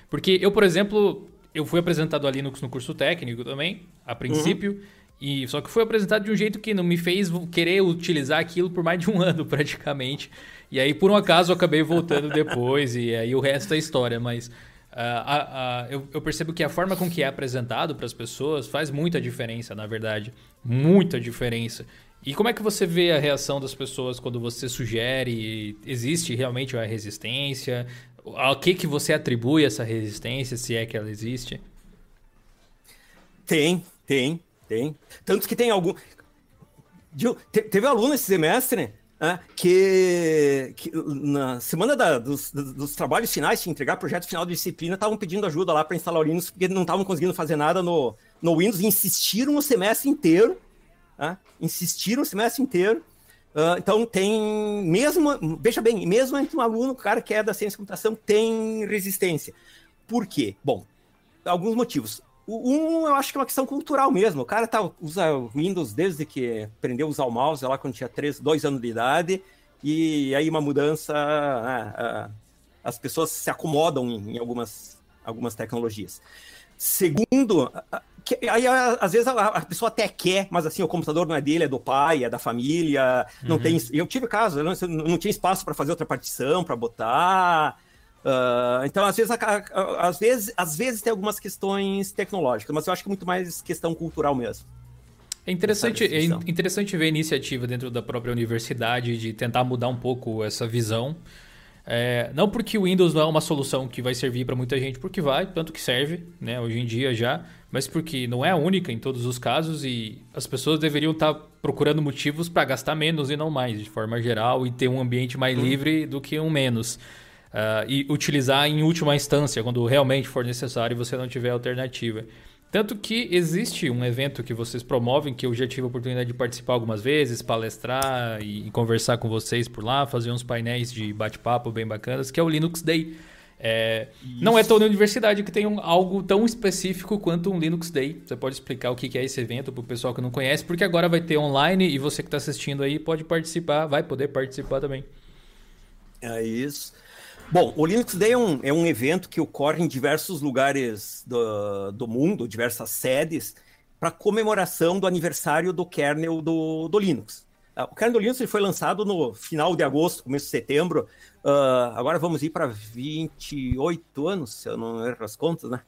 Porque eu, por exemplo, eu fui apresentado a Linux no curso técnico também, a princípio. Uhum. E só que foi apresentado de um jeito que não me fez querer utilizar aquilo por mais de um ano, praticamente. E aí, por um acaso, eu acabei voltando depois, e aí o resto é história, mas. Uh, uh, uh, eu, eu, percebo que a forma com que é apresentado para as pessoas faz muita diferença, na verdade. Muita diferença. E como é que você vê a reação das pessoas quando você sugere? Existe realmente uma resistência? Ao que, que você atribui essa resistência, se é que ela existe? Tem, tem. Tem. Tanto que tem algum. Teve aluno esse semestre né, que, que, na semana da, dos, dos, trabalhos finais, de entregar projeto final de disciplina, estavam pedindo ajuda lá para instalar o Linux, porque não estavam conseguindo fazer nada no, no Windows e insistiram o semestre inteiro. Né, insistiram o semestre inteiro. Uh, então tem mesmo, veja bem, mesmo entre um aluno, cara que é da ciência da computação, tem resistência. Por quê? Bom, alguns motivos. Um, eu acho que é uma questão cultural mesmo. O cara tá, usa Windows desde que aprendeu a usar o mouse lá quando tinha 3, 2 anos de idade. E aí uma mudança. Né, as pessoas se acomodam em, em, algumas, algumas tecnologias. Segundo, que, aí às vezes a, a, pessoa até quer, mas assim, o computador não é dele, é do pai, é da família. Não uhum. tem. Eu tive caso, eu não, não tinha espaço para fazer outra partição, para botar. Uh, então, às vezes, a, a, às vezes, às vezes tem algumas questões tecnológicas, mas eu acho que muito mais questão cultural mesmo. É interessante, é interessante ver a iniciativa dentro da própria universidade de tentar mudar um pouco essa visão. É, não porque o Windows não é uma solução que vai servir para muita gente, porque vai, tanto que serve, né, hoje em dia já, mas porque não é a única em todos os casos e as pessoas deveriam estar tá procurando motivos para gastar menos e não mais, de forma geral, e ter um ambiente mais hum. livre do que um menos. Uh, e utilizar em última instância, quando realmente for necessário e você não tiver alternativa. Tanto que existe um evento que vocês promovem, que eu já tive a oportunidade de participar algumas vezes, palestrar e, e conversar com vocês por lá, fazer uns painéis de bate-papo bem bacanas, que é o Linux Day. É, não é toda universidade que tem um, algo tão específico quanto um Linux Day. Você pode explicar o que é esse evento para o pessoal que não conhece, porque agora vai ter online e você que está assistindo aí pode participar, vai poder participar também. É isso. Bom, o Linux Day é um, é um evento que ocorre em diversos lugares do, do mundo, diversas sedes, para comemoração do aniversário do kernel do, do Linux. Uh, o kernel do Linux foi lançado no final de agosto, começo de setembro. Uh, agora vamos ir para 28 anos, se eu não erro as contas, né?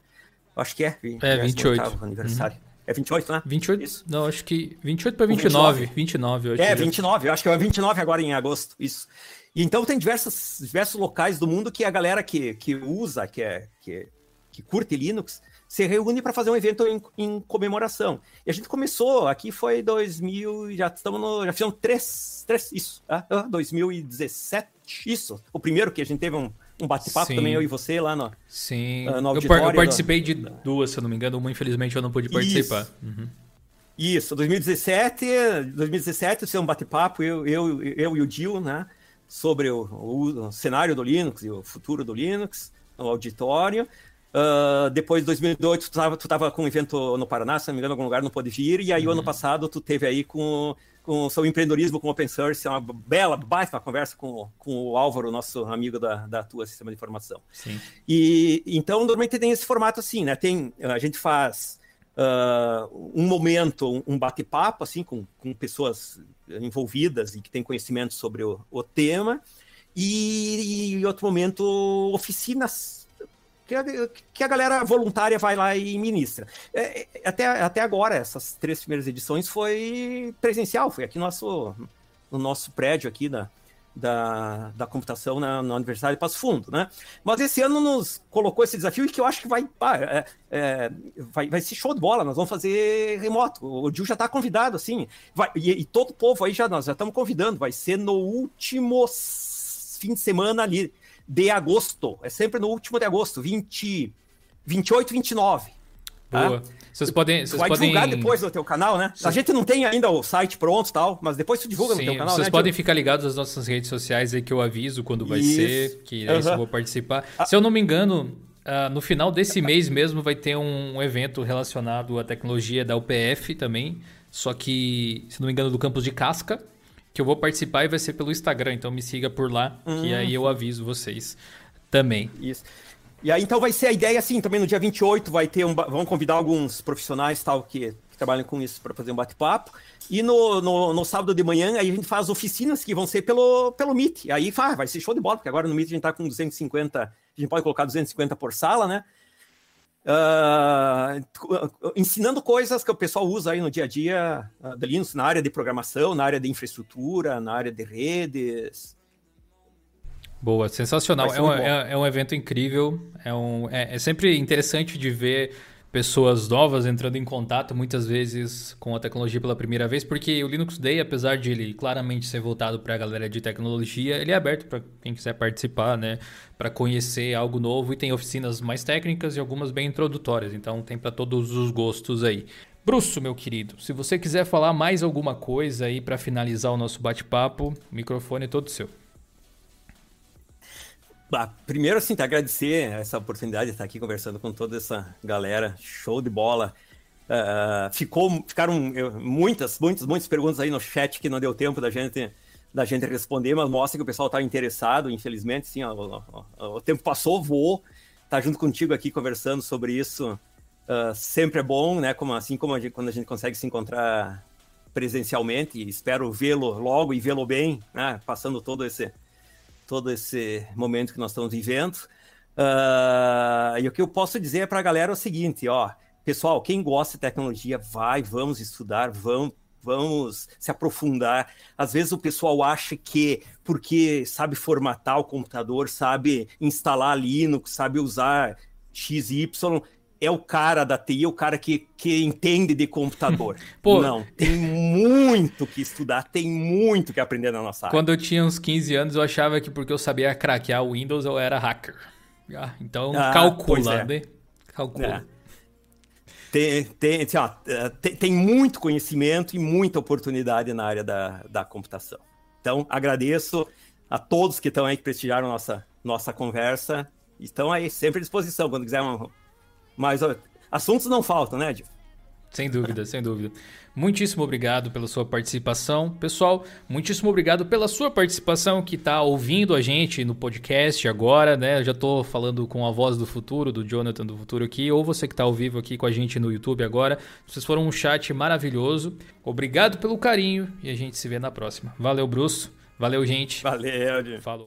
Acho que é. É, 28. aniversário. Uhum. É 28, né? 28? Isso. Não, acho que 28 para 29. 29, 29 eu. É, 29. Eu acho que é 29 agora em agosto. Isso. E então tem diversas, diversos locais do mundo que a galera que, que usa, que, é, que, que curte Linux, se reúne para fazer um evento em, em, comemoração. E a gente começou, aqui foi 2000, já estamos no, já fizemos três, três isso, ah, 2017, isso, o primeiro que a gente teve um, um bate-papo também, eu e você, lá no, Sim. Uh, no eu, eu, participei do... de duas, se eu não me engano, uma infelizmente eu não pude participar. Isso. Uhum. Isso, 2017, 2017, foi um bate-papo, eu, eu, eu e o Dil, né, sobre o, o, cenário do Linux e o futuro do Linux, no auditório. Uh, depois de 2008, tu estava tu tava com um evento no Paraná, se não me engano, em algum lugar não pôde vir, e aí uhum. ano passado tu teve aí com, com o seu empreendedorismo com open source, uma bela, baita conversa com, com o Álvaro, nosso amigo da, da tua sistema de informação. Sim. E então normalmente tem esse formato assim, né? Tem, a gente faz uh, um momento, um bate-papo assim com, com pessoas envolvidas e que têm conhecimento sobre o, o tema, e, em outro momento oficinas que a, que a galera voluntária vai lá e ministra. É, é, até, até agora, essas três primeiras edições foi presencial, foi aqui no nosso, no nosso prédio aqui da, da, da computação na, na Universidade de Passo Fundo, né? Mas esse ano nos colocou esse desafio e que eu acho que vai, é, é, vai, vai ser show de bola, nós vamos fazer remoto. O Gil já está convidado, assim, vai, e, e, todo o povo aí já, nós já estamos convidando, vai ser no último fim de semana ali de agosto, é sempre no último de agosto, 20, 28, 29. Boa. Vocês podem. Vocês vai podem... divulgar depois no teu canal, né? A gente não tem ainda o site pronto e tal, mas depois tu divulga Sim, no teu canal. Vocês né, podem ficar ligados às nossas redes sociais aí que eu aviso quando vai Isso. ser, que aí uhum. eu vou participar. Ah. Se eu não me engano, uh, no final desse mês mesmo vai ter um evento relacionado à tecnologia da UPF também. Só que, se não me engano, do campus de Casca, que eu vou participar e vai ser pelo Instagram. Então me siga por lá, hum. que aí eu aviso vocês também. Isso. E aí, então, vai ser a ideia, assim, também no dia 28 vai ter um... Vamos convidar alguns profissionais, tal, que, que trabalham com isso para fazer um bate-papo. E no, no, no, sábado de manhã, aí a gente faz oficinas que vão ser pelo, pelo Meet. Aí ah, vai ser show de bola, porque agora no Meet a gente tá com 250... A gente pode colocar 250 por sala, né? Uh, ensinando coisas que o pessoal usa aí no dia a dia uh, da Linux, na área de programação, na área de infraestrutura, na área de redes, Boa, sensacional. É um, é, é um, evento incrível. É, um, é, é, sempre interessante de ver pessoas novas entrando em contato, muitas vezes com a tecnologia pela primeira vez, porque o Linux Day, apesar de ele claramente ser voltado para a galera de tecnologia, ele é aberto para quem quiser participar, né? Para conhecer algo novo e tem oficinas mais técnicas e algumas bem introdutórias. Então tem para todos os gostos aí. Bruxo, meu querido, se você quiser falar mais alguma coisa aí para finalizar o nosso bate-papo, o microfone é todo seu. Primeiro, assim, tá, agradecer essa oportunidade de estar aqui conversando com toda essa galera. Show de bola. Uh, ficou, ficaram muitas, muitas, muitas perguntas aí no chat que não deu tempo da gente, da gente responder, mas mostra que o pessoal está interessado. Infelizmente, sim, ó, ó, ó, o tempo passou, voou. Tá junto contigo aqui conversando sobre isso. Uh, sempre é bom, né? Como, assim como a gente, quando a gente consegue se encontrar presencialmente. Espero vê-lo logo e vê-lo bem, né? Passando todo esse todo esse momento que nós estamos vivendo. Uh, e o que eu posso dizer para a galera é o seguinte, ó, pessoal, quem gosta de tecnologia, vai, vamos estudar, vamos, vamos se aprofundar. Às vezes o pessoal acha que porque sabe formatar o computador, sabe instalar Linux, sabe usar XY, é o cara da TI, é o cara que, que entende de computador. Pô, não, tem muito que estudar, tem muito que aprender na nossa área. Quando eu tinha uns 15 anos, eu achava que porque eu sabia craquear o Windows, eu era hacker. Ah, então, ah, calcula, é. né? Calcula. É. Tem, tem, assim, ó, tem, tem, muito conhecimento e muita oportunidade na área da, da computação. Então, agradeço a todos que estão aí, que prestigiaram nossa, nossa conversa. Estão aí sempre à disposição. Quando quiser uma, mas ó, assuntos não faltam, né, Edil? Sem dúvida, sem dúvida. Muitíssimo obrigado pela sua participação. Pessoal, muitíssimo obrigado pela sua participação que está ouvindo a gente no podcast agora, né? Eu já estou falando com a voz do futuro, do Jonathan do futuro aqui, ou você que está ao vivo aqui com a gente no YouTube agora. Vocês foram um chat maravilhoso. Obrigado pelo carinho e a gente se vê na próxima. Valeu, Bruce. Valeu, gente. Valeu, Falou.